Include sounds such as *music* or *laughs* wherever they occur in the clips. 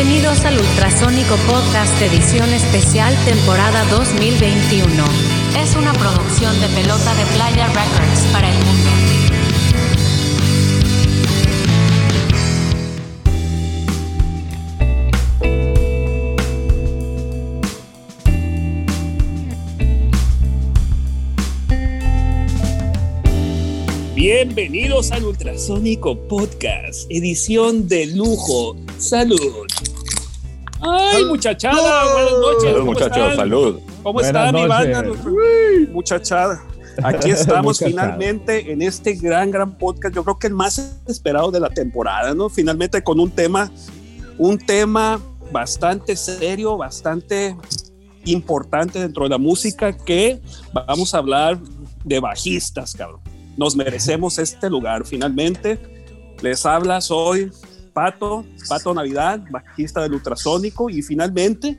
Bienvenidos al Ultrasónico Podcast Edición Especial Temporada 2021. Es una producción de Pelota de Playa Records para el mundo. Bienvenidos al Ultrasónico Podcast, edición de lujo. Salud. Ay, muchachada, buenas noches. Salud, ¿cómo muchachos, están? salud. ¿Cómo está mi banda? Muchachada. Aquí *laughs* estamos finalmente en este gran, gran podcast. Yo creo que el más esperado de la temporada, ¿no? Finalmente con un tema, un tema bastante serio, bastante importante dentro de la música que vamos a hablar de bajistas, cabrón. Nos merecemos este lugar finalmente. Les habla, soy Pato, Pato Navidad, bajista del Ultrasónico y finalmente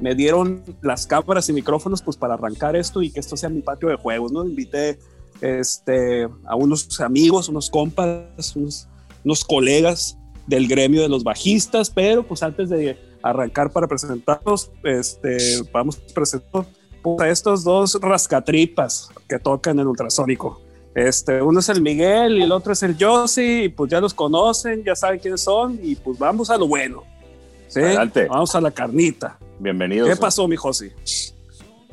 me dieron las cámaras y micrófonos pues para arrancar esto y que esto sea mi patio de juegos, ¿no? Invité este, a unos amigos, unos compas, unos, colegas del gremio de los bajistas, pero pues antes de arrancar para presentarlos, este, vamos a presentar a estos dos rascatripas que tocan el ultrasónico. Este, uno es el Miguel y el otro es el Josie, y pues ya los conocen, ya saben quiénes son, y pues vamos a lo bueno. ¿sí? Adelante. Vamos a la carnita. Bienvenidos. ¿Qué pasó, mi Josi?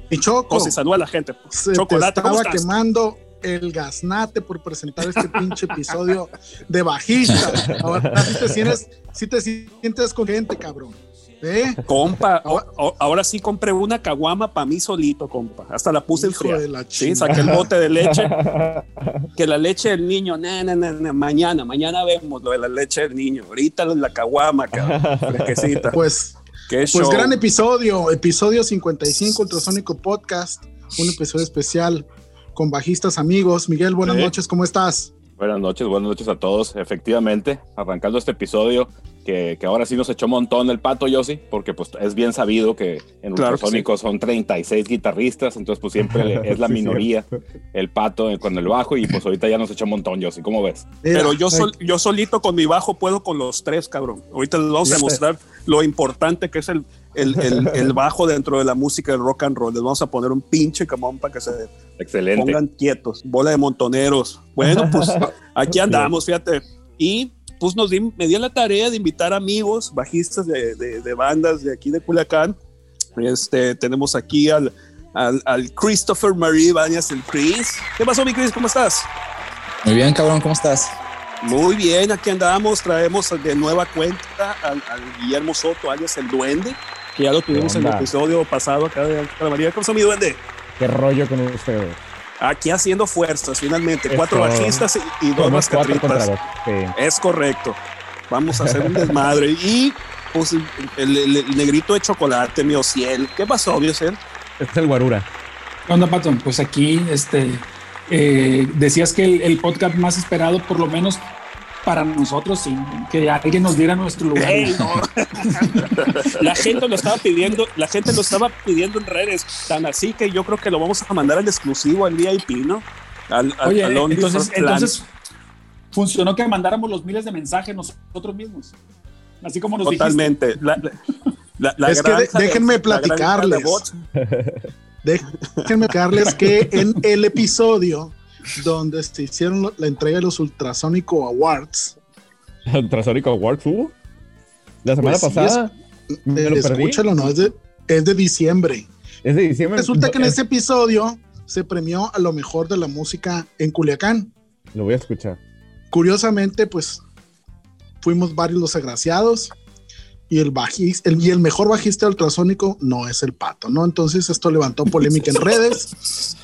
Y Choco, Josi, saluda a la gente. se Chocolate, te ¿cómo estaba quemando el gaznate por presentar este *laughs* pinche episodio de bajista. Ahora sí te sientes, sí te sientes con gente, cabrón. ¿Eh? Compa, *laughs* ahora sí compré una caguama para mí solito, compa. Hasta la puse en fría. de la Sí, saqué el bote de leche. *laughs* que la leche del niño, na, na, na, na, mañana, mañana vemos lo de la leche del niño. Ahorita lo de la caguama, cabrón. *laughs* Fresquecita. Pues, Qué pues show. gran episodio, episodio 55 Ultrasónico Podcast, un episodio especial con bajistas amigos. Miguel, buenas noches, ¿cómo estás? Buenas noches, buenas noches a todos. Efectivamente, arrancando este episodio, que, que ahora sí nos echó un montón el pato, Yossi, porque pues es bien sabido que en Claro que Ultrasónico son 36 guitarristas, entonces pues siempre *laughs* es la Sí, minoría el pato con el bajo y pues ahorita ya nos echó un montón, Yossi. ¿Cómo ves? Pero yo, sol- yo solito con mi bajo puedo con los tres, cabrón. Ahorita les vamos a demostrar lo importante que es el, el, el- el bajo dentro de la música del rock and roll. Les vamos a poner un pinche camón para que se Excelente. pongan quietos. Bola de montoneros. Bueno, pues *laughs* aquí andamos, fíjate. Y pues nos di, me di a la tarea de invitar amigos, bajistas de, de- de bandas de aquí de Culiacán. Este, tenemos aquí al, al, al Christopher Marie Bañas, el Chris. ¿Qué pasó, mi Chris? ¿Cómo estás? Muy bien, cabrón, ¿cómo estás? Muy bien, aquí andamos, traemos de nueva cuenta al, al Guillermo Soto, alias el Duende, que ya lo tuvimos en el episodio pasado acá de Alta María. ¿Cómo está mi Duende? ¿Qué rollo con ustedes? Aquí haciendo fuerzas, finalmente. Cuatro bajistas y, y dos mascatritas. Sí. Es correcto. Vamos a hacer un desmadre. Y pues el, el- el negrito de chocolate, mi Ociel. ¿Qué pasó, mi Ociel? Este es el Guarura. ¿Qué onda, Pato? Pues aquí, este, eh, decías que el, el podcast más esperado, por lo menos para nosotros, sí, que alguien nos diera nuestro lugar. No. *laughs* la gente lo estaba pidiendo, la gente lo estaba pidiendo en redes, tan así que yo creo que lo vamos a mandar al exclusivo, al VIP, ¿no? Al, al- Oye, al entonces, entonces funcionó que mandáramos los miles de mensajes nosotros mismos. Así como nos totalmente. La, la- la Es que de- de- déjenme de platicarles. bots. *laughs* Déjenme explicarles que en el episodio donde se hicieron la entrega de los Ultrasónico Awards, *laughs* Ultrasónico Awards hubo. La semana Pues pasada. Me eh, lo perdí. escúchalo, no, es de, es de diciembre. Es de diciembre. Resulta que en Eh, ese episodio se premió a lo mejor de la música en Culiacán. Lo voy a escuchar. Curiosamente, pues fuimos varios los agraciados y el, bajista, el, y el mejor bajista ultrasónico no es el pato, ¿no? Entonces esto levantó polémica en *laughs* redes.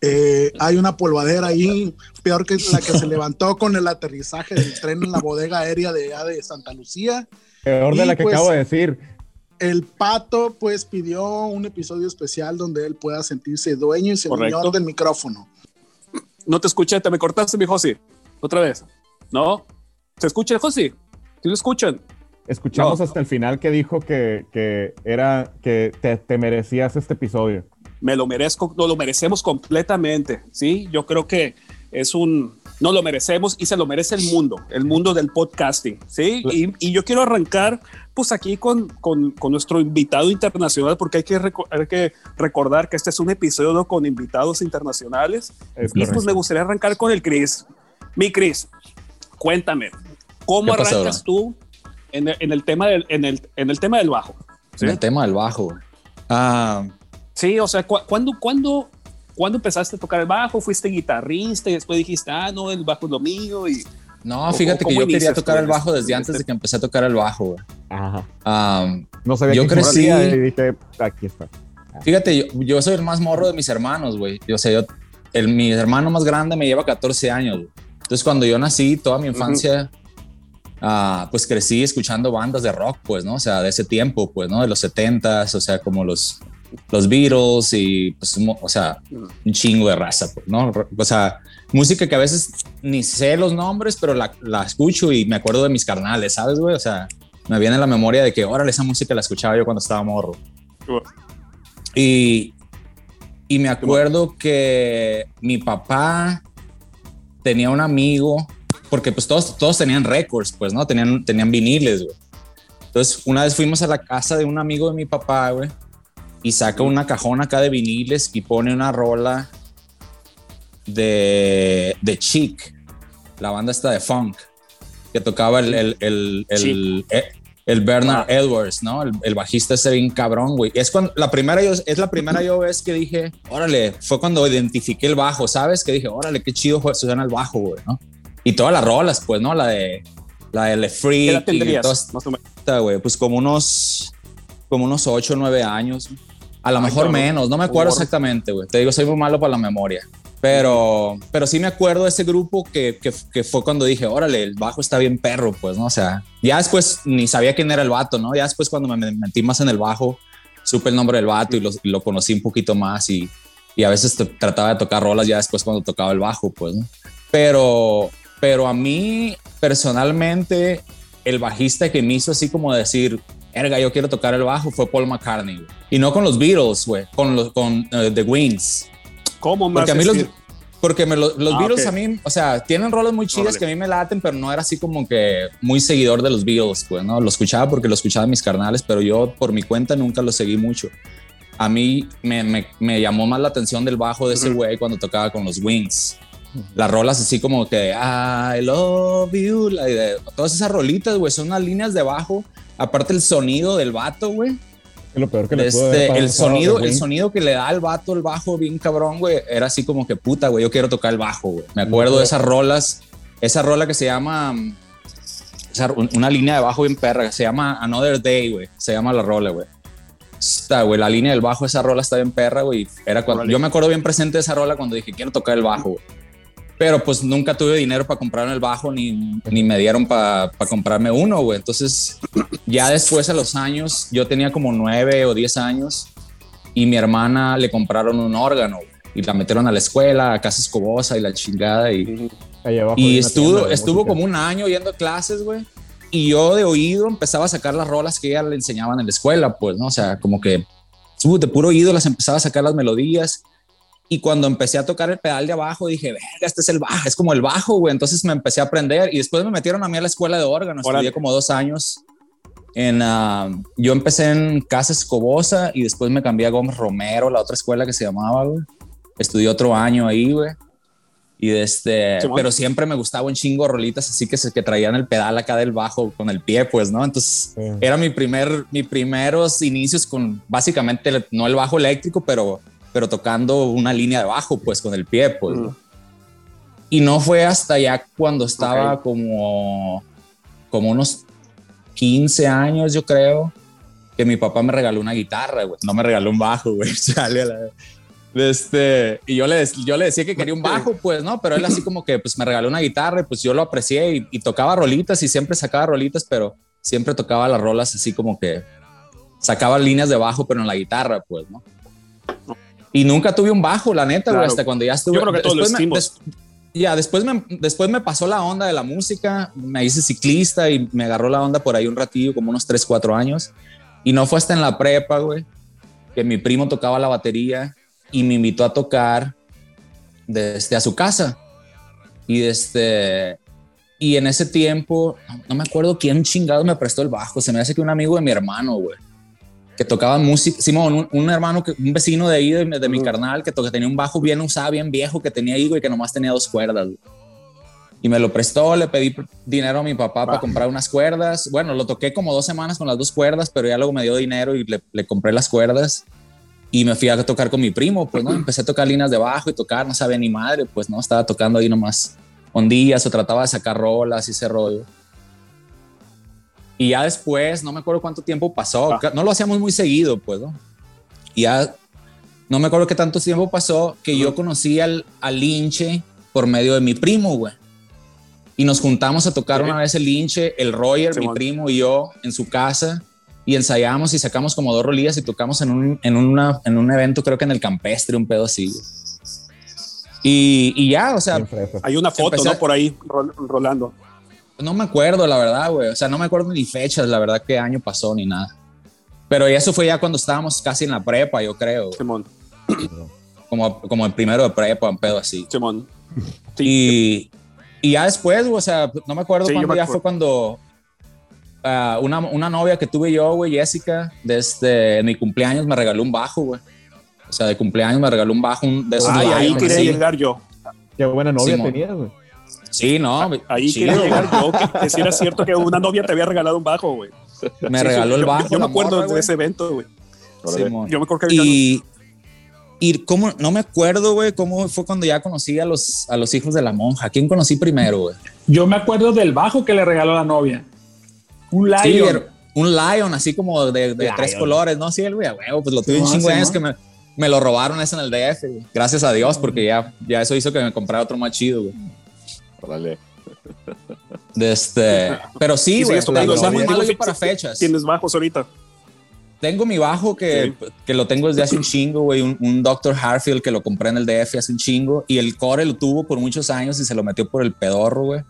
Eh, hay una polvadera ahí, peor que la que se *laughs* levantó con el aterrizaje del tren en la bodega aérea de, allá de Santa Lucía. Peor de Y la que pues- acabo de decir. El pato, pues, pidió un episodio especial donde él pueda sentirse dueño y señor del micrófono. No te escuché, te me cortaste, mi Josi. Otra vez. ¿No? ¿Se escucha Josi? ¿Sí lo escuchan? Escuchamos No. hasta el final que dijo que, que era que te, te merecías este episodio. Me lo merezco, no lo merecemos completamente, ¿sí? Yo creo que es un, no lo merecemos y se lo merece el mundo, el mundo del podcasting, ¿sí? Y, y yo quiero arrancar pues aquí con, con, con, nuestro invitado internacional, porque hay que, hay que recordar que este es un episodio con invitados internacionales. Es y pues me gustaría arrancar con el Chris. Mi Chris, cuéntame, ¿cómo arrancas tú en el, en el, tema del, en, el, en el tema del bajo? ¿sí? En el tema del bajo. Ah. Sí, o sea, ¿cu ¿cuándo, cuándo ¿Cuándo empezaste a tocar el bajo? ¿Fuiste guitarrista y después dijiste, ah, no, el bajo es lo mío? Y, no, fíjate que yo quería tocar el bajo desde antes de que empecé a tocar el bajo, Ajá. Um, no sabía yo crecí. Y dije, aquí está. Fíjate, yo, yo, soy el más morro de mis hermanos, güey. Yo sé, yo, el, mi hermano más grande me lleva 14 años. Güey. Entonces, cuando yo nací, toda mi infancia, uh -huh. uh, pues crecí escuchando bandas de rock, pues, ¿no? O sea, de ese tiempo, pues, ¿no? De los 70s, o sea, como los los Beatles y, pues, o sea, un chingo de raza, pues, ¿no? O sea, música que a veces ni sé los nombres, pero la, la escucho y me acuerdo de mis carnales, ¿sabes, güey? O sea, me viene la memoria de que, órale, esa música la escuchaba yo cuando estaba morro. Y, y me acuerdo que mi papá tenía un amigo, porque pues todos, todos tenían récords, pues, ¿no? Tenían, tenían viniles, güey. Entonces, una vez fuimos a la casa de un amigo de mi papá, güey, y saca una cajona acá de viniles y pone una rola de, de Chic, la banda esta de funk, que tocaba el, el, el, el, el Bernard Edwards, ¿no? El, bajista ese bien cabrón, güey. Es, cuando, la primera yo, es la primera yo vez que dije, órale, fue cuando identifiqué el bajo, ¿sabes? Que dije, órale, qué chido suena el bajo, güey, ¿no? Y todas las rolas, pues, ¿no? La de la de Le Free. ¿Qué tendrías? Más o menos. güey, pues como unos, como unos 8 o 9 años. A lo mejor menos, no me acuerdo exactamente, güey. Te digo, soy muy malo para la memoria. Pero, pero sí me acuerdo de ese grupo que, que, que, fue cuando dije, órale, el bajo está bien perro, pues, ¿no? O sea, ya después ni sabía quién era el vato, ¿no? Ya después cuando me metí más en el bajo, supe el nombre del vato y lo, lo conocí un poquito más y, y a veces trataba de tocar rolas ya después cuando tocaba el bajo, pues, ¿no? Pero, pero a mí personalmente, el bajista que me hizo así como decir, erga, yo quiero tocar el bajo, fue Paul McCartney. Y no con los Beatles, güey, con, los, con uh, The Wings. ¿Cómo me Porque a mí los, porque me lo, los ah, Beatles okay. a mí, o sea, tienen roles muy chidas que a mí me laten, pero no era así como que muy seguidor de los Beatles, pues, ¿no? Lo escuchaba porque lo escuchaba mis carnales, pero yo por mi cuenta nunca lo seguí mucho. A mí me, me, me llamó más la atención del bajo de ese güey cuando tocaba con los Wings. Las rolas así como que I love you, la de, todas esas rolitas, güey, son unas líneas de bajo. Aparte el sonido del vato, güey. Lo peor que le este, el sonido, el sonido que le da al vato el bajo bien cabrón, güey, era así como que puta, güey, yo quiero tocar el bajo, güey. Me acuerdo no, de esas rolas, esa rola que se llama esa, una línea de bajo bien perra, que se llama Another Day, güey. Se llama la rola, güey. Está, güey, la línea del bajo, esa rola está bien perra, güey. Era cuando, yo me acuerdo bien presente de esa rola cuando dije, quiero tocar el bajo, güey pero pues nunca tuve dinero para comprarme el bajo ni, ni me dieron para pa comprarme uno, güey. Entonces, ya después a los años, yo tenía como nueve o diez años y mi hermana le compraron un órgano y la metieron a la escuela, a Casa Escobosa y la chingada. Y, y estuvo, estuvo como un año yendo a clases, güey. Y yo de oído empezaba a sacar las rolas que ella le enseñaban en la escuela, pues, ¿no? O sea, como que de puro oído las empezaba a sacar las melodías y cuando empecé a tocar el pedal de abajo, dije, verga, este es el bajo, es como el bajo, güey. Entonces me empecé a aprender y después me metieron a mí a la escuela de órgano. Estudié como dos años. En, uh, yo empecé en Casa Escobosa y después me cambié a Gómez Romero, la otra escuela que se llamaba, güey. Estudié otro año ahí, güey. Y este, sí, pero siempre me gustaba un chingo rolitas así que se que traían el pedal acá del bajo con el pie, pues, ¿no? Entonces sí. era mi primer, mis primeros inicios con básicamente no el bajo eléctrico, pero pero tocando una línea de bajo, pues con el pie, pues. Mm. Y no fue hasta ya cuando estaba okay. como, como unos 15 años, yo creo, que mi papá me regaló una guitarra, güey. No me regaló un bajo, güey. *laughs* Este, y yo le, yo le decía que quería un bajo, pues, ¿no? Pero él así como que, pues, me regaló una guitarra y pues yo lo aprecié y, y tocaba rolitas y siempre sacaba rolitas, pero siempre tocaba las rolas así como que sacaba líneas de bajo, pero en la guitarra, pues, ¿no? Y nunca tuve un bajo, la neta, claro. hasta cuando ya estuve. Yo creo que todos me, des, ya, después me, después me pasó la onda de la música, me hice ciclista y me agarró la onda por ahí un ratillo, como unos 3, 4 años. Y no fue hasta en la prepa, güey, que mi primo tocaba la batería y me invitó a tocar desde a su casa. Y este, y en ese tiempo, no, no me acuerdo quién chingado me prestó el bajo. Se me hace que un amigo de mi hermano, güey, que tocaba música. Simón, un, un hermano, que, un vecino de ahí, de, de mi carnal, que, to- que tenía un bajo bien usado, bien viejo, que tenía ahí, güey, que nomás tenía dos cuerdas. Y me lo prestó, le pedí dinero a mi papá para comprar unas cuerdas. Bueno, lo toqué como dos semanas con las dos cuerdas, pero ya luego me dio dinero y le, le compré las cuerdas. Y me fui a tocar con mi primo, pues, ¿no? Empecé a tocar líneas de bajo y tocar, no sabía ni madre, pues, ¿no? Estaba tocando ahí nomás ondillas o trataba de sacar rolas y ese rollo. Y ya después, no me acuerdo cuánto tiempo pasó, Ah. no lo hacíamos muy seguido, pues, ¿no? Y ya, no me acuerdo qué tanto tiempo pasó que yo conocí al, al linche por medio de mi primo, güey. Y nos juntamos a tocar una vez el linche, el Roger, mi Simón. primo y yo en su casa y ensayamos y sacamos como dos rolillas y tocamos en un, en una, en un evento, creo que en el campestre, un pedo así. Y, y ya, o sea. Hay una foto, ¿no? Por ahí rol- rolando. No me acuerdo, la verdad, güey. O sea, no me acuerdo ni fechas, la verdad, qué año pasó ni nada. Pero eso fue ya cuando estábamos casi en la prepa, yo creo. Simón, Como, como el primero de prepa, un pedo así. Simón. Sí. Y, y ya después, güey, o sea, no me acuerdo Sí, cuándo me ya acuerdo. fue cuando ah, una, una novia que tuve yo, güey, Jessica, desde mi cumpleaños me regaló un bajo, güey. O sea, de cumpleaños me regaló un bajo un, de esos Ay, ahí quería llegar yo. Qué buena novia Simón. tenías, güey. Sí, no, Ahí chido, quería llegar yo. Que, que si era cierto que una novia te había regalado un bajo, güey. Me Sí, regaló sí, el yo- bajo. Yo, me la acuerdo morra, de güey. ese evento, güey. Simón. Yo me acuerdo que había Y, y cómo, no me acuerdo, güey, cómo fue cuando ya conocí a los, a los hijos de la monja. ¿Quién conocí primero, güey? Yo me acuerdo del bajo que le regaló la novia. Un Lion. Sí, un lion, así como de, de tres colores, ¿no? Sí, el güey, a huevo, pues lo tuve Sí, un chingo de sí, años ¿no? que me, me lo robaron ese en el DF, güey. Gracias a Dios, porque ya, ya eso hizo que me comprara otro más chido, güey. Órale. De este, pero sí, güey, malo Digo, yo para sí, fechas. Tienes bajos ahorita. Tengo mi bajo que, que lo tengo desde hace un chingo, güey. Un, un Dr. Harfield que lo compré en el DF hace un chingo. Y el core lo tuvo por muchos años y se lo metió por el pedorro, güey.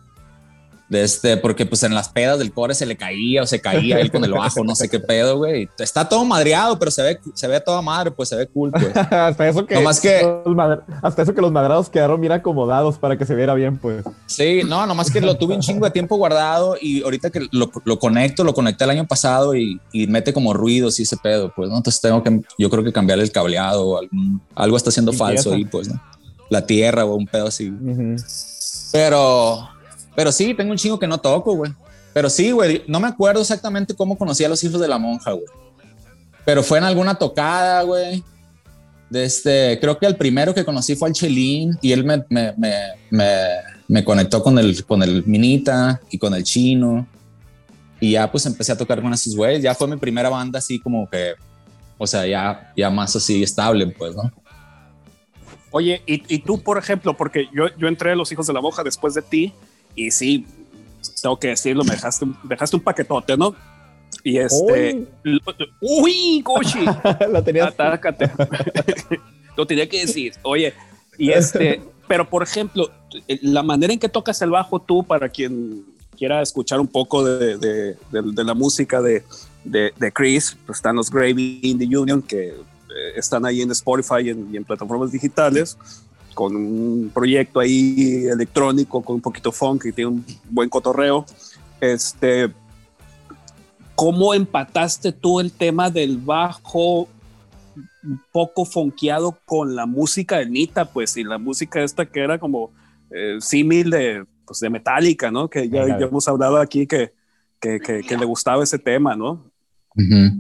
De este, porque pues en las pedas del core se le caía o se caía él con el bajo, no sé qué pedo, güey. Está todo madreado, pero se ve, se ve toda madre, pues se ve cool, pues. *laughs* hasta eso que, hasta eso que los madrados quedaron bien acomodados para que se viera bien, pues. Sí, no, nomás que lo tuve un chingo de tiempo guardado y ahorita que lo, lo conecto, lo conecté el año pasado y, y mete como ruidos y ese pedo, pues, ¿no? Entonces tengo que, yo creo que cambiarle el cableado o algún- algo está haciendo falso ahí, pues, ¿no? La tierra o un pedo así. Pero, pero sí, tengo un chingo que no toco, güey. Pero sí, güey, no me acuerdo exactamente cómo conocí a los hijos de la monja, güey. Pero fue en alguna tocada, güey. Este, creo que el primero que conocí fue al Chelín y él me, me, me conectó con el, con el Minita y con el Chino. Y ya pues empecé a tocar con esos güeyes. Ya fue mi primera banda así como que, o sea, ya, ya más así estable, pues, ¿no? Oye, y, y tú, por ejemplo, porque yo, yo entré a Los Hijos de la Monja después de ti y sí, tengo que decirlo, me dejaste, un- dejaste un paquetote, ¿no? Y este... lo- ¡Uy, Goshi! *laughs* la tenías. Atácate. *laughs* Lo tenía que decir. Oye, y este, *laughs* pero por ejemplo, la manera en que tocas el bajo tú, para quien quiera escuchar un poco de, de- de- de la música de, de, de Chris, pues están los Gravy in the Union que eh, están ahí en Spotify y en, y en plataformas digitales con un proyecto ahí electrónico con un poquito funk y tiene un buen cotorreo. Este, ¿Cómo empataste tú el tema del bajo un poco fonqueado con la música de Nita, pues, y la música esta que era como eh, símil de, pues, de Metallica, ¿no? Que ya, ya hemos hablado aquí que, que, que- que le gustaba ese tema, ¿no?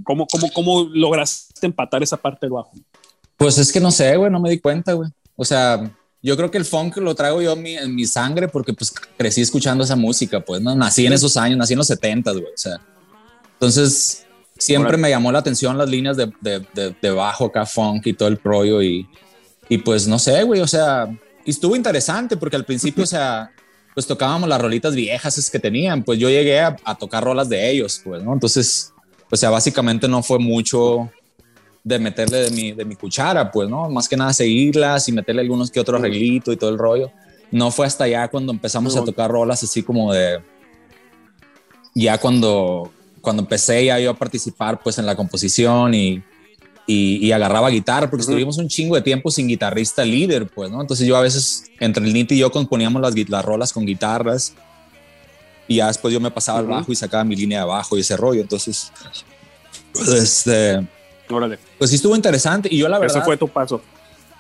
¿Cómo, cómo, ¿Cómo lograste empatar esa parte del bajo? Pues es que no sé, güey, no me di cuenta, güey. O sea, yo creo que el funk lo traigo yo en mi, en mi sangre porque pues crecí escuchando esa música, pues, ¿no? Nací en esos años, nací en los 70, güey, o sea. Entonces, siempre me llamó la atención las líneas de, de, de- de bajo acá, funk y todo el rollo y, y pues no sé, güey, o sea, y estuvo interesante porque al principio, o sea, *laughs* pues tocábamos las rolitas viejas esas que tenían, pues yo llegué a, a tocar rolas de ellos, pues, ¿no? Entonces, o sea, básicamente no fue mucho de meterle de mi, de mi cuchara, pues, ¿no? Más que nada seguirlas y meterle algunos que otro arreglito y todo el rollo. No fue hasta ya cuando empezamos a tocar rolas así como de... Ya cuando, cuando empecé ya yo a participar pues en la composición y, y, y agarraba guitarra, porque estuvimos un chingo de tiempo sin guitarrista líder, pues, ¿no? Entonces yo a veces, entre el Niti y yo componíamos las, las rolas con guitarras y ya después yo me pasaba al bajo y sacaba mi línea de bajo y ese rollo. Entonces, este, Órale, pues sí estuvo interesante y yo la verdad ese fue tu paso.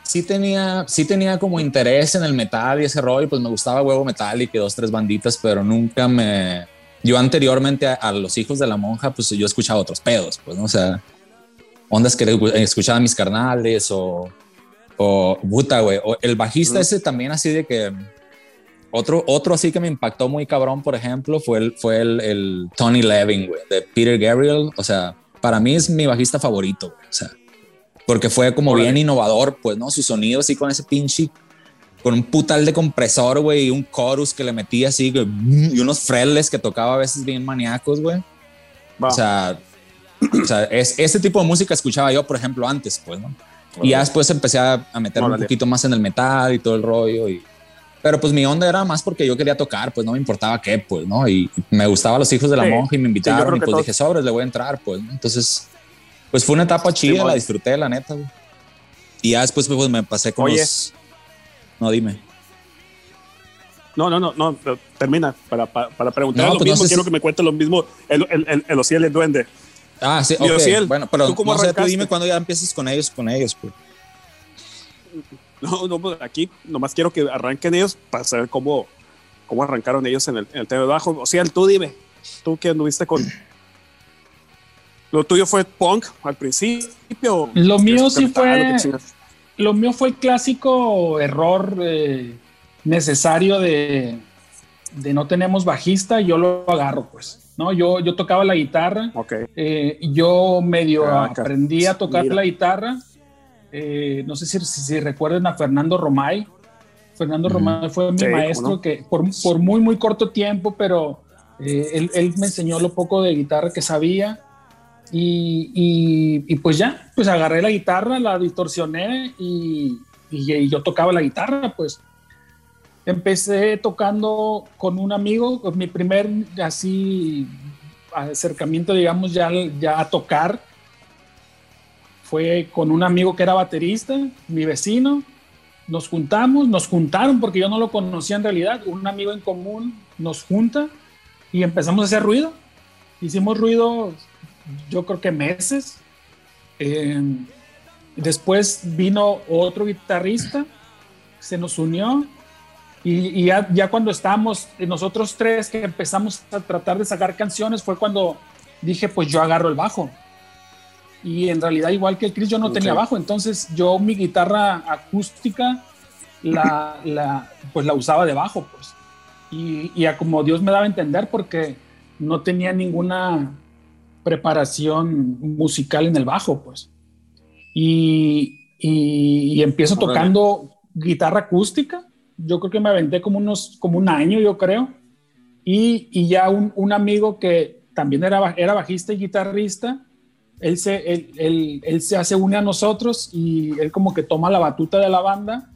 sí tenía, sí tenía como interés en el metal y ese rollo, pues me gustaba huevo metal y que dos, tres banditas, pero nunca me... Yo anteriormente a, a Los Hijos de la Monja, pues yo escuchaba otros pedos, pues, ¿no? O sea, ondas que escuchaba mis carnales o... O, puta, güey, o el bajista ese también así de que... Otro, otro así que me impactó muy cabrón, por ejemplo, fue el, fue el, el Tony Levin, güey, de Peter Gabriel. O sea, para mí es mi bajista favorito, güey. O sea, porque fue como bien innovador, pues, ¿no? Su sonido así con ese pinche, con un putal de compresor, güey, y un chorus que le metía así, güey, y unos freles que tocaba a veces bien maníacos, güey. Va. O sea, *clears throat* o sea es, ese tipo de música escuchaba yo, por ejemplo, antes, pues, ¿no? Y ya después empecé a, a meterme un poquito más en el metal y todo el rollo. Y, pero pues mi onda era más porque yo quería tocar, pues no me importaba qué, pues, ¿no? Y me gustaba Los Hijos de la Sí. Monja y me invitaron creo y pues dije, sobres, le voy a entrar, pues, ¿no? Entonces, pues fue una etapa chida, bueno. la disfruté, la neta, güey. Y ya después pues me pasé con Oye. los... No, dime. No, no, no, no, termina para, para, para preguntar No, lo pues no mismo. sé quiero si- que me cuente lo mismo el, el, el, el Ociel el Duende. Ah, sí, ok. Ociel, bueno, pero ¿tú cómo no sé, tú dime cuando ya empieces con ellos, con ellos, pues. No, no, pues aquí nomás quiero que arranquen ellos para saber cómo, cómo arrancaron ellos en el, en el tema de bajo. O sea, tú dime, tú que anduviste con. ¿Lo tuyo fue punk al principio? Lo mío ¿Este sí fue-? Lo mío fue el clásico error eh, necesario de, de no tenemos bajista, yo lo agarro, pues. ¿no? Yo, yo tocaba la guitarra, eh, yo medio Ah, aprendí a tocar mira. la guitarra. Eh, no sé si, si, si recuerden a Fernando Romay. Fernando. Romay fue mi Sí, maestro no. que por, por muy, muy corto tiempo, pero eh, él, él me enseñó lo poco de guitarra que sabía. Y, y- y pues ya, pues agarré la guitarra, la distorsioné y, y- yo tocaba la guitarra, pues. Empecé tocando con un amigo, mi primer así acercamiento, digamos, ya, ya a tocar fue con un amigo que era baterista, mi vecino. Nos juntamos, nos juntaron porque yo no lo conocía en realidad. Un amigo en común nos junta y empezamos a hacer ruido. Hicimos ruido, yo creo que meses. Eh, después vino otro guitarrista, se nos unió y, ya, ya cuando estábamos nosotros tres que empezamos a tratar de sacar canciones fue cuando dije pues yo agarro el bajo. Y en realidad igual que el Chris yo no tenía bajo, entonces yo mi guitarra acústica la, la, pues la usaba de bajo pues. Y, y a como Dios me daba a entender porque no tenía ninguna preparación musical en el bajo, pues. Y, y, y empiezo Órale. tocando guitarra acústica. Yo creo que me aventé como unos, como un año, yo creo. Y, y ya un, un amigo que también era, era bajista y guitarrista, él se, él, él- él se, se une a nosotros y él como que toma la batuta de la banda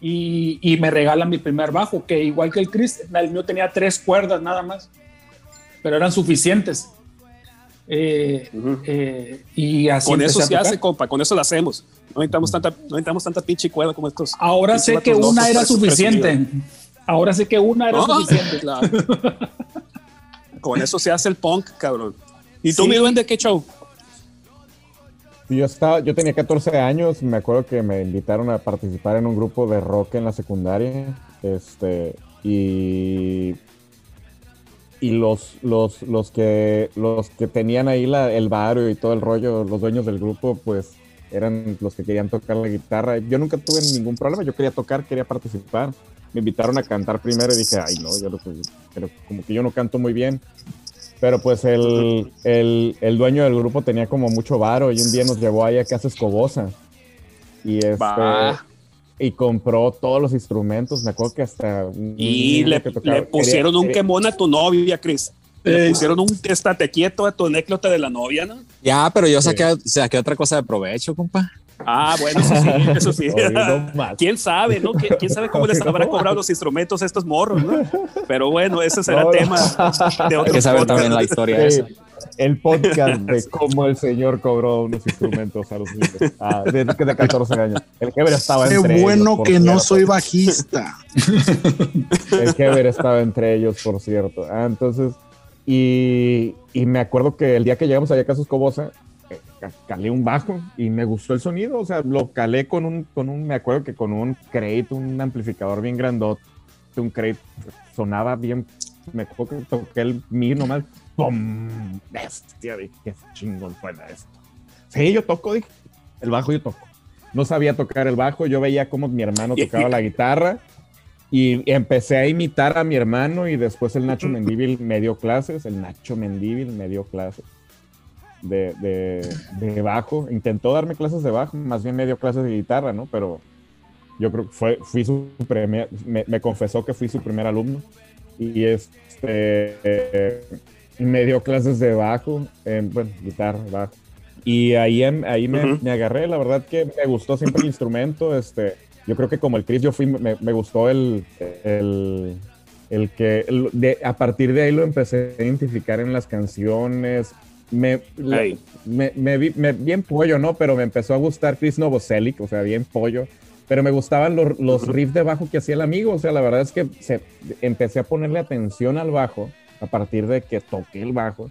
y, y me regala mi primer bajo, que igual que el Chris, el mío tenía tres cuerdas nada más, pero eran suficientes. Eh, eh, y así Con eso se hace, compa, con eso lo hacemos. No necesitamos tanta, no necesitamos tanta pinche cuerda como estos. Ahora sé que locos, una era suficiente. Ahora sé que una era No, suficiente. claro. *laughs* Con eso se hace el punk, cabrón. ¿Y tú, Sí. mi duende, qué show? Yo, estaba, yo tenía 14 años, me acuerdo que me invitaron a participar en un grupo de rock en la secundaria. Este, y y los, los, los, que, los que tenían ahí la, el barrio y todo el rollo, los dueños del grupo, pues eran los que querían tocar la guitarra. Yo nunca tuve ningún problema, yo quería tocar, quería participar. Me invitaron a cantar primero y dije, ay, no, yo pero como que yo no canto muy bien. Pero pues el, el, el dueño del grupo tenía como mucho varo y un día nos llevó ahí a Casa Escobosa. Y, este, y compró todos los instrumentos. Me acuerdo que hasta. Y le, que tocaba- le pusieron quería- un quería- quemón a tu novia, Chris. Le Eh, pusieron un estate quieto a tu anécdota de la novia, ¿no? Ya, pero yo saqué, saqué otra cosa de provecho, compa. Ah, bueno, eso sí, *laughs* eso sí. No. ¿Quién sabe, no? ¿Quién, quién sabe cómo les no habrá cobrado los instrumentos a estos morros, no? Pero bueno, ese será No, no. tema de *laughs* Hay otro que saber podcast. también la historia Sí, esa. el podcast de *laughs* cómo el señor cobró unos instrumentos a los niños ah, de, de 14 años. El Heber estaba Qué entre bueno ellos, que por no cierto. soy bajista. El Heber estaba entre ellos, por cierto. Ah, entonces, y, y me acuerdo que el día que llegamos allá a Casos Cobosa, calé un bajo y me gustó el sonido. O sea, lo calé con un, con un, me acuerdo que con un crate, un amplificador bien grandote, un crate, sonaba bien. Me acuerdo que toqué el mi nomás. ¡Pum! Bestia, dije, qué chingón suena esto. Sí, yo toco, dije. El bajo yo toco. No sabía tocar el bajo, yo veía cómo mi hermano tocaba la guitarra y empecé a imitar a mi hermano y después el Nacho Mendívil me dio clases, el Nacho Mendívil me dio clases de, de, de bajo. Intentó darme clases de bajo, más bien me dio clases de guitarra, ¿no? Pero yo creo que fue, fui su primer, me, me confesó que fui su primer alumno y este eh, me dio clases de bajo, eh, bueno, guitarra, bajo. Y ahí, ahí me, Ujú. me agarré, la verdad que me gustó siempre el instrumento, este, yo creo que como el Chris, yo fui, me, me gustó el, el, el que, el- de, a partir de ahí lo empecé a identificar en las canciones, me, la- Ey. me, me vi, me- bien pollo, ¿no? Pero me empezó a gustar Chris Novoselic, o sea, bien pollo, pero me gustaban los, los riffs de bajo que hacía el amigo, o sea, la verdad es que se, empecé a ponerle atención al bajo a partir de que toqué el bajo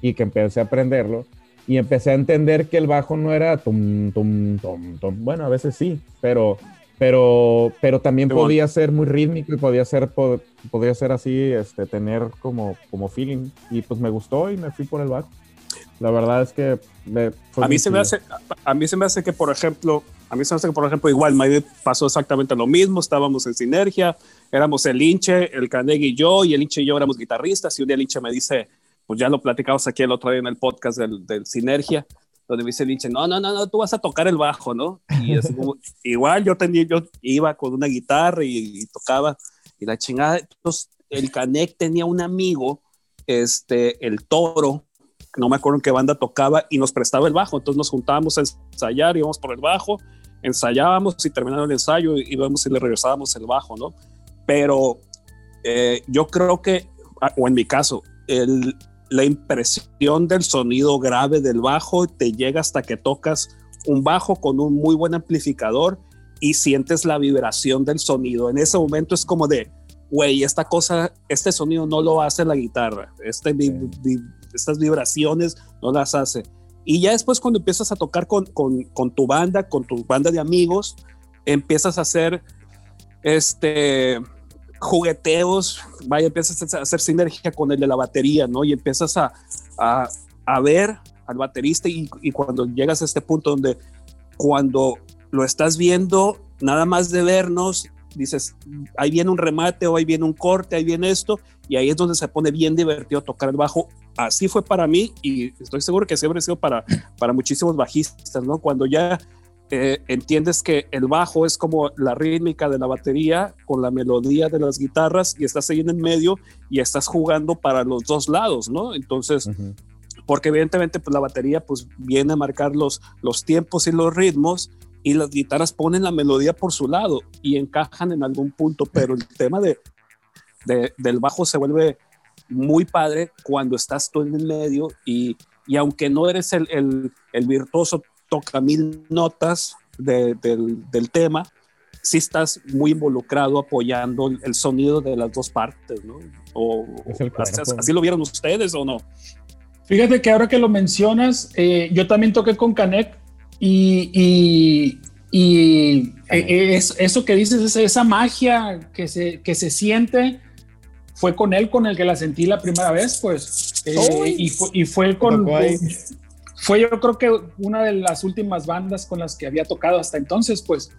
y que empecé a aprenderlo y empecé a entender que el bajo no era tum, tum, tum, tum. Bueno, a veces sí, pero, pero, pero también Qué bueno. podía ser muy rítmico y podía ser, po- podría ser así, este, tener como, como feeling. Y pues me gustó y me fui por el bajo. La verdad es que me, A mí se me hace, a- mí se me hace que, por ejemplo, a mí se me hace que, por ejemplo, igual Maide pasó exactamente lo mismo. Estábamos en sinergia, éramos el hinche, el Canegui y yo, y el hinche y yo éramos guitarristas. Y un día el hinche me dice, pues ya lo platicamos aquí el otro día en el podcast del, del Sinergia, donde me dice el hinche, no, no, no, no, tú vas a tocar el bajo, ¿no? Y es como- *laughs* igual yo tenía, yo iba con una guitarra y, y tocaba, y la chingada. Entonces, el Canec tenía un amigo, este, el Toro, no me acuerdo en qué banda tocaba y nos prestaba el bajo. Entonces nos juntábamos a ensayar, íbamos por el bajo, ensayábamos y terminando el ensayo íbamos y le regresábamos el bajo, ¿no? Pero eh, yo creo que, ah, o en mi caso, el, la impresión del sonido grave del bajo te llega hasta que tocas un bajo con un muy buen amplificador y sientes la vibración del sonido. En ese momento es como de, güey, esta cosa, este sonido no lo hace la guitarra, este, vi- vi- estas vibraciones no las hace. Y ya después cuando empiezas a tocar con, con, tu banda, con tu banda de amigos, empiezas a hacer este jugueteos, vaya, empiezas a hacer sinergia con el de la batería, ¿no? Y empiezas a, a, a ver al baterista y cuando llegas a este punto donde cuando lo estás viendo, nada más de vernos, dices, ahí viene un remate o ahí viene un corte, ahí viene esto, y ahí es donde se pone bien divertido tocar el bajo. Así fue para mí y estoy seguro que siempre ha sido para, para muchísimos bajistas, ¿no? Cuando ya eh, entiendes que el bajo es como la rítmica de la batería con la melodía de las guitarras y estás ahí en el medio y estás jugando para los dos lados, ¿no? Entonces, Ujú. porque evidentemente pues la batería pues viene a marcar los, los tiempos y los ritmos y las guitarras ponen la melodía por su lado y encajan en algún punto, pero el tema de, de- del bajo se vuelve muy padre cuando estás tú en el medio y, y aunque no eres el, el, el virtuoso toca mil notas de- del, del tema, sí estás muy involucrado apoyando el, sonido de las dos partes, ¿no? O, Es el así, así lo vieron ustedes o no? Fíjate que ahora que lo mencionas, eh, yo también toqué con Canek y, y, y, eh, es, eso que dices, esa, magia que se, que se siente, fue con él con el que la sentí la primera vez, pues. eh, y, fue, y fue con. Fue yo creo que una de las últimas bandas con las que había tocado hasta entonces, pues.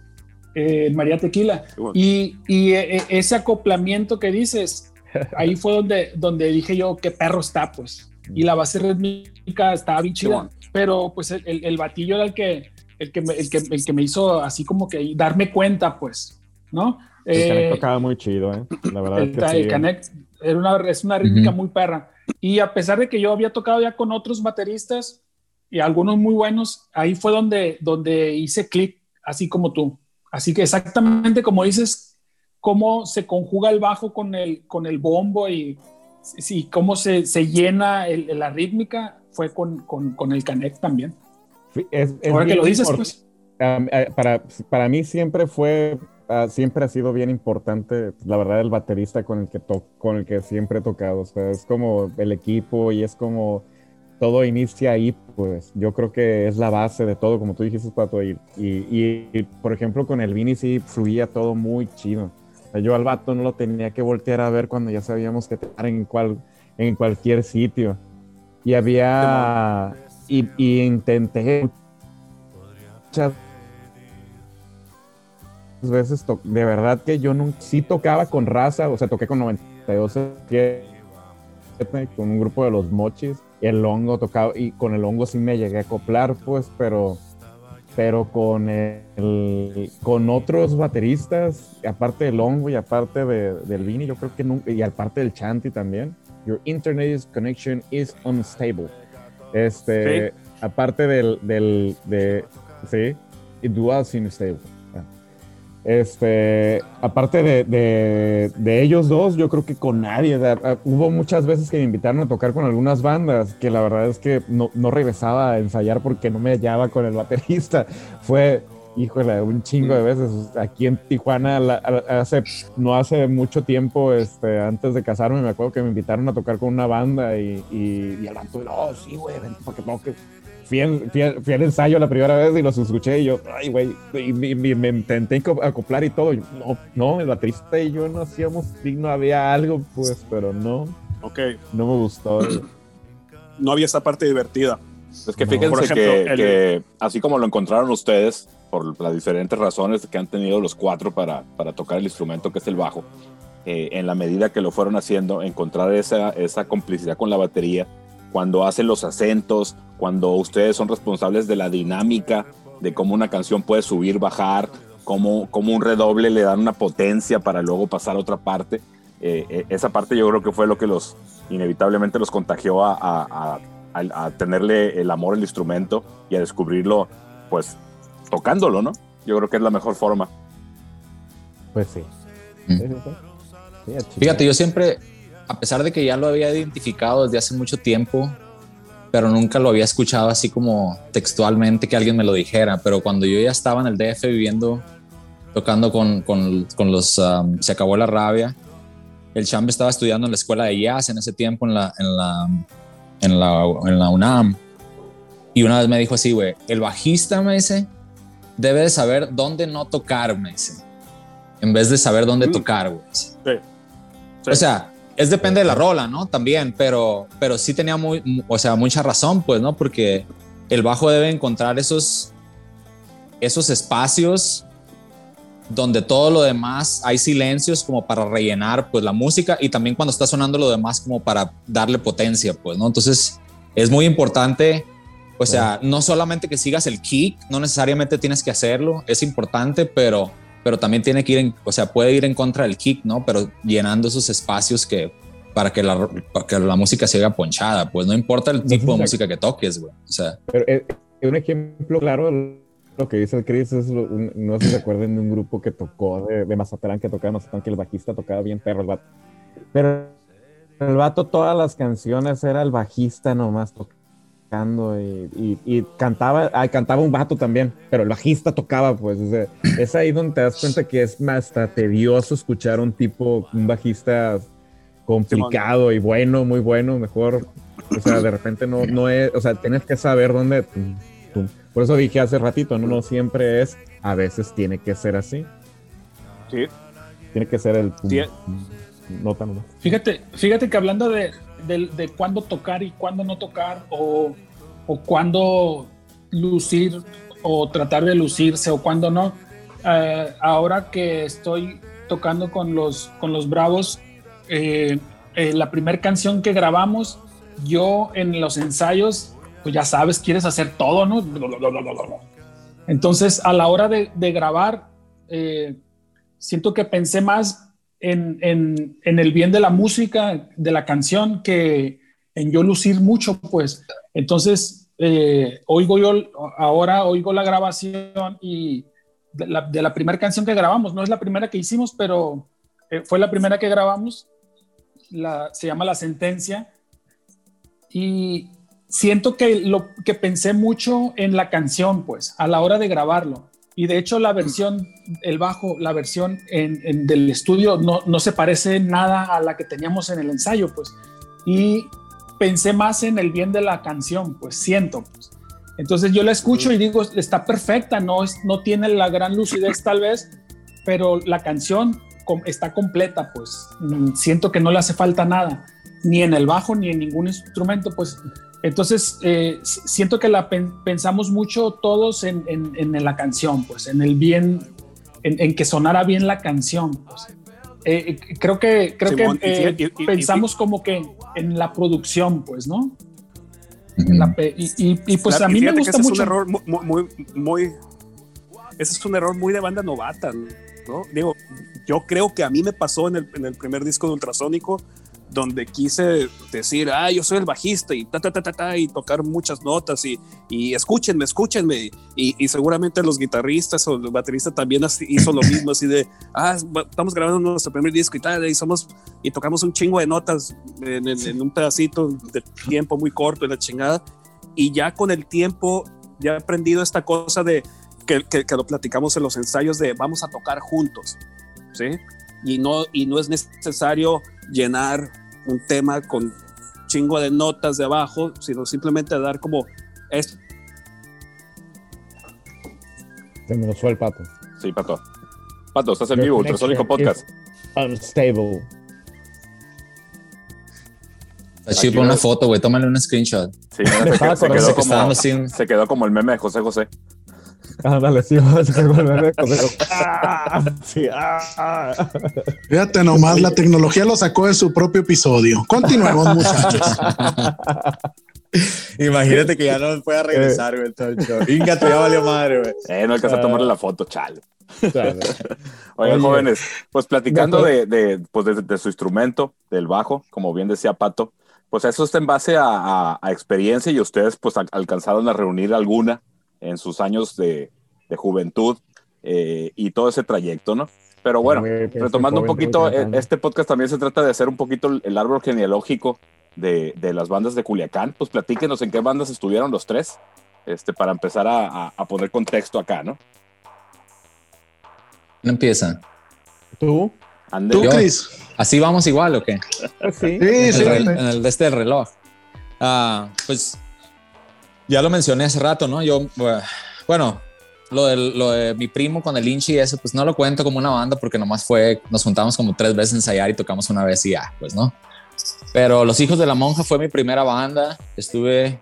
eh, María Tequila. Bueno. Y, y, eh, ese acoplamiento que dices, *laughs* ahí fue donde, donde dije yo, qué perro está, pues. Y la base rítmica estaba bien chida, bueno. Pero pues el, el, el batillo era el que, el, que me, el, que, el que me hizo así como que darme cuenta, pues, ¿no? El Eh, Canek tocaba muy chido, ¿eh? La verdad el, es que el sí. Canek era una, es una rítmica Ujú. muy perra. Y a pesar de que yo había tocado ya con otros bateristas y algunos muy buenos, ahí fue donde, donde hice clic, así como tú. Así que exactamente como dices, cómo se conjuga el bajo con el, con el bombo y, sí, cómo se, se llena el- la rítmica fue con, con, con el Canek también. Es, es Ahora que lo dices, pues. Para, para mí siempre fue, ah, siempre ha sido bien importante, la verdad, el baterista con el que, to- con el que siempre he tocado. O sea, es como el equipo y es como todo inicia ahí, pues yo creo que es la base de todo, como tú dijiste, Pato. Y, y, y, y, por ejemplo, con el Vini sí fluía todo muy chido. O sea, yo al vato no lo tenía que voltear a ver cuando ya sabíamos que estar en, cual, en cualquier sitio. Y había. Y, intenté muchas veces, de verdad que yo no, sí tocaba con raza, o sea, toqué con 92 con un grupo de los mochis, el hongo tocaba, y con el hongo sí me llegué a acoplar, pues, pero, pero con el, con otros bateristas, aparte del hongo y aparte de- del Vini, yo creo que nunca, y aparte del Chanti también, your internet connection is unstable. Este, aparte del, del, de, sí, it was unstable. Ah. Este, aparte de, de, de ellos dos, yo creo que con nadie. ah, hubo muchas veces que me invitaron a tocar con algunas bandas que la verdad es que no, no regresaba a ensayar porque no me hallaba con el baterista. Fue, híjole, un chingo de veces. Aquí en Tijuana, la- hace, no hace mucho tiempo, este, antes de casarme, me acuerdo que me invitaron a tocar con una banda y, y, y el vato, no, sí, güey, ven para que toques fui al, fui, al, fui al ensayo la primera vez y los escuché y yo, ay, güey, y, me intenté co- acoplar y todo. y no, no, el baterista y yo no hacíamos digno, había algo, pues, pero no, Ok, no me gustó. no había esa parte divertida. Es que No. fíjense Por ejemplo, que, el- que así como lo encontraron ustedes, por las diferentes razones que han tenido los cuatro para, para tocar el instrumento que es el bajo, eh, en la medida que lo fueron haciendo, encontrar esa, esa complicidad con la batería, cuando hacen los acentos, cuando ustedes son responsables de la dinámica, de cómo una canción puede subir, bajar, cómo, cómo un redoble le dan una potencia para luego pasar a otra parte. Eh, eh, esa parte yo creo que fue lo que los inevitablemente los contagió a, a- a- a- tenerle el amor al instrumento y a descubrirlo, pues, tocándolo, ¿no? Yo creo que es la mejor forma. Pues sí. Mm. Fíjate, yo siempre, a pesar de que ya lo había identificado desde hace mucho tiempo, pero nunca lo había escuchado así como textualmente que alguien me lo dijera. Pero cuando yo ya estaba en el DF viviendo, tocando con, con- con los um, Se acabó la rabia, el champ estaba estudiando en la escuela de jazz en ese tiempo en la, en la, en la, en la UNAM. Y una vez me dijo así, güey, el bajista me dice, debe de saber dónde no tocar, me dice, en vez de saber dónde Mm. tocar, güey. Sí. Sí. O sea, es depende de la rola, ¿no? También, pero, pero sí tenía muy, mu- o sea, mucha razón, pues, ¿no? Porque el bajo debe encontrar esos, esos espacios donde todo lo demás hay silencios como para rellenar pues la música y también cuando está sonando lo demás como para darle potencia, pues, ¿no? Entonces es muy importante, o sea, no solamente que sigas el kick, no necesariamente tienes que hacerlo, es importante, pero pero también tiene que ir, en, o sea, puede ir en contra del kick, ¿no? Pero llenando esos espacios que para que la, para que la música se haga ponchada, pues no importa el tipo de música que toques, güey. O sea, Pero eh, un ejemplo claro, lo que dice el Chris es, lo- un- no sé si se acuerdan de un grupo que tocó de, de Mazatlán, que tocaba Mazatlán, que el bajista tocaba bien perro el vato. Pero el vato todas las canciones era el bajista nomás tocando y, y- y cantaba, ah, cantaba un vato también, pero el bajista tocaba pues, o sea, es ahí donde te das cuenta que es más hasta tedioso escuchar un tipo, un bajista complicado y bueno, muy bueno, mejor, o sea, de repente no, no es, o sea, tienes que saber dónde, por eso dije hace ratito, no, no siempre es, a veces tiene que ser así, Sí. tiene que ser el Sí. no tan. Fíjate, fíjate que hablando de, de, de cuándo tocar y cuándo no tocar, o, o cuándo lucir o tratar de lucirse o cuándo no, eh, ahora que estoy tocando con los, con los Bravos, eh, eh, la primera canción que grabamos, yo en los ensayos, pues ya sabes, quieres hacer todo, ¿no? Entonces, a la hora de, de grabar, eh, siento que pensé más en, en, en, el bien de la música, de la canción, que en yo lucir mucho, pues. Entonces, eh, oigo yo, ahora oigo la grabación y de la, de la primera canción que grabamos, no es la primera que hicimos, pero eh, fue la primera que grabamos. la, se llama La Sentencia, y siento que lo que pensé mucho en la canción, pues, a la hora de grabarlo. Y de hecho la versión, el bajo, la versión en, del estudio no, no, se parece nada a la que teníamos en el ensayo, pues. Y pensé más en el bien de la canción, pues siento. Pues. Entonces yo la escucho y digo, está perfecta, no, es, no tiene la gran lucidez tal vez, pero la canción está completa, pues mm, siento que no le hace falta nada, ni en el bajo ni en ningún instrumento, pues entonces eh, siento que la pensamos mucho todos en, en, la canción, pues en el bien, en, que sonara bien la canción. Pues. Eh, creo que, creo que eh, pensamos como que en la producción, pues, ¿no? y, pues a mí me gusta mucho. Es un error muy, muy, ese es un error muy de banda novata, ¿no? Digo, yo creo que a mí me pasó en el, en el primer disco de Ultrasónico, donde quise decir, ah, yo soy el bajista y ta, ta, ta, ta, ta y tocar muchas notas y, y escúchenme, escúchenme. Y, y, seguramente los guitarristas o el baterista también hizo lo mismo, así de, ah, estamos grabando nuestro primer disco y tal, y somos, y tocamos un chingo de notas en, en, un pedacito de tiempo muy corto en la chingada. Y ya con el tiempo, ya he aprendido esta cosa de que, que, que lo platicamos en los ensayos de vamos a tocar juntos, ¿sí? Y no, y no es necesario llenar un tema con chingo de notas de abajo, sino simplemente dar como esto. Se me lo fue el pato. Sí, pato. Pato, estás en vivo, Ultrasónico Podcast. Unstable. Así una foto, güey, tómale un screenshot. Sí, *laughs* se, quedó como, se quedó como el meme de José José. *laughs* Ándale, sí, sí, ah. Fíjate nomás, la tecnología lo sacó de su propio episodio. Continuemos, muchachos. *laughs* Imagínate que ya no pueda regresar, güey. Venga, ya valió madre, güey. Eh, no alcanza a tomarle la foto, chale. *laughs* Oigan, jóvenes, pues platicando de, de, pues de, su instrumento, del bajo, como bien decía Pato, pues eso está en base a, a experiencia y ustedes pues alcanzaron a reunir alguna en sus años de, juventud eh, y todo ese trayecto, ¿no? Pero bueno, retomando un poquito, eh, este podcast también se trata de hacer un poquito el árbol genealógico de, las bandas de Culiacán. Pues platíquenos en qué bandas estuvieron los tres, este, para empezar a, poner contexto acá, ¿no? ¿No empieza? ¿Tú? ¿Tú, Chris? ¿Así vamos igual o qué? *laughs* Sí, sí, sí. En el, de este reloj. Ah, pues ya lo mencioné hace rato, ¿no? Yo, bueno, lo de, lo de mi primo con el Inchi y eso, pues no lo cuento como una banda porque nomás fue, nos juntamos como tres veces a ensayar y tocamos una vez y ya, pues no. Pero Los Hijos de la Monja fue mi primera banda. Estuve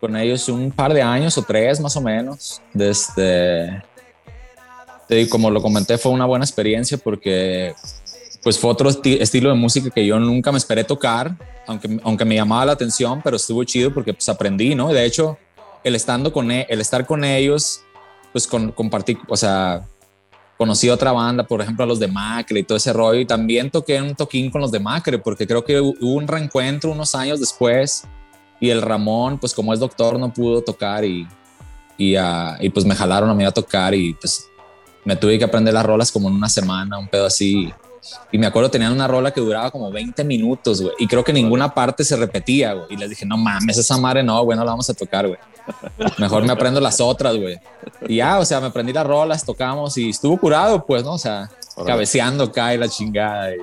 con ellos un par de años o tres más o menos. Desde, como lo comenté, fue una buena experiencia porque pues fue otro estilo de música que yo nunca me esperé tocar, aunque, aunque me llamaba la atención, pero estuvo chido porque pues aprendí, ¿no? De hecho, el, estando con, e, el estar con ellos, pues con, compartí, o sea, conocí otra banda, por ejemplo, a los de Macre y todo ese rollo, y también toqué un toquín con los de Macre, porque creo que hubo un reencuentro unos años después, y el Ramón, pues como es doctor, no pudo tocar y, y, uh, y pues me jalaron a mí a tocar y pues me tuve que aprender las rolas como en una semana, un pedo así. Y me acuerdo, tenían una rola que duraba como 20 minutos, güey. Y creo que ninguna parte se repetía, güey. Y les dije, no mames, esa madre no, güey, no la vamos a tocar, güey. Mejor me aprendo las otras, güey. Y ya, o sea, me aprendí las rolas, tocamos y estuvo curado, pues, ¿no? O sea, cabeceando cae la chingada. Y,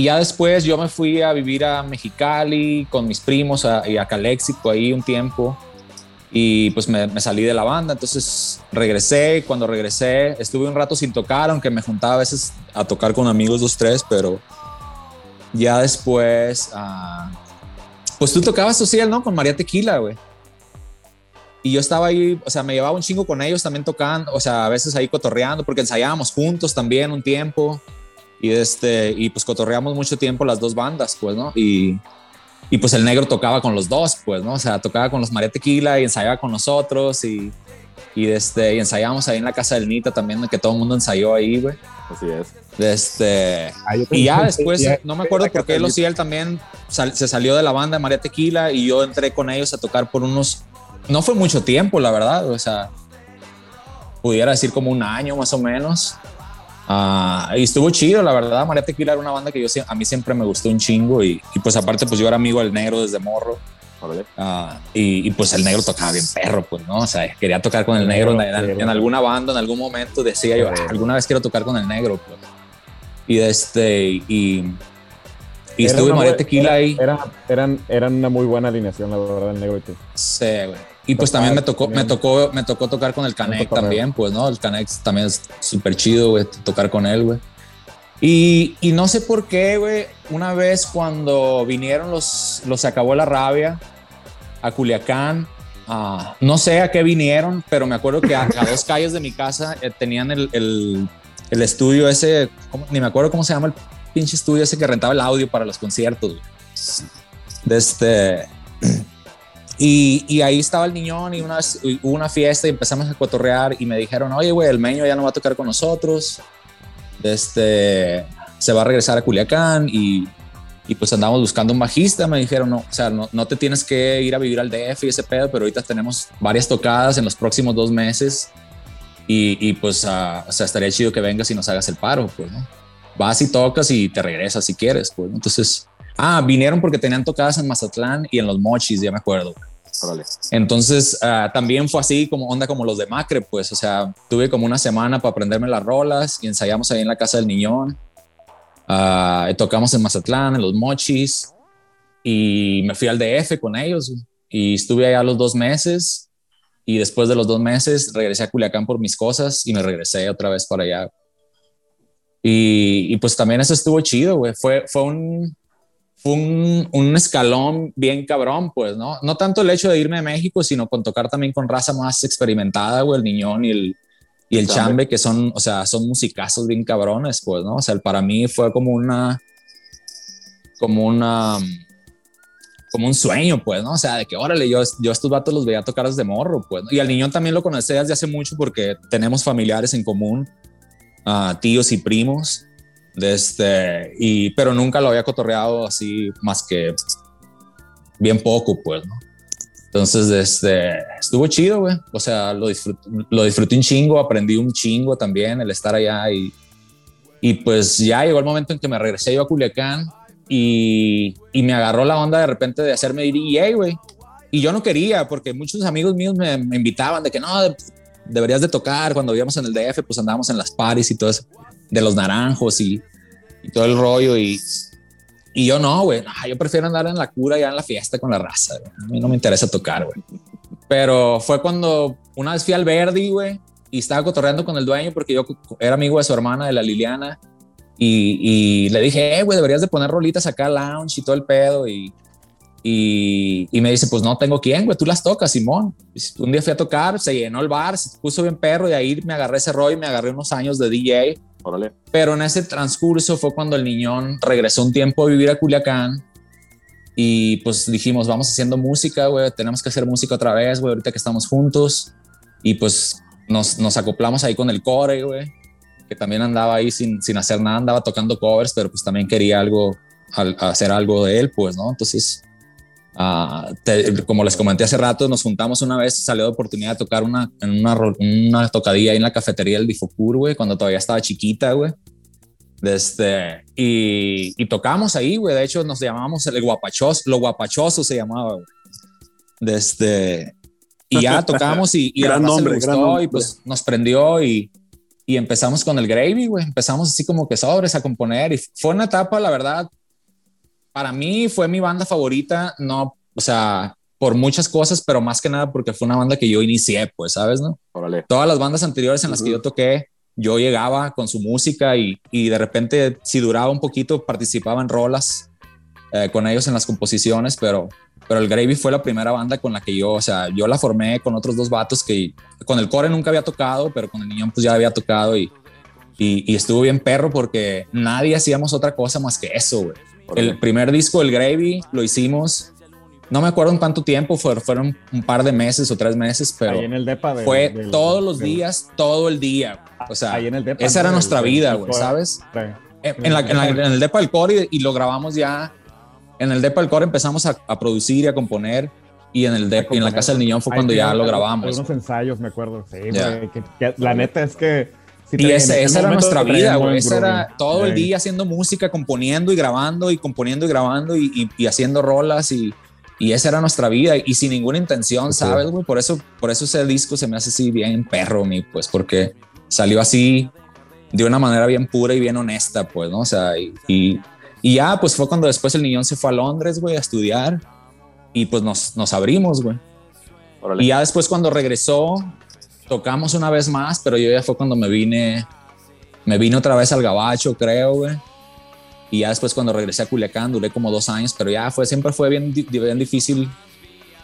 y ya después yo me fui a vivir a Mexicali con mis primos y a Calexico ahí un tiempo y pues me, salí de la banda, entonces regresé, cuando regresé estuve un rato sin tocar, aunque me juntaba a veces a tocar con amigos dos, tres, pero ya después, uh, pues tú tocabas social, ¿no? Con María Tequila, güey. Y yo estaba ahí, o sea, me llevaba un chingo con ellos también tocando, o sea, a veces ahí cotorreando, porque ensayábamos juntos también un tiempo. Y, este, y pues cotorreamos mucho tiempo las dos bandas, pues, ¿no? Y, y pues el negro tocaba con los dos, pues, ¿no? O sea, tocaba con los María Tequila y ensayaba con nosotros y, y, este, y ensayábamos ahí en la casa del Nita también, que todo el mundo ensayó ahí, güey. Así es. Este, ah, y ya después, no me acuerdo por qué él también se salió de la banda de María Tequila y yo entré con ellos a tocar por unos, no fue mucho tiempo, la verdad, o sea, pudiera decir como un año más o menos. Ah, y estuvo chido, la verdad. María Tequila era una banda que yo a mí siempre me gustó un chingo y, y pues aparte pues yo era amigo del negro desde morro. Ah, y, y, pues el negro tocaba bien perro, pues, ¿no? O sea, quería tocar con el El negro, negro, en, en alguna banda, en algún momento decía yo. "Ah, alguna vez quiero tocar con el negro, pues. Y este, y, y Era estuve María Tequila ahí. Era, eran, eran una muy buena alineación, la verdad, el negro y tú. Sí, güey. Y pues también me tocó, me también. tocó, me tocó tocar con el Canek también, pues, ¿no? El Canek también es súper chido, güey, tocar con él, güey. Y, y no sé por qué, güey, una vez cuando vinieron los, los Se Acabó la Rabia a Culiacán, ah, no sé a qué vinieron, pero me acuerdo que a, a dos *laughs* calles de mi casa eh, tenían el, el, el estudio ese, ni me acuerdo cómo se llama el pinche estudio ese que rentaba el audio para los conciertos, güey. De este... *clears throat* Y, y ahí estaba el niñón y una hubo una fiesta y empezamos a cotorrear y me dijeron, oye, güey, el meño ya no va a tocar con nosotros. Este, se va a regresar a Culiacán y, y pues andamos buscando un bajista. Me dijeron, no, o sea, no, no te tienes que ir a vivir al DF y ese pedo, pero ahorita tenemos varias tocadas en los próximos dos meses y, y pues, ah, o sea, estaría chido que vengas y nos hagas el paro, pues, ¿no? Vas y tocas y te regresas si quieres, pues, ¿no? Entonces, ah, vinieron porque tenían tocadas en Mazatlán y en los Mochis, ya me acuerdo. Entonces ah, también fue así como onda como los de Macre, pues, o sea, tuve como una semana para aprenderme las rolas y ensayamos ahí en la casa del niñón. Ah, tocamos en Mazatlán, en los Mochis y me fui al DF con ellos y estuve allá los dos meses y después de los dos meses regresé a Culiacán por mis cosas y me regresé otra vez para allá. Y, y pues también eso estuvo chido, güey. Fue, fue un, un, un, escalón bien cabrón, pues, ¿no? No tanto el hecho de irme a México, sino con tocar también con raza más experimentada, güey, el Niñón y el, y el chambe. chambe, que son, o sea, son musicazos bien cabrones, pues, ¿no? O sea, para mí fue como una, como una, como un sueño, pues, ¿no? O sea, de que, órale, yo, yo estos vatos los veía tocar desde morro, pues, ¿no? Y al Niñón también lo conocí desde hace mucho porque tenemos familiares en común, uh, tíos y primos, de este, y, pero nunca lo había cotorreado así más que bien poco, pues. Entonces, este, estuvo chido, güey. O sea, lo disfruté, lo disfruté un chingo, aprendí un chingo también el estar allá y, y pues ya llegó el momento en que me regresé yo a Culiacán y, y me agarró la onda de repente de hacerme DJ, güey. Y yo no quería porque muchos amigos míos me, me invitaban de que no, de, deberías de tocar. Cuando vivíamos en el DF, pues andábamos en las paris y todo eso, de los naranjos y, todo el rollo. Y, y yo no, güey, no, yo prefiero andar en la cura ya en la fiesta con la raza. Güey. A mí no me interesa tocar, güey. Pero fue cuando una vez fui al Verdi, güey, y estaba cotorreando con el dueño porque yo era amigo de su hermana, de la Liliana. Y, y le dije, eh, güey, deberías de poner rolitas acá, lounge y todo el pedo. Y, y, y, me dice, pues no tengo quién, güey, tú las tocas, Simón. Un día fui a tocar, se llenó el bar, se puso bien perro y ahí me agarré ese rollo y me agarré unos años de DJ. Pero en ese transcurso fue cuando el niñón regresó un tiempo a vivir a Culiacán y pues dijimos, vamos haciendo música, güey, tenemos que hacer música otra vez, güey, ahorita que estamos juntos. Y pues nos, nos acoplamos ahí con el core, güey, que también andaba ahí sin, sin hacer nada, andaba tocando covers, pero pues también quería algo, al, hacer algo de él, pues, ¿no? Entonces, uh, te, como les comenté hace rato, nos juntamos una vez, salió de oportunidad de tocar una, en una, una tocadilla ahí en la cafetería del Difocur, güey, cuando todavía estaba chiquita, güey. Este, y, y, tocamos ahí, güey. De hecho, nos llamábamos el guapachoso, lo guapachoso se llamaba, güey. Desde, y ya *laughs* tocamos y, y gran nombre, gustó, gran nombre. y pues nos prendió y, y empezamos con el gravy, güey. Empezamos así como que sobres a componer y fue una etapa, la verdad, para mí fue mi banda favorita, no, o sea, por muchas cosas, pero más que nada porque fue una banda que yo inicié, pues, ¿sabes? No? Órale. Todas las bandas anteriores en las uh -huh. que yo toqué, yo llegaba con su música y, y, de repente, si duraba un poquito, participaba en rolas eh, con ellos en las composiciones, pero, pero el Gravy fue la primera banda con la que yo, o sea, yo la formé con otros dos vatos que con el core nunca había tocado, pero con el niño pues ya había tocado y, y, y estuvo bien perro porque nadie hacíamos otra cosa más que eso, güey. El primer disco, el Gravy, lo hicimos no me acuerdo en cuánto tiempo, fue, fueron un par de meses o tres meses, pero ahí en el depa de, fue del, todos los del, días, todo el día. O sea, ahí en el depa, esa era nuestra vida, güey, ¿sabes? En, en, la, en, la, en, el depa del core y, y, lo grabamos ya. En el depa del core empezamos a, a producir y a componer. Y en, el depa, y en la casa del niñón fue cuando ya lo grabamos. Algunos ensayos, me acuerdo. Sí, que- que la neta es que y ese, esa era nuestra vida, güey. Esa era todo el día haciendo música, componiendo y grabando y componiendo y grabando y, y, haciendo rolas y, y, esa era nuestra vida y sin ninguna intención, ¿sabes, güey? Por eso, por eso ese disco se me hace así bien perro, mi, pues, porque salió así de una manera bien pura y bien honesta, pues, ¿no? O sea, y, y ya, pues fue cuando después el niñón se fue a Londres, güey, a estudiar y pues nos, nos abrimos, güey. Y ya después cuando regresó, tocamos una vez más, pero yo ya fue cuando me vine, me vine otra vez al Gabacho, creo, güey. Y ya después cuando regresé a Culiacán, duré como dos años, pero ya fue, siempre fue bien, bien difícil,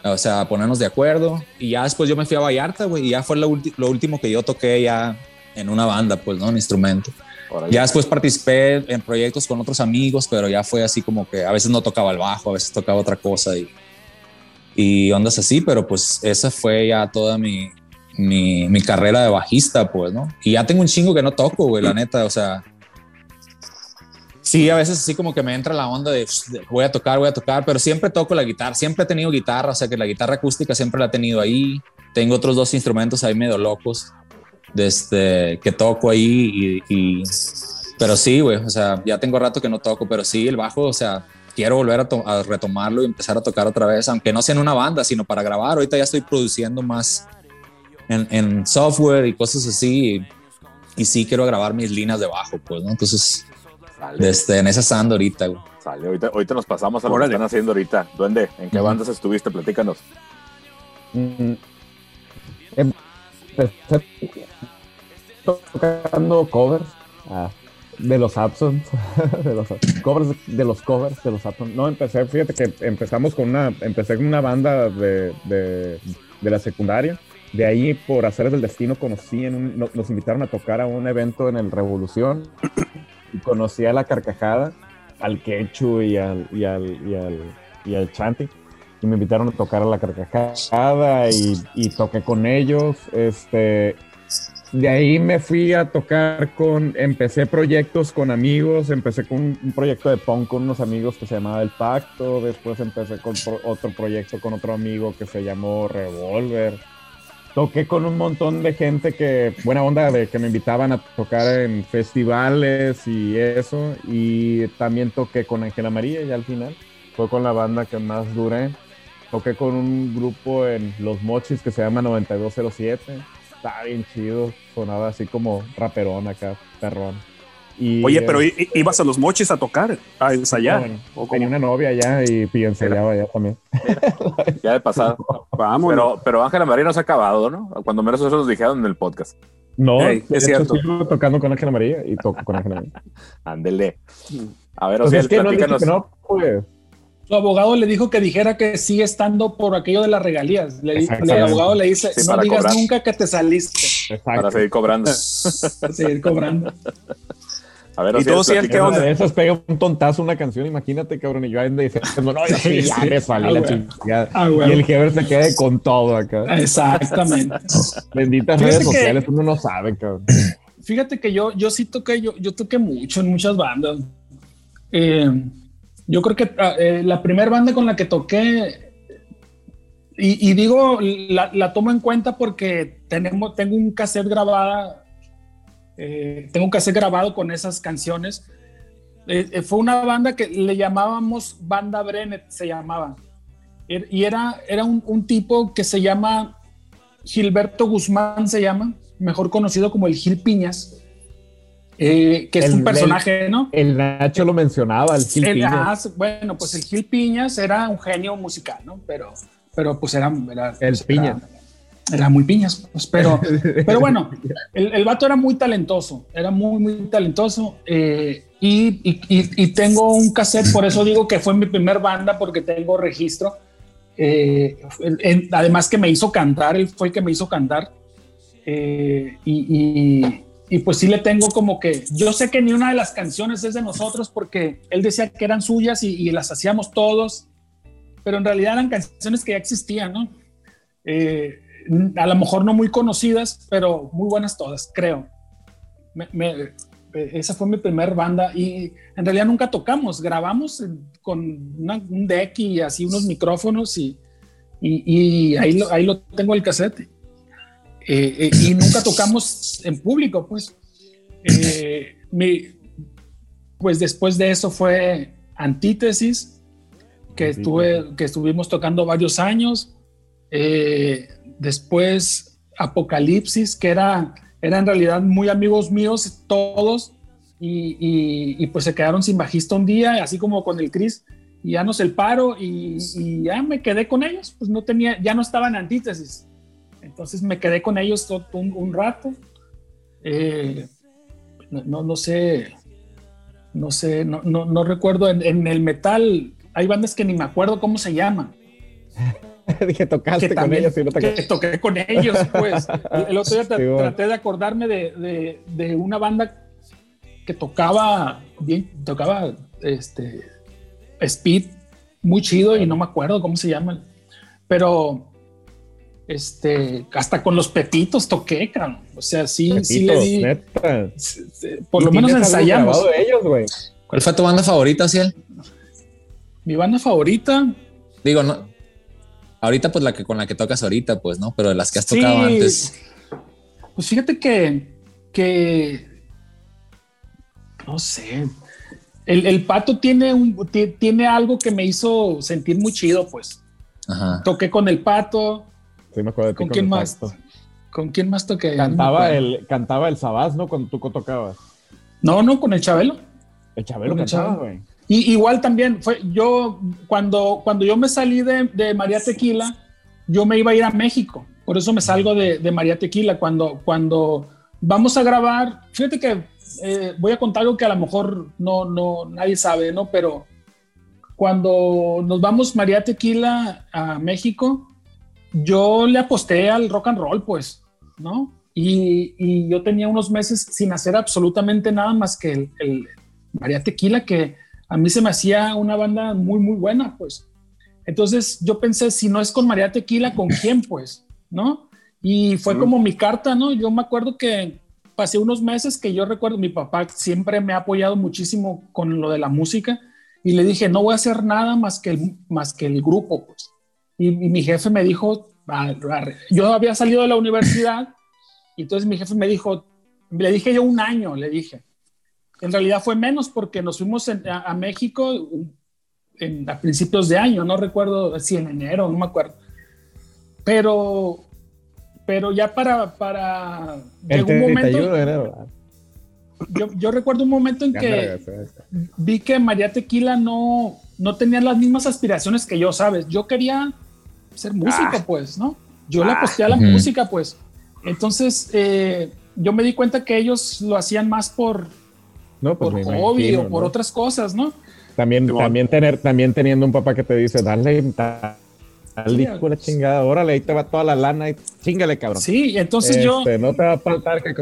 o sea, ponernos de acuerdo. Y ya después yo me fui a Vallarta, güey, y ya fue lo, último que yo toqué ya en una banda, pues, ¿no? Un instrumento. Ya después participé en proyectos con otros amigos, pero ya fue así como que a veces no tocaba el bajo, a veces tocaba otra cosa y, y ondas así, pero pues esa fue ya toda mi, mi, mi, carrera de bajista, pues, ¿no? Y ya tengo un chingo que no toco, güey, la neta, o sea. Sí, a veces así como que me entra la onda de, voy a tocar, voy a tocar, pero siempre toco la guitarra, siempre he tenido guitarra, o sea que la guitarra acústica siempre la he tenido ahí. Tengo otros dos instrumentos ahí medio locos, desde este, que toco ahí y, pero sí, güey, o sea, ya tengo rato que no toco, pero sí, el bajo, o sea, quiero volver a, retomarlo y empezar a tocar otra vez, aunque no sea en una banda, sino para grabar. Ahorita ya estoy produciendo más en, software y cosas así. Y, sí quiero grabar mis líneas de bajo, pues, ¿no? Entonces, desde, en esa sanda ahorita, güey. Sale, ahorita, ahorita nos pasamos a lo que están haciendo ahorita. Duende, ¿en qué bandas estuviste? Platícanos. Mm, empecé tocando covers. Ah, de los Absons, *laughs* de los covers de los covers de los Absons. No, empecé, fíjate que empezamos con una, empecé con una banda de, de, de la secundaria. De ahí, por hacer el destino, conocí, en un, nos invitaron a tocar a un evento en el Revolución y conocí a La Carcajada, al Quechu y al, y al, y al, y al Chanti. Y me invitaron a tocar a La Carcajada y, y toqué con ellos. Este, de ahí me fui a tocar con, empecé proyectos con amigos, empecé con un proyecto de punk con unos amigos que se llamaba El Pacto, después empecé con otro proyecto con otro amigo que se llamó Revolver. Toqué con un montón de gente que, buena onda, de que me invitaban a tocar en festivales y eso. Y también toqué con Ángela María y al final fue con la banda que más duré. Toqué con un grupo en Los Mochis que se llama 9207 está bien chido, sonaba así como raperón acá, perrón. Y, Oye, pero eh, ibas a los mochis a tocar, a ensayar. ¿o tenía una novia allá y, y ensayaba allá también. ya de pasado. *laughs* Vamos. Pero, pero Ángela María no se ha acabado, ¿no? Cuando menos eso nos dijeron en el podcast. No, es cierto. Sigo tocando con Ángela María y toco con Ángela María. *laughs* Ándele. A ver, o sea, es que no, que no, pues. Su abogado le dijo que dijera que sigue estando por aquello de las regalías. Le, el abogado le dice, no digas nunca que te saliste. Para seguir cobrando. para seguir cobrando. *laughs* A ver, y todo si el que onda de esas pega un tontazo una canción, imagínate, cabrón, y yo ando diciendo, no, ya, *laughs* sí, ya me salí la chingada. Ah, y el Heber se quede con todo acá. Exactamente. *laughs* Benditas redes sociales, uno no sabe, cabrón. Fíjate que yo, yo sí toqué, yo, yo toqué mucho en muchas bandas. Eh, yo creo que ah, eh, la primera banda con la que toqué, y, digo, la, tomo en cuenta porque tenemos, tengo un cassette grabada, eh, tengo un cassette grabado con esas canciones. Eh, fue una banda que le llamábamos Banda Brennet, se llamaba. Er, y era, era un, un tipo que se llama Gilberto Guzmán, se llama, mejor conocido como el Gil Piñas. Eh, que es un personaje, ¿no? El Nacho lo mencionaba, el Gil Piñas. Ah, bueno, pues el Gil Piñas era un genio musical, ¿no? Pero, pero pues era... era el Piñas. Era, muy Piñas, pues, pero, *laughs* pero bueno, el, el, vato era muy talentoso, era muy, muy talentoso. Eh, y, y, y, tengo un cassette, por eso digo que fue mi primer banda, porque tengo registro. Eh, además que me hizo cantar, él fue el que me hizo cantar. y, y pues sí le tengo como que, yo sé que ni una de las canciones es de nosotros porque él decía que eran suyas y, las hacíamos todos, pero en realidad eran canciones que ya existían, ¿no? Eh, a lo mejor no muy conocidas, pero muy buenas todas, creo. esa fue mi primer banda y en realidad nunca tocamos, grabamos con un deck y así unos micrófonos y, y, ahí, lo, ahí lo tengo el cassette eh, eh, y nunca tocamos en público, pues. Eh, mi, pues después de eso fue Antítesis, que, estuve, que estuvimos tocando varios años. Eh, después Apocalipsis, que era, era en realidad muy amigos míos todos, y, y, pues se quedaron sin bajista un día, así como con el Chris, y ya nos el paro, y, y, ya me quedé con ellos, pues no tenía, ya no estaba en antítesis. Entonces me quedé con ellos un, un, rato. Eh, no, no, sé, no sé, no, no, no recuerdo, en, en, el metal hay bandas que ni me acuerdo cómo se llaman. *laughs* *laughs* Dije, tocaste que con también, ellos y no te que toqué con ellos, pues. *laughs* El, otro día tra- Sí, bueno. traté de acordarme de, de, de una banda que tocaba bien, tocaba este speed muy chido y no me acuerdo cómo se llaman. Pero este, hasta con los petitos toqué, cabrón. O sea, sí, sí le di. neta. Por ¿Y lo menos ensayamos. grabado de ellos, güey. ¿Cuál fue tu banda favorita, Ciel? Mi banda favorita, Digo, no. Ahorita, pues la que con la que tocas ahorita, pues, ¿no? Pero de las que has Sí. tocado antes. Pues fíjate que, que no sé, el, el pato tiene, un, ti- tiene algo que me hizo sentir muy chido, pues. Ajá. Toqué con el pato, Sí, me acuerdo de ti ¿con con quién el más? Pasto. ¿Con quién más toqué? Cantaba el, cantaba el Sabás, ¿no? Cuando tú tocabas. No, no, con el Chabelo. El Chabelo Con el cantaba, Chabelo. güey. Y igual también fue yo cuando cuando yo me salí de, de María Tequila, yo me iba a ir a México. Por eso me salgo de, de María Tequila cuando cuando vamos a grabar. Fíjate que eh, voy a contar algo que a lo mejor no no nadie sabe, ¿no? Pero cuando nos vamos María Tequila a México, yo le aposté al rock and roll, pues, ¿no? Y, y yo tenía unos meses sin hacer absolutamente nada más que el, el María Tequila, que a mí se me hacía una banda muy, muy buena, pues. Entonces yo pensé, si no es con María Tequila, ¿con *laughs* quién, pues? ¿No? Y fue como mi carta, ¿no? Yo me acuerdo que pasé unos meses que yo recuerdo, mi papá siempre me ha apoyado muchísimo con lo de la música y le dije, no voy a hacer nada más que el, más que el grupo, pues. Y, y mi jefe me dijo, "Ah, arre". yo había salido de la universidad y entonces mi jefe me dijo, le dije yo un año, le dije. En realidad fue menos porque nos fuimos en- a, a México en- a principios de año, no recuerdo si en enero, no me acuerdo. Pero, pero ya para, para El llegó un 31 momento, de enero. ah, yo, yo recuerdo un momento en ya que vi que María Tequila no, no tenía las mismas aspiraciones que yo, ¿sabes? Yo quería ser músico, pues, ¿no? Yo le aposté a la Ujú. música, pues. Entonces, eh, yo me di cuenta que ellos lo hacían más por, No, pues por hobby imagino, o por ¿no? otras cosas, ¿no? También, también, tener, también teniendo un papá que te dice, dale, tal Sí, chingada, órale, ahí te va toda la lana y chingale, cabrón. Sí, entonces yo, Este, no te va a faltar que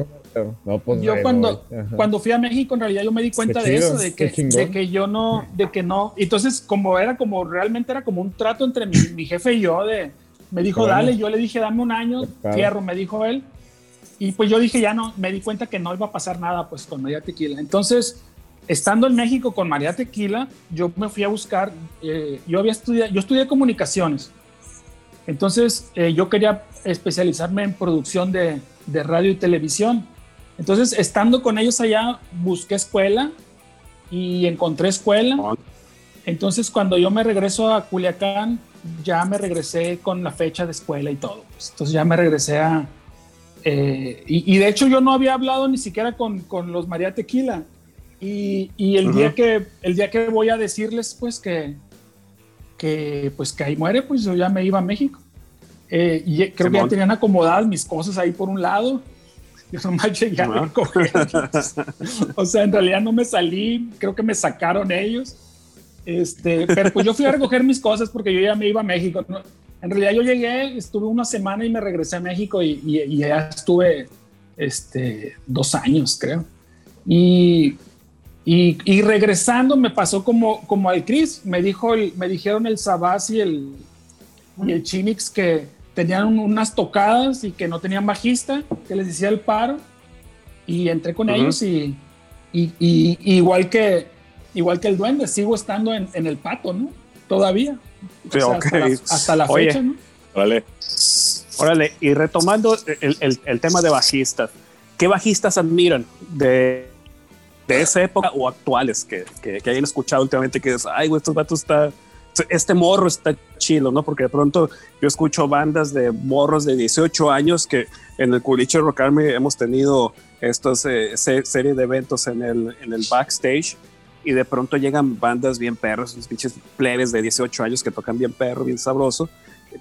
No, pues, yo bueno, cuando, cuando fui a México, en realidad yo me di cuenta de eso, de que, de que yo no, de que no. Entonces, como era como, realmente era como un trato entre mi, mi jefe y yo, de, me dijo, Bueno. dale, yo le dije, dame un año, fierro, me dijo él. Y pues yo dije, ya no, me di cuenta que no iba a pasar nada, pues con María Tequila. Entonces, estando en México con María Tequila, yo me fui a buscar, eh, yo había estudiado, yo estudié comunicaciones. Entonces, eh, yo quería especializarme en producción de, de radio y televisión. Entonces, estando con ellos allá, busqué escuela y encontré escuela. Entonces, cuando yo me regreso a Culiacán, ya me regresé con la fecha de escuela y todo. pues. Entonces, ya me regresé a... eh, y, y de hecho, yo no había hablado ni siquiera con, con los María Tequila. Y, y el, día que, el día que voy a decirles, pues, que, que, pues, que ahí muere, pues yo ya me iba a México. Eh, y creo que ya Simón. tenían acomodadas mis cosas ahí por un lado. *laughs* Yo nomás llegué a recogerlas. O sea, en realidad no me salí, creo que me sacaron ellos. Este, pero pues yo fui a recoger mis cosas porque yo ya me iba a México. ¿no? En realidad yo llegué, estuve una semana y me regresé a México y, y, y ya estuve este, dos años, creo. Y, y, regresando me pasó como, como al Chris, me, dijo el- me dijeron el Sabás y el, y el Chinix que tenían un- unas tocadas y que no tenían bajista, que les hacía el paro. Y entré con Ujú. ellos y, y, y- y igual que igual que el duende, sigo estando en, en el pato, ¿no? Todavía. Sí, O sea, ok. hasta, la, hasta la Oye. fecha, ¿no? Órale. Órale, y retomando el, el- el tema de bajistas, ¿qué bajistas admiran de, de esa época o actuales que, que, que hayan escuchado últimamente que es, ay, güey, estos vatos está, este morro está chilo, ¿no? Porque de pronto yo escucho bandas de morros de 18 años que en el Culiche Rock Army hemos tenido estos eh, se- serie de eventos en el, en el backstage y de pronto llegan bandas bien perros, unos pinches plebes de 18 años que tocan bien perro, bien sabroso.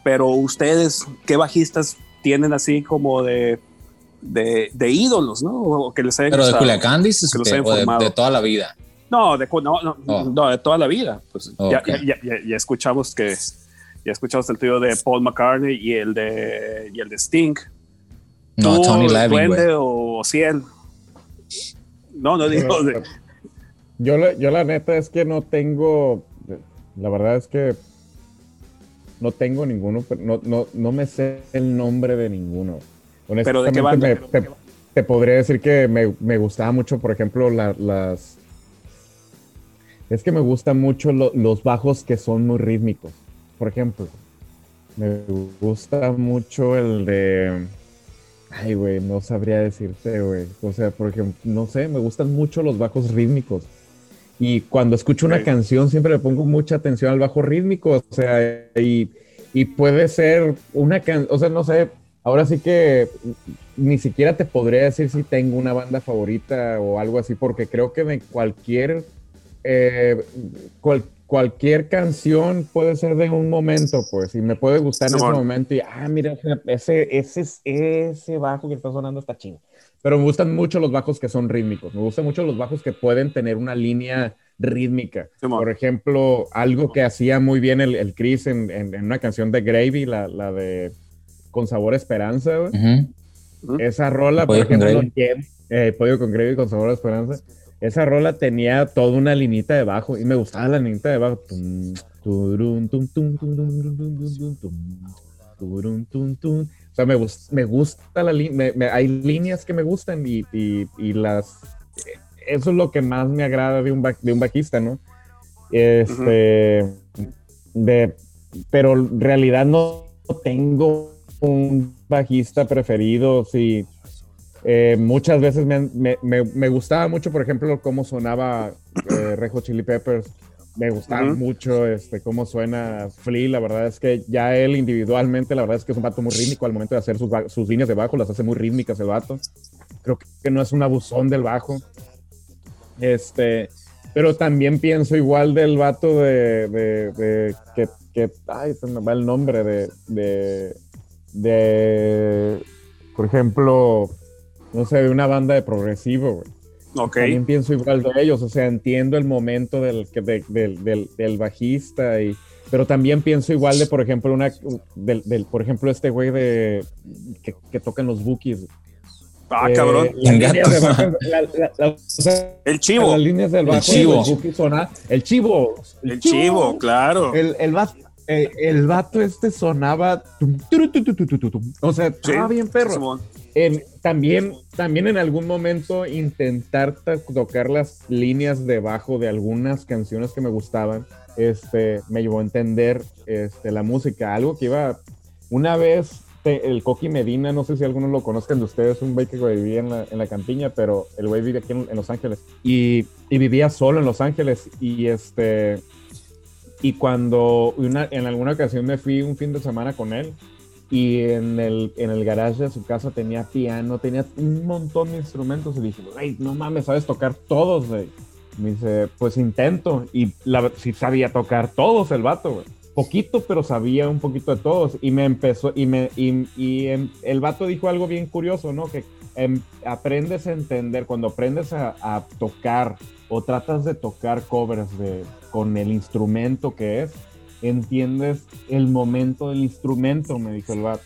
Pero ustedes, ¿qué bajistas tienen así como de, de, de ídolos, ¿no? O que les haya Pero de? Culiacán dices que los hayan o de, formado. de toda la vida. No, de, no, no, Oh. no, de toda la vida. Pues ya, ya, ya, ya- ya escuchamos que ya escuchamos el tío de Paul McCartney y el de y el de Sting. No, ¿Tú, Tony Levin, Duende o Ciel? No, no digo de, Yo, la- yo la neta es que no tengo, la verdad es que no tengo ninguno, pero no, no, no me sé el nombre de ninguno. ¿Pero de qué Honestamente, banda? me- te, te podría decir que me, me gustaba mucho, por ejemplo, la- las... Es que me gustan mucho lo- los bajos que son muy rítmicos. Por ejemplo, me gusta mucho el de... Ay, güey, no sabría decirte, güey. O sea, por ejemplo, no sé, me gustan mucho los bajos rítmicos. Y cuando escucho una canción siempre le pongo mucha atención al bajo rítmico. O sea, y, y puede ser una canción, o sea, no sé, ahora sí que ni siquiera te podría decir si tengo una banda favorita o algo así, porque creo que de cualquier, eh, cual- cualquier canción puede ser de un momento, pues, y me puede gustar en ese Simón. momento y, ah, mira, ese, ese, ese bajo que está sonando está chido. Pero me gustan mucho los bajos que son rítmicos. Me gustan mucho los bajos que pueden tener una línea rítmica. Simón. Por ejemplo, algo que hacía muy bien el, el Chris en, en- en una canción de Gravy, la, la de Con Sabor a Esperanza, güey. Ujú. Esa rola, por Pollo con ejemplo, Gravy. eh, Pollo con Gravy con Sabor a Esperanza esa rola tenía toda una linita de bajo y me gustaba la linita de bajo. O sea, me, gusta, me gusta la línea, hay líneas que me gustan y, y, y, las... Eso es lo que más me agrada de un, ba, de un baquista, ¿no? Este... De, pero en realidad no tengo un bajista preferido, eh, muchas veces me, me, me- me gustaba mucho, por ejemplo, cómo sonaba eh, Red Hot Chili Peppers. Me gustaba mucho este, cómo suena Flea. La verdad es que ya él individualmente, la verdad es que es un vato muy rítmico al momento de hacer sus, sus líneas de bajo, las hace muy rítmicas el vato. Creo que no es un abusón del bajo. Este, pero también pienso igual del vato de, de- de- que, que, ay, se me va el nombre de, de, de, por ejemplo, no sé, de una banda de progresivo, güey. Ok. También pienso igual de ellos, o sea, entiendo el momento del, que- de- del, del, del bajista y pero también pienso igual de, por ejemplo, una del, del- por ejemplo, este güey de que, que tocan los bookies. Ah, Eh, cabrón. bajo- la- la- la- o sea, El chivo. las líneas del El bajo chivo. de los bookies sona- el chivo, El chivo, claro. el, el, vato, eh, el vato este sonaba. tum, turu, tu, tu, tu, tu, tu, tum. O sea, estaba bien perro. En- también, también en algún momento intentar ta- tocar las líneas de bajo de algunas canciones que me gustaban, este, me llevó a entender este, la música. Algo que iba. Una vez, el Coqui Medina, no sé si algunos lo conozcan de ustedes, un güey que vivía en la, en la campiña, pero el güey vive aquí en, en Los Ángeles. Y, y vivía solo en Los Ángeles. Y este. Y cuando en alguna ocasión me fui un fin de semana con él y en el, en el garage de su casa tenía piano, tenía un montón de instrumentos y dije, no mames, sabes tocar todos. Me dice, pues intento. Y la, sabía tocar todos el vato, güey. Poquito, pero sabía un poquito de todos. Y me empezó, y me, y em, el vato dijo algo bien curioso, ¿no? Que em, aprendes a entender, cuando aprendes a, a tocar o tratas de tocar covers de, con el instrumento que es, entiendes el momento del instrumento, me dijo el vato.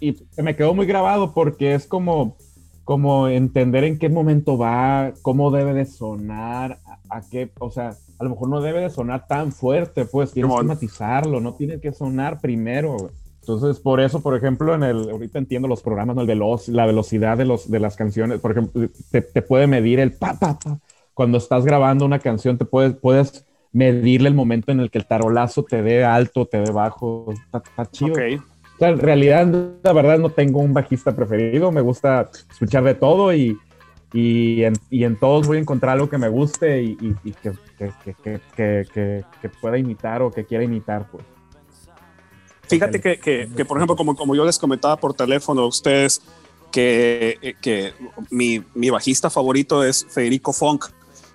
Y, y me quedó muy grabado porque es como, como entender en qué momento va, cómo debe de sonar, a, a qué, o sea, a lo mejor no debe de sonar tan fuerte, pues tienes Simón. que matizarlo, no tiene que sonar primero. Entonces, por eso, por ejemplo, en el, ahorita entiendo los programas, ¿no? el veloz, la velocidad de, los, de las canciones, por ejemplo, te, te puede medir el pa, pa, pa. Cuando estás grabando una canción, te puedes, puedes medirle el momento en el que el tarolazo te dé alto, te dé bajo. Está, está chido. Ok. O sea, en realidad, la verdad, no tengo un bajista preferido. Me gusta escuchar de todo y, y, en, y en todos voy a encontrar algo que me guste y, y- y que, que, que- que pueda imitar o que quiera imitar, pues. Fíjate que, que, que, por ejemplo, como, como yo les comentaba por teléfono a ustedes, que, eh, que mi, mi bajista favorito es Federico Funk,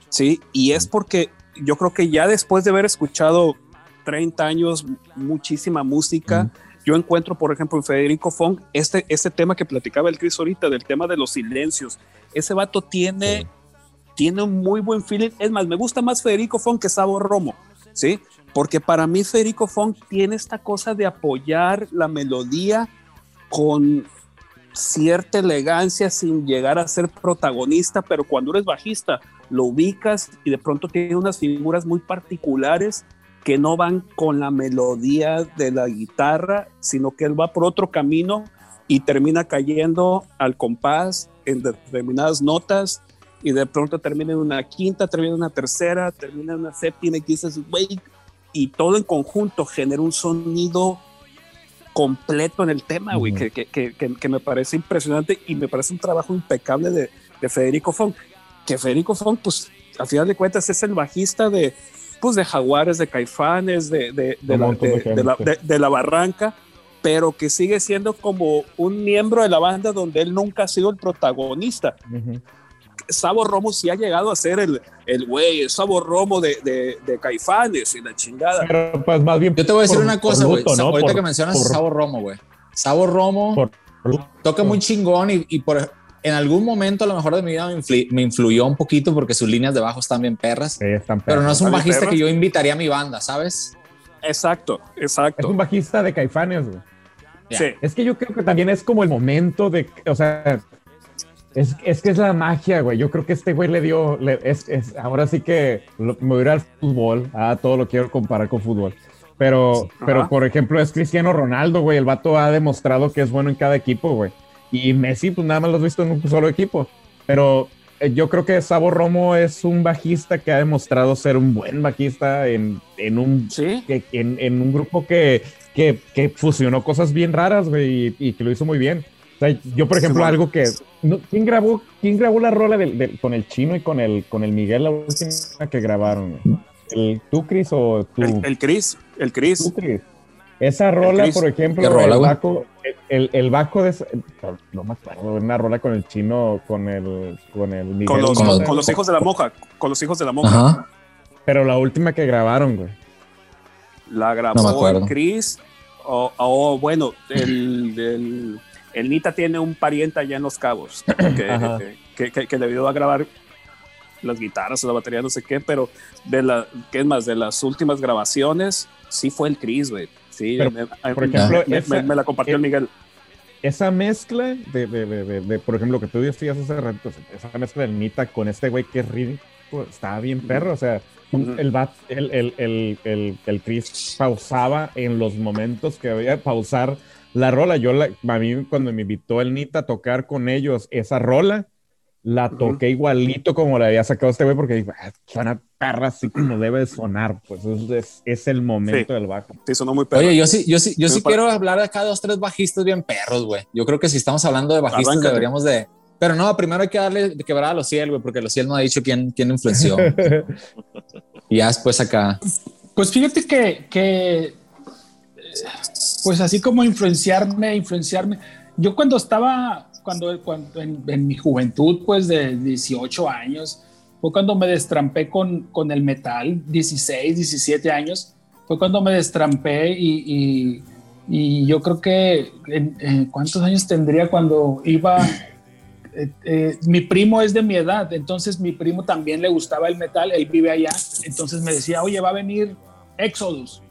¿sí? Y es porque yo creo que ya después de haber escuchado 30 años, muchísima música, yo encuentro, por ejemplo, en Federico Funk, este, este tema que platicaba el Chris ahorita, del tema de los silencios. Ese vato tiene, tiene un muy buen feeling. Es más, me gusta más Federico Funk que Sabo Romo, ¿sí? Porque para mí Federico Funk tiene esta cosa de apoyar la melodía con cierta elegancia sin llegar a ser protagonista, pero cuando eres bajista lo ubicas y de pronto tiene unas figuras muy particulares que no van con la melodía de la guitarra, sino que él va por otro camino y termina cayendo al compás en determinadas notas y de pronto termina en una quinta, termina en una tercera, termina en una séptima y dices, güey, y todo en conjunto genera un sonido completo en el tema, güey, Ujú. que, que, que, que- que me parece impresionante y me parece un trabajo impecable de, de Federico Funk. Que Federico Funk, pues, a final de cuentas, es el bajista de, pues, de Jaguares, de Caifanes, de, de, de la, la- de- la Barranca, pero que sigue siendo como un miembro de la banda donde él nunca ha sido el protagonista. Ujú. Sabo Romo sí ha llegado a ser el, el güey, el Sabo Romo de, de, de Caifanes y la chingada. Pero pues más bien. Yo te voy a decir por- una cosa, güey. ¿no? Ahorita Por- que mencionas por- Sabo Romo, güey. Sabo Romo por toca muy chingón y, y por en algún momento a lo mejor de mi vida me, influ- me influyó un poquito porque sus líneas de bajo están bien perras. Sí, están Pero no es un ¿Están bien bajista perras? que yo invitaría a mi banda, ¿sabes? Exacto, Es exacto. un bajista de Caifanes, güey. Sí. Es que yo creo que también es como el momento de, o sea, es, es que es la magia, güey. Yo creo que este güey le dio, le- es, es- ahora sí que lo- me voy a ir al fútbol, ah, todo lo quiero comparar con fútbol. Pero, pero por ejemplo, es Cristiano Ronaldo, güey. El vato ha demostrado que es bueno en cada equipo, güey. Y Messi, pues nada más lo has visto en un solo equipo. Pero eh, yo creo que Sabo Romo es un bajista que ha demostrado ser un buen bajista en, en un Sí. que, en, en un grupo que, que, que fusionó cosas bien raras, güey, y, y que lo hizo muy bien. O sea, yo, por ejemplo, bueno. algo que... no, ¿quién, grabó, ¿Quién grabó la rola del- del- con el chino y con el, con el Miguel, la última que grabaron? ¿El, ¿Tú, Chris, o tú? El, el Chris, el Chris. tú, Chris? Esa rola, Chris. por ejemplo, ¿Qué rola, el, güey? bajo, el, el, el bajo de... esa- No me acuerdo, una rola con el chino, con el, con el Miguel. Con los, Con los- con los hijos de la monja, con los hijos de la monja. Ajá. Pero la última que grabaron, güey. La grabó el Chris. O, o, bueno, el, el, el Nita tiene un pariente allá en Los Cabos *clears throat* que, que, que, que le ayudó a grabar las guitarras o la batería, no sé qué, pero de la, ¿qué es más? De las últimas grabaciones, sí fue el Chris, güey. Sí, Pero, me, por ejemplo, me, esa- me- me la compartió el Miguel. esa mezcla de, de, de, de- por ejemplo, que tú decías hace rato, esa mezcla del Nita con este güey que es ridículo, estaba bien perro, o sea, el, bat, el, el, el, el, el Chris pausaba en los momentos que había que pausar la rola. Yo, la, a mí, cuando me invitó el Nita a tocar con ellos esa rola, la toqué igualito como la había sacado este güey, porque dije, "Ah, suena perra así como debe de sonar, pues es, es, es el momento Sí. del bajo. Sí, sonó muy perro. Oye, yo sí, yo sí, yo sí quiero hablar de acá dos, tres bajistas bien perros, güey. Yo creo que si estamos hablando de bajistas Arráncate. deberíamos de... Pero no, primero hay que darle de quebrar a los ciel, güey, porque los ciel no ha dicho quién, quién influenció. *laughs* y ya después acá. Pues fíjate que, que, pues así como influenciarme, influenciarme. Yo cuando estaba, cuando, en, mi juventud, pues de 18 años, fue cuando me destrampé con, con el metal, 16, 17 años, fue cuando me destrampé y, y, yo creo que, en ¿cuántos años tendría cuando iba? eh, eh, mi primo es de mi edad, entonces mi primo también le gustaba el metal, él vive allá, entonces me decía, oye, va a venir Exodus.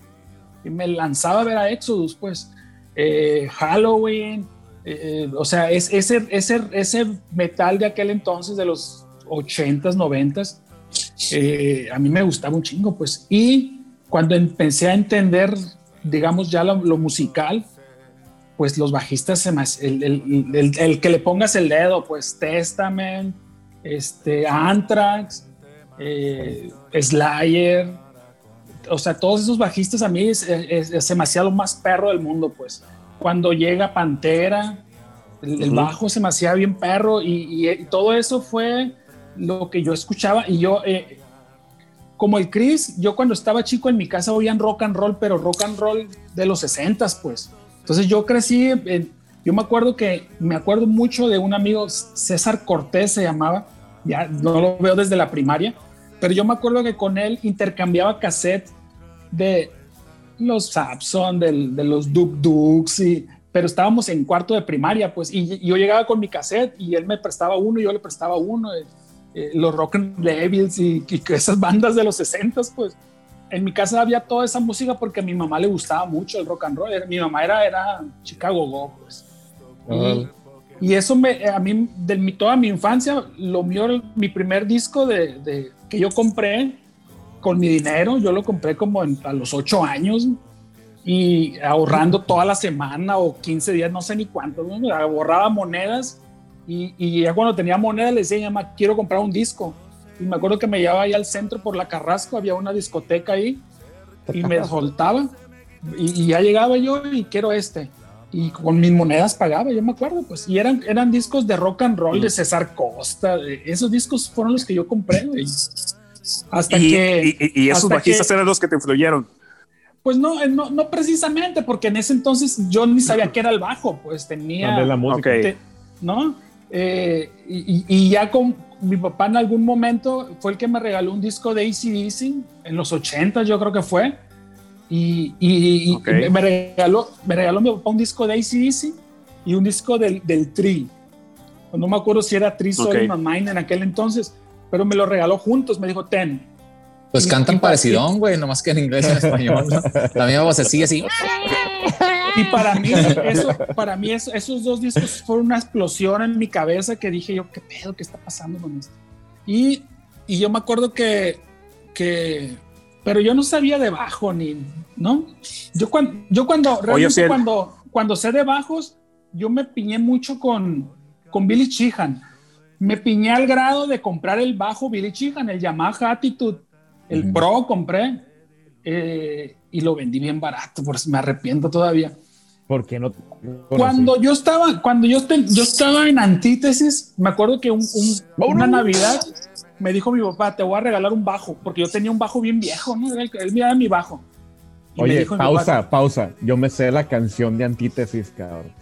Me lanzaba a ver a Exodus, pues, eh, Halloween, eh, o sea, es, ese, ese, ese metal de aquel entonces, de los 80s, 90s, eh, a mí me gustaba un chingo, pues. Y cuando empecé a entender, digamos, ya lo, lo musical, pues los bajistas, se hace- el, el- el- el que le pongas el dedo, pues Testament, este, Anthrax, eh, Slayer, o sea, todos esos bajistas a mí es, es- es demasiado más perro del mundo, pues. cuando llega Pantera, el, el Ujú. bajo se me hacía bien perro y, y- y todo eso fue lo que yo escuchaba y yo, eh, como el Chris, yo cuando estaba chico en mi casa oían rock and roll, pero rock and roll de los 60 pues. Entonces yo crecí, en- yo me acuerdo que, me acuerdo mucho de un amigo, César Cortés se llamaba, ya no lo veo desde la primaria, pero yo me acuerdo que con él intercambiaba cassette de los Sapson, del- de, los Duk Duks, y, pero estábamos en cuarto de primaria, pues, y, y yo llegaba con mi cassette y él me prestaba uno y yo le prestaba uno, eh, eh, los Rock and Devils y, *laughs* esas bandas de los 60 pues. En mi casa había toda esa música porque a mi mamá le gustaba mucho el rock and roll. Era- Mi mamá era, era Chicago Go, pues. Y, y eso me, a mí, de mi, toda mi infancia, lo mío, mi primer disco de, de- que yo compré con mi dinero, yo lo compré como en- a los ocho años y ahorrando toda la semana o 15 días, no sé ni cuánto, ¿no? ahorraba monedas y, y ya cuando tenía monedas le decía, mamá, quiero comprar un disco. Y me acuerdo que me llevaba ahí al centro por la Carrasco, había una discoteca ahí y me *laughs* soltaba y, y ya llegaba yo y quiero este y con mis monedas pagaba, yo me acuerdo, pues, y eran, eran discos de rock and roll de César Costa, esos discos fueron los que yo compré, güey. Hasta Y, que, y- y esos bajistas que- eran los que te influyeron. pues no, eh, no, no precisamente, porque en ese entonces yo ni sabía qué era el bajo, pues tenía, la música. Ok. te- ¿no? Eh, y, y- y ya con mi papá en algún momento fue el que me regaló un disco de ACDC en los 80 yo creo que fue. Y, y- y Ok. me- regaló, me regaló mi papá un disco de ACDC y un disco del, del Tri. No me acuerdo si era Tri Soul Ok. in My Mind en aquel entonces, pero me lo regaló juntos. Me dijo, ten. Pues Y- cantan parecidón, güey, nomás que en inglés y en español. ¿no? La misma voz así, así. Y para mí, eso, para mí eso- esos dos discos fueron una explosión en mi cabeza que dije yo, ¿qué pedo? ¿Qué está pasando con esto? Y, y yo me acuerdo que, que, pero yo no sabía de bajo ni, ¿no? Yo cuando, yo cuando, realmente Ociel. cuando, cuando sé de bajos, yo me piñé mucho con, con Billy Sheehan. Me piñé al grado de comprar el bajo Billy Sheehan, el Yamaha Attitude, el Ujú. Pro compré eh, y lo vendí bien barato, por eso me arrepiento todavía. ¿Por qué no? Cuando yo estaba, cuando yo, te- yo estaba en antítesis, me acuerdo que un- un- una Navidad me dijo mi papá, te voy a regalar un bajo, porque yo tenía un bajo bien viejo, ¿no? Él me daba mi bajo. Y me Oye, dijo mi pausa, papá, pausa. Yo me sé la canción de Antítesis, cabrón.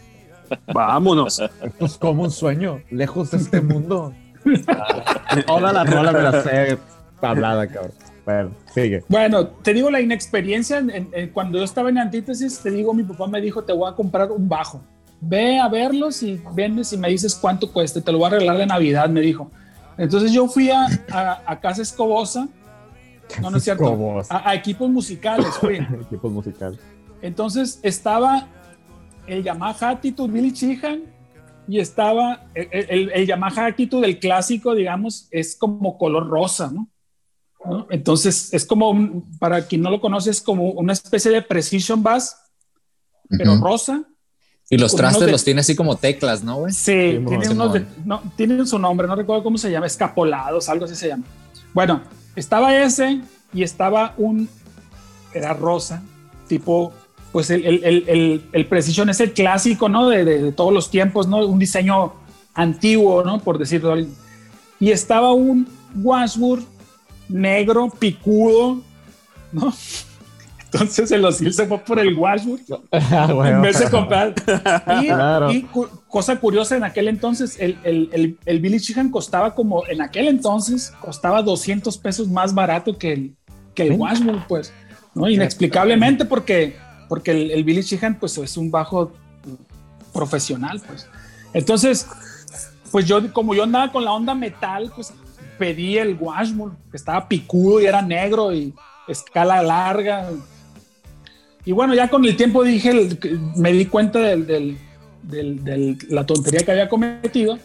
Vámonos. Esto es como un sueño, lejos de este mundo. *laughs* Toda la rola me la sé hablada, cabrón. Bueno, sigue. Bueno, te digo la inexperiencia, en- en- cuando yo estaba en antítesis, te digo, mi papá me dijo, te voy a comprar un bajo. Ve a verlos y vendes y me dices cuánto cuesta, te lo voy a regalar de Navidad, me dijo. Entonces yo fui a, a- a Casa Escobosa, no, no es cierto, Escobosa. a, a equipos musicales, fui. *laughs* Equipos musicales. Entonces estaba el Yamaha Attitude Billy Sheehan y estaba el, el- el Yamaha Attitude del clásico, digamos, es como color rosa, ¿no? ¿No? Entonces es como, un- para quien no lo conoce, es como una especie de precision bass, pero rosa. Y los trastes de- los tiene así como teclas, ¿no, güey? Sí, Simón, tiene, Simón. unos de- no, tiene su nombre, no recuerdo cómo se llama, escapolados, algo así se llama. Bueno, estaba ese y estaba un, era rosa, tipo, pues el, el, el, el, Precision es el clásico, ¿no? De, de- de todos los tiempos, ¿no? Un diseño antiguo, ¿no? Por decirlo. Y estaba un Washburn negro, picudo, ¿no? *laughs* Entonces el Osil se fue por el Washburn *laughs* Ah, en bueno. vez de comprar. *laughs* Y, Claro. y cu- cosa curiosa, en aquel entonces, el, el, el, el Billy Sheehan costaba como, en aquel entonces, costaba 200 pesos más barato que el, que el. Washburn, pues, ¿no? Inexplicablemente porque, porque el, el Billy Sheehan, pues, es un bajo profesional, pues. Entonces, pues yo, como yo andaba con la onda metal, pues, pedí el Washburn, que estaba picudo y era negro y escala larga, y bueno, ya con el tiempo dije, el- me di cuenta del- la tontería que había cometido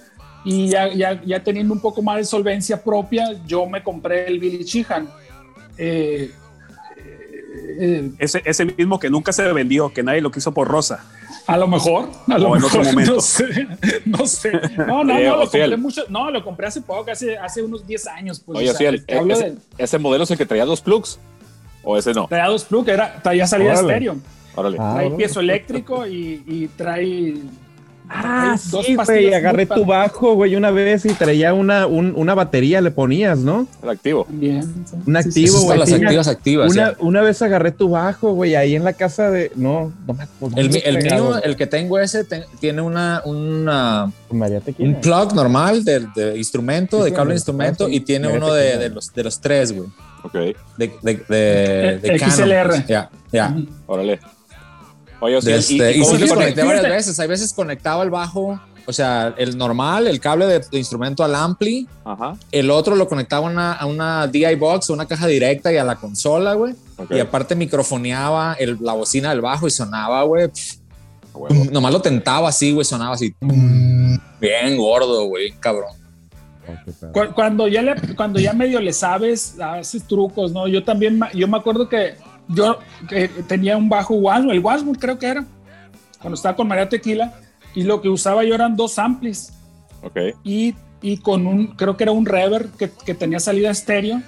y ya, ya, ya teniendo un poco más de solvencia propia, yo me compré el Billy Sheehan. Eh, eh, Ese, ese mismo que nunca se vendió, que nadie lo quiso por rosa. a lo mejor, a lo O en otro mejor, *laughs* momento. no sé, no sé. No, no, no, lo Ociel. compré mucho, no, lo compré hace poco, hace, hace unos 10 años. Pues, Oye, o sea, sí, el- te hablo ese, de- ese modelo es el que traía dos plugs. ¿O ese no? traía dos plug, era, traía salida Órale. estéreo. Órale. Ah, trae órale. piezo eléctrico y, y trae. Ah, sí, güey, agarré tu bajo, güey, una vez y traía una, un- una batería, le ponías, ¿no? El activo. Bien. Un Sí, sí, activo, Esas sí. son güey, las sí, activas activas. Una, una vez agarré tu bajo, güey, ahí en la casa de... No, no me acuerdo. El, el mío, güey. el que tengo ese, te- tiene una, una, un plug normal de, de instrumento, Sí, de sí, cable de sí, instrumento, sí. y tiene María uno de, los, de los tres, güey. Ok, De, de, de, de Eh, XLR. Ya, ya. Órale. Oye, o sea, este, ¿y, y, cómo sí conecté varias veces. Hay veces conectaba el bajo, o sea, el normal, el cable de, de instrumento al ampli. Ajá, El otro lo conectaba a una, a una DI box, a una caja directa y a la consola, güey. ok. Y aparte microfoneaba el- la bocina del bajo y sonaba, güey. huevo. Nomás lo tentaba así, güey, sonaba así. Bien gordo, güey, cabrón. Cu- Cuando ya, le, cuando ya medio le sabes, haces trucos, ¿no? Yo también, yo me acuerdo que yo que tenía un bajo Wasmo, el Wasmo creo que era, cuando estaba con María Tequila, y lo que usaba yo eran dos amplis Ok, y, y con un, creo que era un reverb que, que tenía salida estéreo,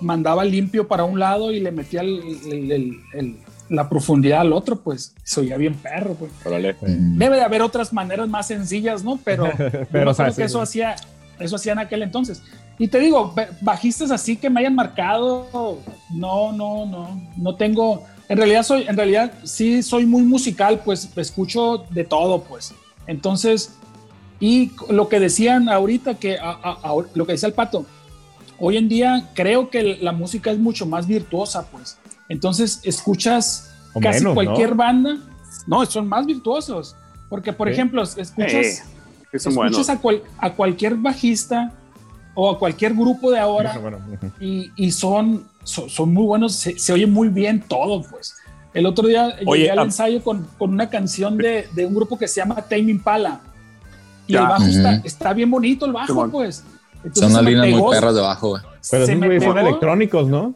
mandaba limpio para un lado y le metía el- el- el- el- la profundidad al otro, pues se oía bien perro, pues. órale. Debe de haber otras maneras más sencillas, ¿no? Pero, *laughs* Pero, o sea, acuerdo sí, que eso sí. hacía, eso hacía en aquel entonces. Y te digo, ba- bajistas así que me hayan marcado, no, no, no, no tengo. En realidad soy, en realidad sí soy muy musical, pues escucho de todo, pues. Entonces, y lo que decían ahorita que a- a- a- lo que decía el pato, hoy en día creo que la música es mucho más virtuosa, pues. Entonces escuchas O casi menos, ¿no? cualquier banda, no, son más virtuosos, porque por Sí. ejemplo escuchas Eh, escuchas a, cual- a cualquier bajista o a cualquier grupo de ahora *laughs* Bueno, bueno, ujú. y, y son, son, son muy buenos, se, se oye muy bien todo, pues. El otro día Oye, llegué al ensayo con, con una canción de, de un grupo que se llama Tame Impala. Y Ya. el bajo está, está bien bonito, el bajo, pues. Entonces Son unas líneas muy perras de bajo, güey. Pero se me güeyes son electrónicos, ¿no?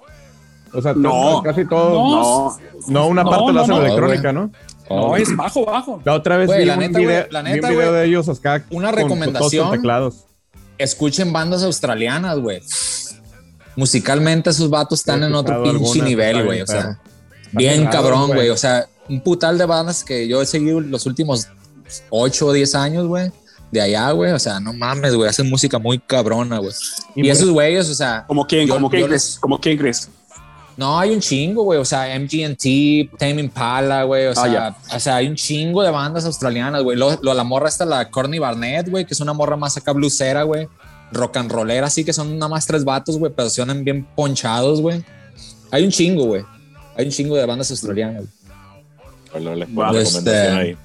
O sea, No. casi todo. No. No, una No, parte no, la hacen no. electrónica, ¿no? No, es bajo, bajo. La otra vez Güey, vi, la un neta, video, güey, la vi un neta, video güey. de ellos acá. Una con- con recomendación. todos sus teclados. Escuchen bandas australianas, güey. Musicalmente esos vatos están en otro pinche nivel, güey. O sea, bien cabrón, güey. O sea, un putal de bandas que yo he seguido los últimos 8 o 10 años, güey. De allá, güey. O sea, no mames, güey. Hacen música muy cabrona, güey. Y, por- esos güeyes, o sea, como quién, como quién les- crees, como quién crees. No hay un chingo, güey. O sea, MGMT, Tame Impala, güey. O, Ah, sea, o sea, hay un chingo de bandas australianas, güey. Lo, lo- la morra está la Courtney Barnett, güey, que es una morra más acá blusera, güey. Rock and rollera, así que son nada más tres vatos, güey, pero suenan bien ponchados, güey. Hay un chingo, güey. Hay un chingo de bandas australianas, buena este, ahí.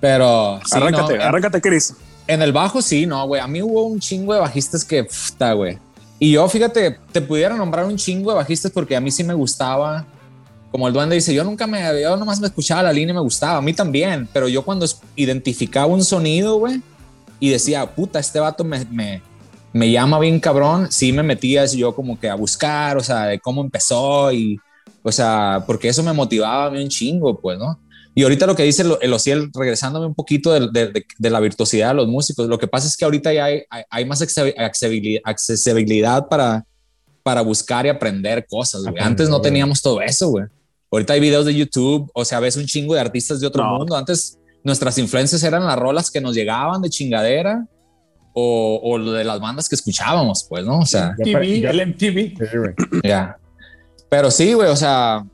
Pero sí, arráncate, no, arráncate, Chris. En el bajo sí, no, güey. A mí hubo un chingo de bajistas que, puta, güey. Y yo, fíjate, te pudiera nombrar un chingo de porque a mí sí me gustaba. Como el duende dice, yo nunca me, yo nomás me escuchaba la línea y me gustaba. A mí también. Pero yo cuando identificaba un sonido, güey, y decía, puta, este vato me, me, me llama bien cabrón, sí me metía yo como que a buscar, o sea, de cómo empezó y, o sea, porque eso me motivaba a mí un chingo, pues, ¿no? Y ahorita lo que dice el, el Ociel, regresándome un poquito de, de- de- de la virtuosidad de los músicos, lo que pasa es que ahorita ya hay, hay, hay más acce- accesibilidad, accesibilidad para, para buscar y aprender cosas. Aprender, Antes no teníamos todo eso, güey. Ahorita hay videos de YouTube, o sea, ves un chingo de artistas de otro No. mundo. Antes nuestras influencias eran las rolas que nos llegaban de chingadera o, o lo de las bandas que escuchábamos, pues, ¿no? O sea, MTV, ya- el MTV. Pero sí, güey, o sea,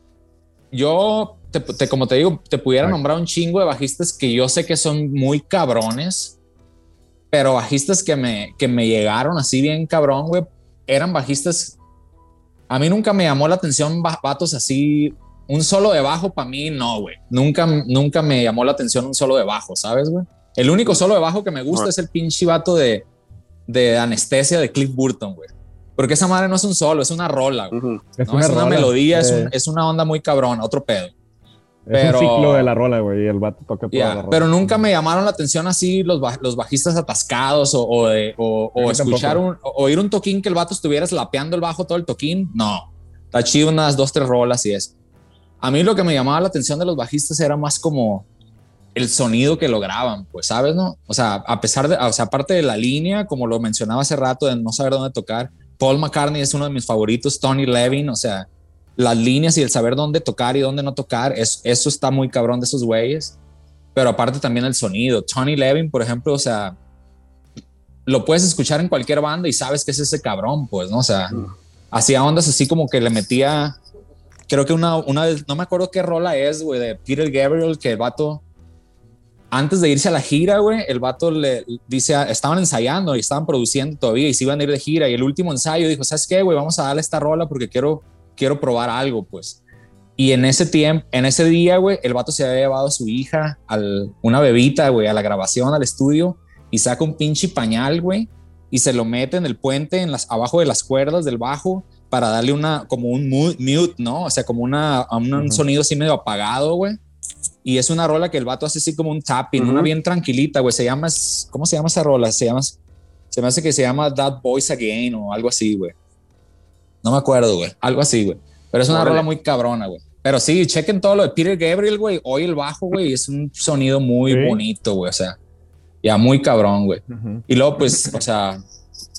yo, te, te- como te digo, te pudiera Ay. nombrar un chingo de bajistas que yo sé que son muy cabrones, pero bajistas que me, que me llegaron así bien cabrón, güey, eran bajistas. A mí nunca me llamó la atención vatos así. Un solo de bajo para mí, no, güey. Nunca, nunca me llamó la atención un solo de bajo, ¿sabes, güey? El único solo de bajo que me gusta es el pinche vato de, de anestesia de Cliff Burton, güey. Porque esa madre no es un solo, es una rola, güey. Ujú. Es ¿no? Es una rola. melodía, es, Eh, un- es una onda muy cabrona, otro pedo. Es pero- un ciclo de la rola, güey. Y el vato toca toda Ya, la rola. pero nunca me llamaron la atención así los, los bajistas atascados o, o, de- o- o escuchar un, o oír un toquín que el vato estuviera slapeando el bajo todo el toquín. No, está chido unas dos, tres rolas y eso. A mí lo que me llamaba la atención de los bajistas era más como el sonido que lograban, pues, ¿sabes? No? O sea, a pesar de, o sea, aparte de la línea, como lo mencionaba hace rato, de no saber dónde tocar, Paul McCartney es uno de mis favoritos, Tony Levin, o sea, las líneas y el saber dónde tocar y dónde no tocar, es, eso está muy cabrón de esos güeyes. Pero aparte también el sonido. Tony Levin, por ejemplo, o sea, lo puedes escuchar en cualquier banda y sabes que es ese cabrón, pues, ¿no? O sea, hacía ondas así como que le metía, creo que una, una no me acuerdo qué rola es, güey, de Peter Gabriel, que el vato, antes de irse a la gira, güey, el vato le dice, estaban ensayando y estaban produciendo todavía y se iban a ir de gira y el último ensayo dijo, ¿sabes qué, güey? Vamos a darle esta rola porque quiero, quiero probar algo, pues. Y en ese tiempo, en ese día, güey, el vato se había llevado a su hija, al, una bebita, güey, a la grabación, al estudio, y saca un pinche pañal, güey, y se lo mete en el puente, en las, abajo de las cuerdas del bajo, para darle una, como un mute, ¿no? O sea, como una, un, sonido así medio apagado, güey. Y es una rola que el vato hace así como un tapping, una bien tranquilita, güey. Se llama, ¿cómo se llama esa rola? Se llama, se me hace que se llama That Voice Again o algo así, güey. No me acuerdo, güey. Algo así, güey. Pero es una rola muy cabrona, güey. Pero sí, chequen todo lo de Peter Gabriel, güey. Hoy el bajo, güey, es un sonido muy bonito, güey. O sea, ya muy cabrón, güey. Y luego, pues, o sea,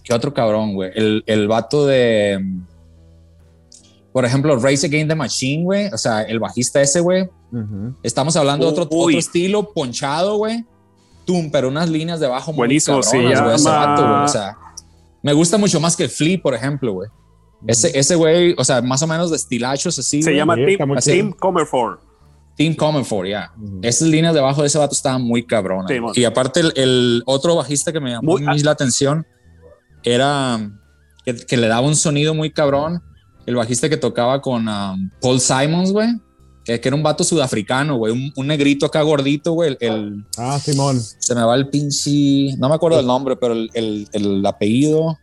¿qué otro cabrón, güey? El, el vato de, por ejemplo, Race Against the Machine, güey. O sea, el bajista ese, güey. Estamos hablando de otro, otro estilo ponchado, güey. Tum, pero unas líneas de bajo Buenísimo, muy cabronas, sí, O sea, me gusta mucho más que Flea, por ejemplo, güey. Ese, ese güey, o sea, más o menos de estilachos así. Se llama Team, Team Comerford. Team Comerford, ya. Esas líneas debajo de ese vato estaban muy cabronas. y aparte, el, otro bajista que me llamó muy, la atención era que, le daba un sonido muy cabrón. El bajista que tocaba con um, Paul Simons, güey. Que, era un vato sudafricano, güey. Un, negrito acá gordito, güey. El, ah, Simón. Se me va el pinche. No me acuerdo del nombre, pero el, el apellido.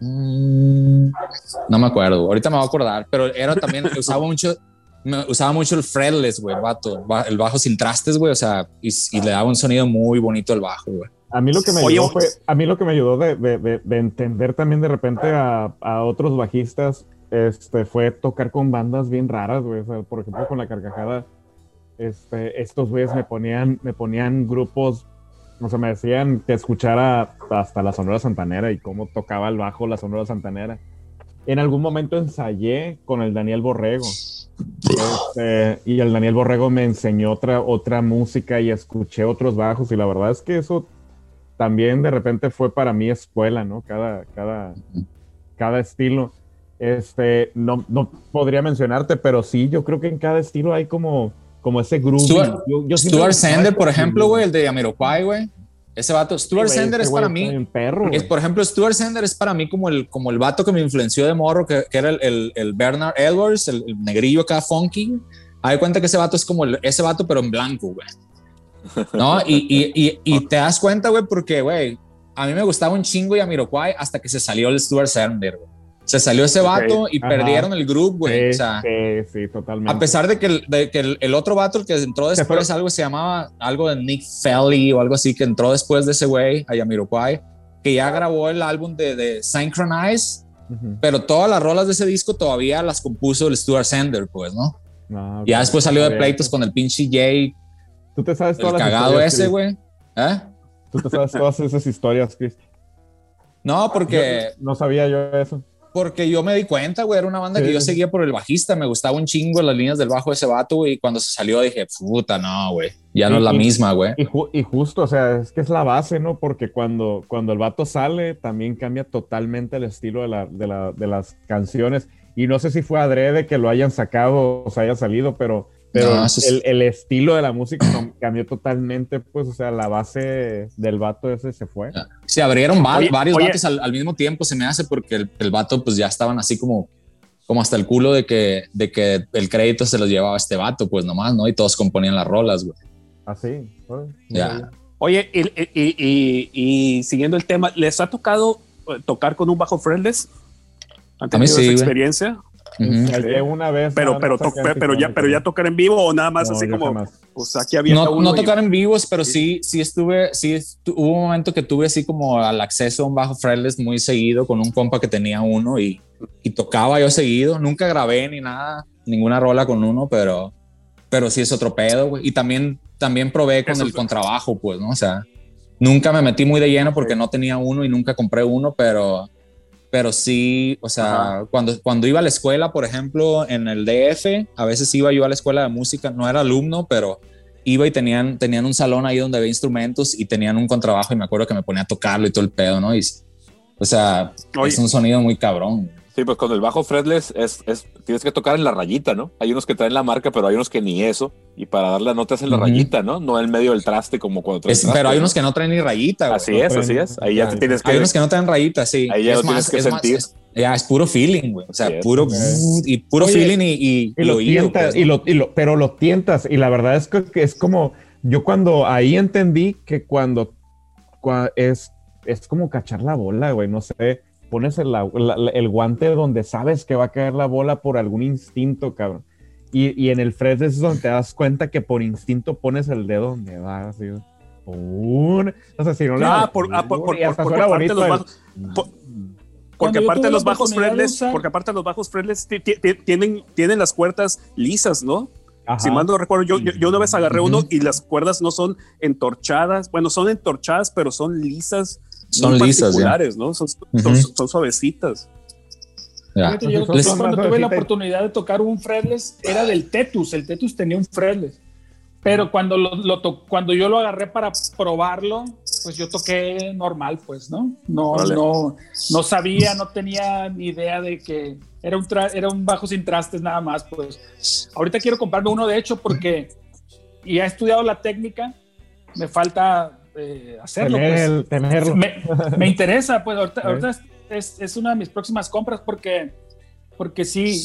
Mm, no me acuerdo, ahorita me voy a acordar, pero era también, usaba mucho, usaba mucho el fretless, güey, el vato, el bajo sin trastes, güey, o sea, y, le daba un sonido muy bonito el bajo, güey. A mí lo que me ayudó fue, a mí lo que me ayudó de, de, de, entender también de repente a, a, otros bajistas, este, fue tocar con bandas bien raras, güey, o sea, por ejemplo, con la carcajada, este, estos güeyes me ponían, me ponían grupos o sea, me decían que escuchara hasta la Sonora Santanera y cómo tocaba el bajo la Sonora Santanera. En algún momento ensayé con el Daniel Borrego. Este, y el Daniel Borrego me enseñó otra, otra música y escuché otros bajos. Y la verdad es que eso también de repente fue para mí escuela, ¿no? Cada, cada, cada estilo. Este, no, no podría mencionarte, pero sí, yo creo que en cada estilo hay como como ese grupo. Stuart, Sender, por ejemplo, güey, el de Amiroquai, güey. Ese vato, Stuart Sender es para mí. Perro, es, por ejemplo, Stuart Sender es para mí como el, como el vato que me influenció de morro, que, era el, el, Bernard Edwards, el, negrillo acá funky. Hay cuenta que ese vato es como ese vato, pero en blanco, güey. ¿No? Y, y, y, *laughs* te das cuenta, güey, porque, güey, a mí me gustaba un chingo y Amiroquai hasta que se salió el Stuart Sender, güey. Se salió ese vato y perdieron el grupo, güey. Sí, sí, totalmente. A pesar de que el, de que el, otro vato, el que entró después, algo se llamaba algo de Nick Felly o algo así, que entró después de ese güey, a Yamiroquai, que ya grabó el álbum de, de Synchronize, pero todas las rolas de ese disco todavía las compuso el Stuart Sender, pues, ¿no? Ah, ya después salió de pleitos con el pinche Jay. Tú te sabes todas el cagado ese, güey. ¿Eh? Tú te sabes todas esas historias, Chris. No, porque. no sabía yo eso. Porque yo me di cuenta, güey, era una banda que yo seguía por el bajista, me gustaba un chingo las líneas del bajo de ese vato, güey, y cuando se salió dije, puta, no, güey, ya no es la misma, güey. Y, justo, o sea, es que es la base, ¿no? Porque cuando, cuando el vato sale, también cambia totalmente el estilo de, la, de, la, de las canciones. Y no sé si fue adrede que lo hayan sacado o se haya salido, pero pero el, estilo de la música cambió totalmente, pues, o sea, la base del vato ese se fue. Se abrieron varios vatos al, mismo tiempo, se me hace, porque el, el, vato, pues, ya estaban así como, como hasta el culo de que, de que el crédito se los llevaba este vato, pues, nomás, ¿no? Y todos componían las rolas, güey. Así, ah, Ya. Oye, y, y, siguiendo el tema, ¿les ha tocado eh, tocar con un bajo friendless? ¿Han tenido esa experiencia? Una vez. Pero, pero, pero, ya, pero ya tocar en vivo o nada más así como. Pues aquí había no, no tocar en vivos, pero sí, sí estuve, sí hubo un momento que tuve así como al acceso a un bajo fretless muy seguido con un compa que tenía uno y, y tocaba yo seguido. Nunca grabé ni nada, ninguna rola con uno, pero, pero sí es otro pedo, güey. Y también, también probé con el contrabajo, pues, ¿no? O sea, nunca me metí muy de lleno porque no tenía uno y nunca compré uno, pero pero sí, o sea, cuando, cuando iba a la escuela, por ejemplo, en el DF, a veces iba yo a la escuela de música, no era alumno, pero iba y tenían, tenían un salón ahí donde había instrumentos y tenían un contrabajo y me acuerdo que me ponía a tocarlo y todo el pedo, ¿no? Y, o sea, es un sonido muy cabrón. Sí, pues con el bajo fretless es, es, tienes que tocar en la rayita, ¿no? Hay unos que traen la marca, pero hay unos que ni eso. Y para dar las notas en la rayita, ¿no? No en medio del traste como cuando traes. pero hay unos que no traen ni rayita. Así es, así es. Ahí ya te tienes que. Hay unos que no traen rayita, sí. Ahí ya lo tienes que sentir. ya, es puro feeling, güey. O sea, puro. Y puro feeling y, y, lo tientas. Pues, y lo, y lo, pero lo tientas. Y la verdad es que es como. Yo cuando ahí entendí que cuando, cuando es, es como cachar la bola, güey. No sé pones el, el, guante donde sabes que va a caer la bola por algún instinto, cabrón. Y, y en el fresh es donde te das cuenta que por instinto pones el dedo donde va, así. Un, no sé si no ah, por, ah, por, por, porque aparte los bajos, porque aparte los bajos fretless, porque aparte los bajos fretless tienen, tienen las cuerdas lisas, ¿no? Si mal no recuerdo, yo, yo, una vez agarré uno y las cuerdas no son entorchadas, bueno, son entorchadas, pero son lisas son lisas, ¿no? Son, suavecitas. Yo, cuando tuve la oportunidad de tocar un fretless era del Tetus, el Tetus tenía un fretless, pero cuando, lo, cuando yo lo agarré para probarlo, pues yo toqué normal, pues, ¿no? No, no, no sabía, no tenía ni idea de que era un, era un bajo sin trastes nada más, pues. Ahorita quiero comprarme uno, de hecho, porque y he estudiado la técnica, me falta eh, hacerlo. pues. tenerlo. Me, interesa, pues ahorita, *laughs* es, es, una de mis próximas compras porque, porque sí,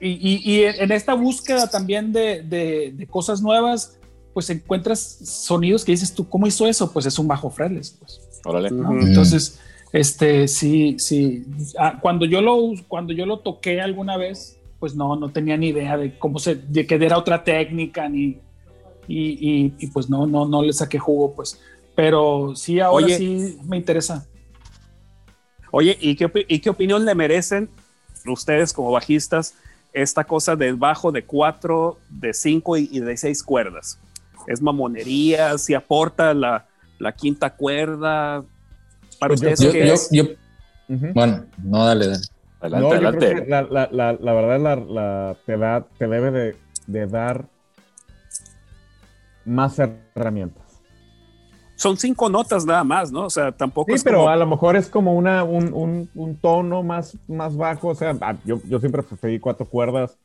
y, y, en esta búsqueda también de, de, cosas nuevas, pues encuentras sonidos que dices tú, ¿cómo hizo eso? Pues es un bajo fretless, pues. Entonces, este, sí, sí. Ah, cuando yo lo, cuando yo lo toqué alguna vez, pues no, no tenía ni idea de cómo se, de que era otra técnica, ni, y, y, pues no, no, no le saqué jugo, pues. Pero sí, ahora sí me interesa. Oye, ¿y qué, ¿y qué opinión le merecen ustedes como bajistas esta cosa del bajo de cuatro, de cinco y, de seis cuerdas? ¿Es mamonería? ¿Si aporta la, la quinta cuerda? Para pues ustedes, ¿qué es? Bueno, no, dale, dale. Adelante, adelante. La, la, la, la, verdad la, te, da, te debe de, de dar más herramientas son cinco notas nada más, ¿no? O sea, tampoco sí, pero a lo mejor es como una, un, un, tono más, más bajo. O sea, ah, yo, yo siempre preferí cuatro cuerdas,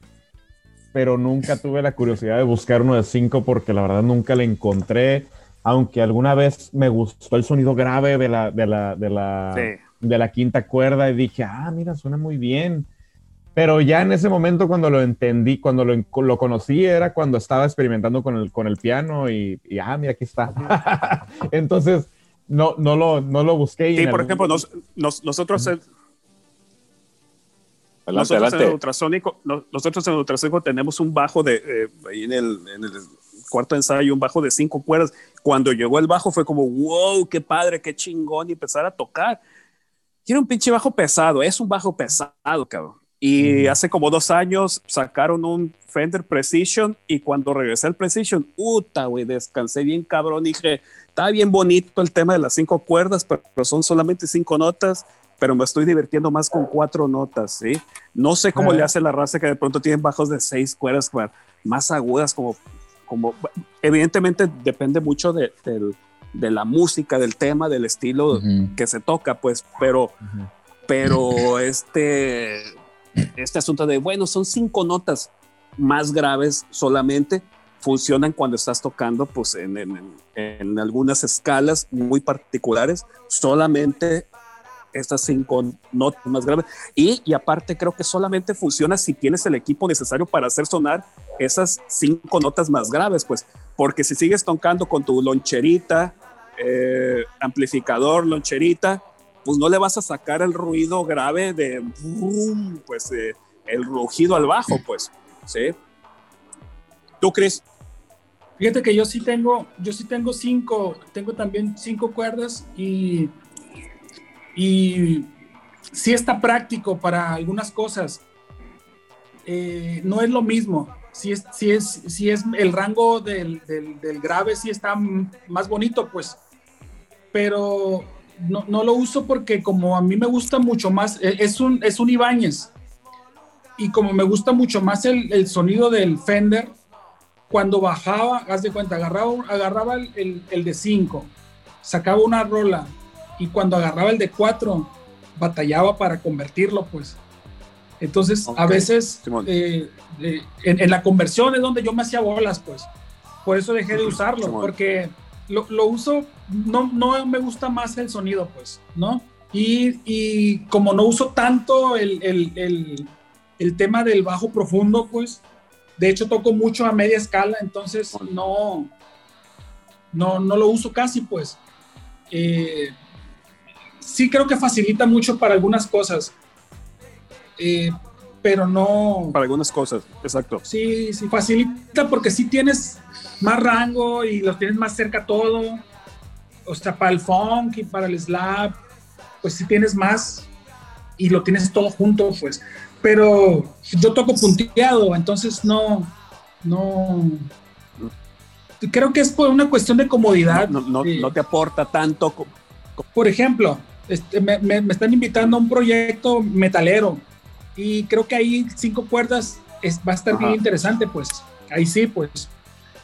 pero nunca tuve la curiosidad de buscar uno de cinco porque la verdad nunca le encontré. Aunque alguna vez me gustó el sonido grave de la, de la, de la, de la quinta cuerda y dije, ah, mira, suena muy bien. Pero ya en ese momento cuando lo entendí, cuando lo, lo conocí, era cuando estaba experimentando con el, con el piano y, ah, mira, aquí está. *laughs* Entonces, no, no, lo, no lo busqué. sí, por ejemplo, nos, nosotros... nosotros, En ultrasónico, nosotros en ultrasónico tenemos un bajo de, eh, ahí en el, en el cuarto ensayo, un bajo de cinco cuerdas. Cuando llegó el bajo fue como, wow, qué padre, qué chingón, y empezar a tocar. Tiene un pinche bajo pesado, es un bajo pesado, cabrón. Y hace como dos años sacaron un Fender Precision y cuando regresé al Precision, puta, güey, descansé bien cabrón. Dije, está bien bonito el tema de las cinco cuerdas, pero, son solamente cinco notas, pero me estoy divirtiendo más con cuatro notas, ¿sí? No sé cómo le hace la raza que de pronto tienen bajos de seis cuerdas más agudas, como, como evidentemente depende mucho de, la música, del tema, del estilo que se toca, pues, pero, pero este este asunto de, bueno, son cinco notas más graves solamente, funcionan cuando estás tocando pues en, en, algunas escalas muy particulares, solamente estas cinco notas más graves. Y, y, aparte creo que solamente funciona si tienes el equipo necesario para hacer sonar esas cinco notas más graves, pues, porque si sigues tocando con tu loncherita, eh, amplificador, loncherita, pues no le vas a sacar el ruido grave de pues eh, el rugido al bajo, pues, ¿sí? ¿Tú crees? Fíjate que yo sí tengo, yo sí tengo cinco, tengo también cinco cuerdas y, y sí está práctico para algunas cosas. Eh, no es lo mismo. Si es, si es, si es el rango del, del, del grave, sí está más bonito, pues. Pero no, no lo uso porque como a mí me gusta mucho más, e- es un, es un Ibáñez. Y como me gusta mucho más el, el sonido del Fender, cuando bajaba, haz de cuenta, agarraba, agarraba el, el- el de 5, sacaba una rola y cuando agarraba el de 4, batallaba para convertirlo, pues. Entonces, a veces eh, eh, en, en la conversión es donde yo me hacía bolas, pues. Por eso dejé de usarlo, Simón. porque lo, lo uso, no, no me gusta más el sonido, pues, ¿no? Y, y como no uso tanto el, el, el, el tema del bajo profundo, pues, de hecho toco mucho a media escala, entonces no, no, no lo uso casi, pues. Eh, sí creo que facilita mucho para algunas cosas, eh, pero no, Para algunas cosas, exacto. Sí, sí, facilita porque sí tienes más rango y los tienes más cerca todo. O sea, para el funk y para el slap, pues sí tienes más y lo tienes todo junto, pues. Pero yo toco punteado, entonces no, no. Creo que es por una cuestión de comodidad. No, no, Eh, no te aporta tanto. por ejemplo, este, me, me- me están invitando a un proyecto metalero y creo que ahí cinco cuerdas es, va a estar bien Ajá. interesante, pues. Ahí sí, pues.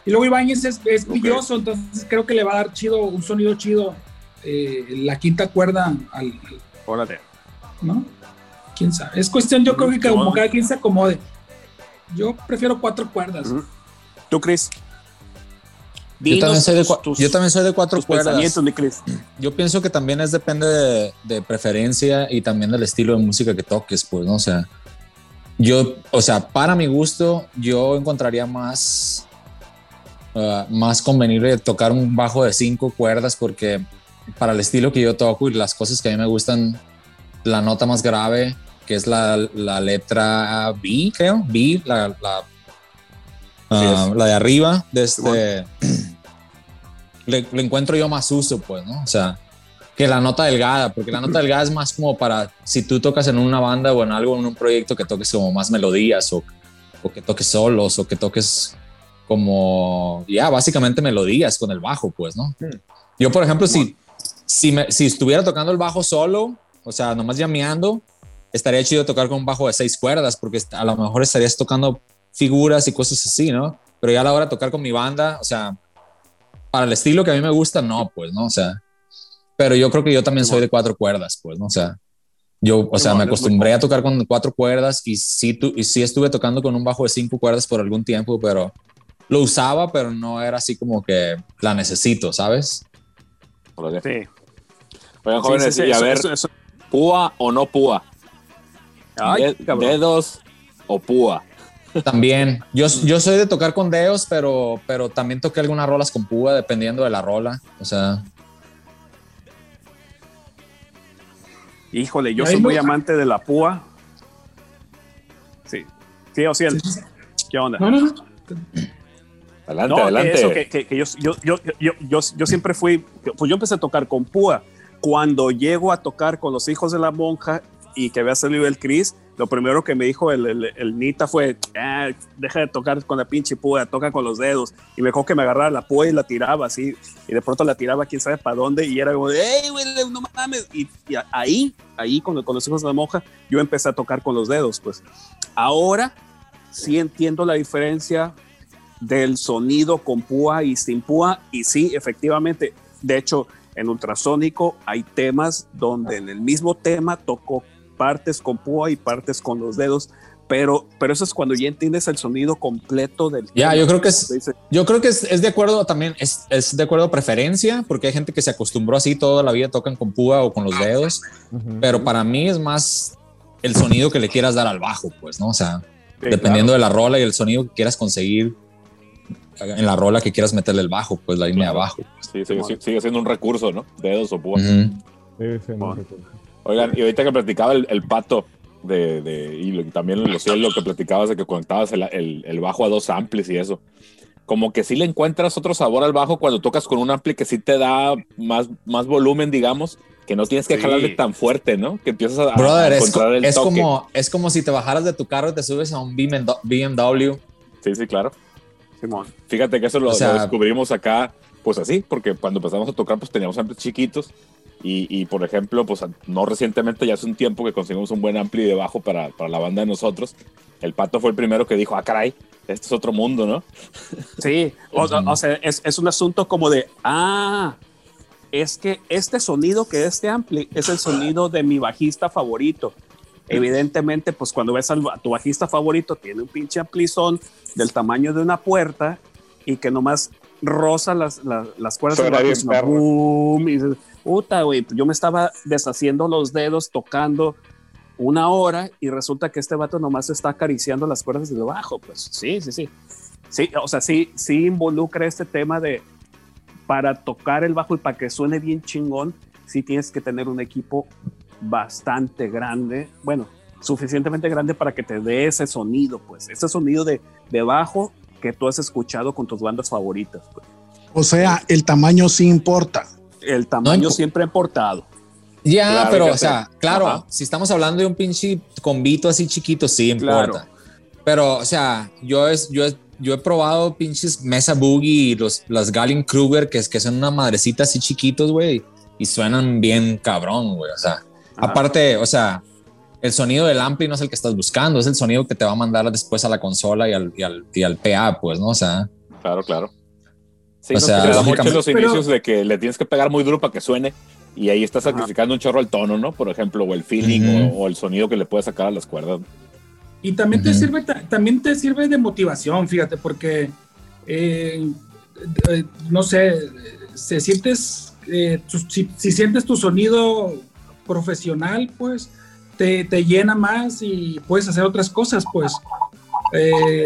Y luego Ibáñez es, es Ok. pilloso, entonces creo que le va a dar chido, un sonido chido eh, la quinta cuerda al, Órale. ¿no? ¿Quién sabe? Es cuestión, yo creo que como cada quien se acomode. Yo prefiero cuatro cuerdas. ¿Tú, Chris? Yo también, soy de, tus- yo también soy de cuatro cuerdas. *clears throat* Yo pienso que también es depende de, de preferencia y también del estilo de música que toques, pues, ¿no? O sea, yo, o sea, para mi gusto, yo encontraría más, ah, más convenible tocar un bajo de cinco cuerdas porque para el estilo que yo toco y las cosas que a mí me gustan, la nota más grave, que es la, la letra B, creo, B, la, la, ah, la de arriba, de este, *clears throat* le, le encuentro yo más uso, pues, ¿no? O sea, que la nota delgada, porque la nota delgada es más como para si tú tocas en una banda o en algo, en un proyecto que toques como más melodías o, o que toques solos o que toques como, ya, básicamente melodías con el bajo, pues, ¿no? Yo, por ejemplo, si, si, me- si estuviera tocando el bajo solo, o sea, nomás llameando, estaría chido tocar con un bajo de seis cuerdas, porque a lo mejor estarías tocando figuras y cosas así, ¿no? Pero ya a la hora de tocar con mi banda, o sea, para el estilo que a mí me gusta, no, pues, ¿no? O sea, pero yo creo que yo también soy de cuatro cuerdas, pues, ¿no? O sea, yo, o sea, me acostumbré a tocar con cuatro cuerdas y sí, tu- y sí estuve tocando con un bajo de cinco cuerdas por algún tiempo, pero lo usaba, pero no era así como que la necesito, ¿sabes? Sí. Oigan, Sí, jóvenes, sí, sí, y a eso- ver, eso- eso- púa o no púa. Ay, De- cabrón. dedos o púa. También, yo, yo soy de tocar con dedos, pero, pero también toqué algunas rolas con púa, dependiendo de la rola. O sea, Híjole, yo soy muy amante de la púa. Sí. Sí, o sea, ¿qué onda? No, no. Adelante, No, adelante. eso, que, que- que yo, yo, yo, yo, siempre fui, pues yo empecé a tocar con púa. Cuando llego a tocar con los hijos de la monja y que había salido el Cris, lo primero que me dijo el, el, el Nita fue, "Ah, deja de tocar con la pinche púa, toca con los dedos. Y me dejó que me agarrara la púa y la tiraba así. Y de pronto la tiraba quién sabe para dónde. Y era como, hey, güey, no mames. Y, y ahí, ahí con, con los hijos de la monja, yo empecé a tocar con los dedos. Pues ahora sí entiendo la diferencia del sonido con púa y sin púa. Y sí, efectivamente, de hecho, en ultrasónico hay temas donde en el mismo tema toco partes con púa y partes con los dedos, pero, pero eso es cuando ya entiendes el sonido completo del Ya, tema. yo creo que es- yo creo que es, es de acuerdo también, es, es de acuerdo a preferencia, porque hay gente que se acostumbró así toda la vida, tocan con púa o con los dedos, pero para mí es más el sonido que le quieras dar al bajo, pues, ¿no? O sea, sí, dependiendo de la rola y el sonido que quieras conseguir en la rola que quieras meterle el bajo, pues la línea de abajo. Sí, sigue, sigue siendo un recurso, ¿no? Dedos o púa. Ujú. Sí, sí, no qué. Oigan, y ahorita que platicaba el, el pato de, de- y lo- también lo lo que platicabas de que conectabas el, el- el bajo a dos amplis y eso. Como que sí le encuentras otro sabor al bajo cuando tocas con un ampli que sí te da más, más volumen, digamos, que no tienes que Sí. jalarle tan fuerte, ¿no? Que empiezas a, a Brother, es, encontrar el es toque. como, es como si te bajaras de tu carro y te subes a un BMW. Sí, sí, claro. Simón. Fíjate que eso lo, O sea- lo descubrimos acá, pues así, porque cuando empezamos a tocar, pues teníamos amplis chiquitos Y, y, por ejemplo, pues no recientemente, ya hace un tiempo que conseguimos un buen ampli de bajo para, para la banda de nosotros. El pato fue el primero que dijo, ah, caray, este es otro mundo, ¿no? *laughs* Sí, o, o sea, es, es, un asunto como de, ah, es que este sonido que este ampli es el sonido de mi bajista favorito. Evidentemente, pues cuando ves a tu bajista favorito, tiene un pinche amplizón del tamaño de una puerta y que nomás rosa las, las, las cuerdas del bajo, boom, y dices, puta, güey, yo me estaba deshaciendo los dedos tocando una hora y resulta que este vato nomás está acariciando las cuerdas del bajo. Pues sí, sí, sí. Sí, o sea, sí, sí involucra este tema de para tocar el bajo y para que suene bien chingón, sí tienes que tener un equipo bastante grande, bueno, suficientemente grande para que te dé ese sonido, pues, ese sonido de, de bajo que tú has escuchado con tus bandas favoritas. Pues. O sea, el tamaño sí importa. El tamaño no, siempre ha importado. Ya, claro, pero, o sea, claro, Ajá. si estamos hablando de un pinche convito así chiquito, sí importa. Claro. Pero, o sea, yo es, yo es, yo he probado pinches Mesa Boogie y los, las Gallien Kruger, que, es, que son una madrecita así chiquitos, güey, y suenan bien cabrón, güey. O sea, Ajá. aparte, o sea, el sonido del ampli no es el que estás buscando, es el sonido que te va a mandar después a la consola y al, y al, y al PA, pues, ¿no? O sea. Claro, claro. Sí, o no, sea, te da mucho los pero, inicios de que le tienes que pegar muy duro para que suene y ahí estás sacrificando un chorro el tono, ¿no? Por ejemplo, o el feeling uh -huh. o, o, el sonido que le puedes sacar a las cuerdas. Y también, uh -huh. te, sirve, también te sirve de motivación, fíjate, porque, eh, eh, no sé, si sientes, eh, tu, si, si, sientes tu sonido profesional, pues te, te, llena más y puedes hacer otras cosas, pues. Eh,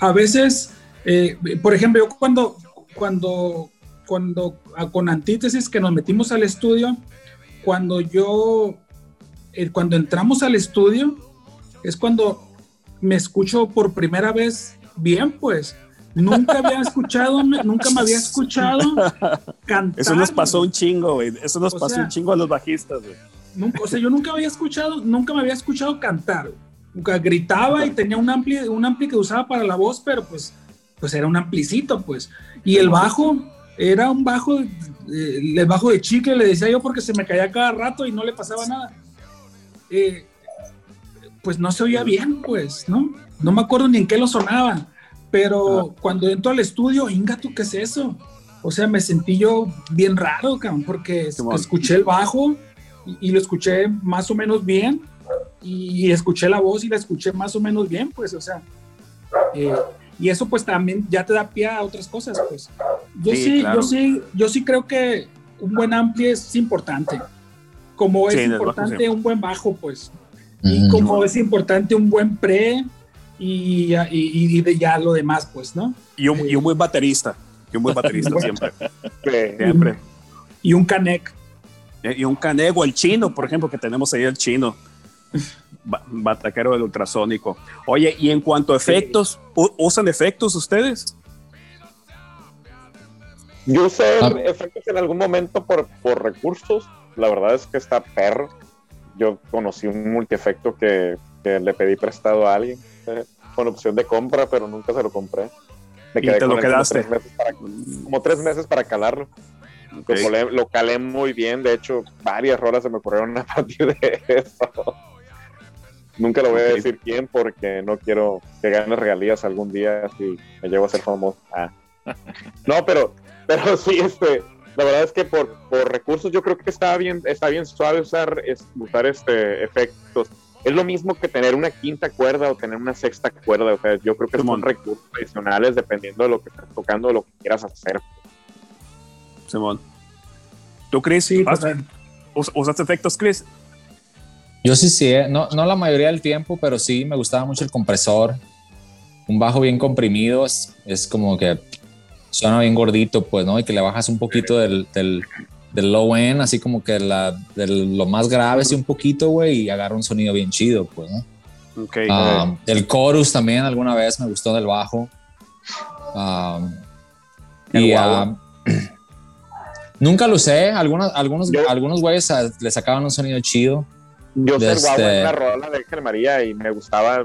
a veces, eh, por ejemplo, yo cuando, cuando, cuando con antítesis que nos metimos al estudio, cuando yo, eh, cuando entramos al estudio, es cuando me escucho por primera vez bien, pues. Nunca había escuchado, nunca me había escuchado cantar. Eso nos pasó un chingo, güey. Eso nos o pasó sea, un chingo a los bajistas, güey. Nunca, o sea, yo nunca había escuchado, nunca me había escuchado cantar. Nunca gritaba y tenía un ampli, un ampli que usaba para la voz, pero pues, pues era un amplicito, pues. Y el bajo era un bajo, eh, el bajo de chicle, le decía yo porque se me caía cada rato y no le pasaba nada. Eh, pues no se oía bien, pues, ¿no? No me acuerdo ni en qué lo sonaba, pero ah. cuando entro al estudio, Inga, ¿tú qué es eso? O sea, me sentí yo bien raro, cabrón, porque escuché el bajo y, y, lo escuché más o menos bien y escuché la voz y la escuché más o menos bien, pues, o sea, eh, y eso pues también ya te da pie a otras cosas, pues. Yo sí, sí claro. yo sí, yo sí creo que un buen ampli es importante, como es sí, importante un buen bajo, pues, y mm. como es importante un buen pre y, y, y de ya lo demás, pues, ¿no? Y un, y un buen baterista, y un buen baterista *laughs* siempre. siempre. Y un canec. Y un canec o el chino, por ejemplo, que tenemos ahí el chino bataquero del ultrasónico. Oye, y en cuanto a efectos, sí. ¿usan efectos ustedes? Yo usé ah. efectos en algún momento por, por recursos. La verdad es que está perro. Yo conocí un multiefecto que, que le pedí prestado a alguien eh, con opción de compra, pero nunca se lo compré. Me quedé ¿Y te lo quedaste? Como tres, para, como tres meses para calarlo. Okay. Lo, calé muy bien. De hecho, varias rolas se me ocurrieron *laughs* a partir de eso. Nunca lo voy a decir quién porque no quiero que gane regalías algún día si me llevo a ser famoso. Ah. *laughs* No, pero, pero *laughs* sí, este, la verdad es que por, por recursos yo creo que está bien, está bien suave usar, usar este, efectos. Es lo mismo que tener una quinta cuerda o tener una sexta cuerda. O sea, yo creo que Simón. son recursos adicionales dependiendo de lo que estés tocando, de lo que quieras hacer. Simón. ¿Tú, Chris? Sí, ¿Usas efectos, Chris? Yo sí, sí, eh, no, no la mayoría del tiempo, pero sí me gustaba mucho el compresor. Un bajo bien comprimido es, es como que suena bien gordito, pues, ¿no? Y que le bajas un poquito del, del, del low end, así como que la, de lo más grave, sí, un poquito, güey, y agarra un sonido bien chido, pues, ¿no? Okay, um, el chorus también alguna vez me gustó del bajo. Um, y uh, *clears throat* nunca lo usé, algunos, algunos, Yo, algunos güeyes uh, le sacaban un sonido chido. Yo este... guau en una rola de Ángel María y me gustaba,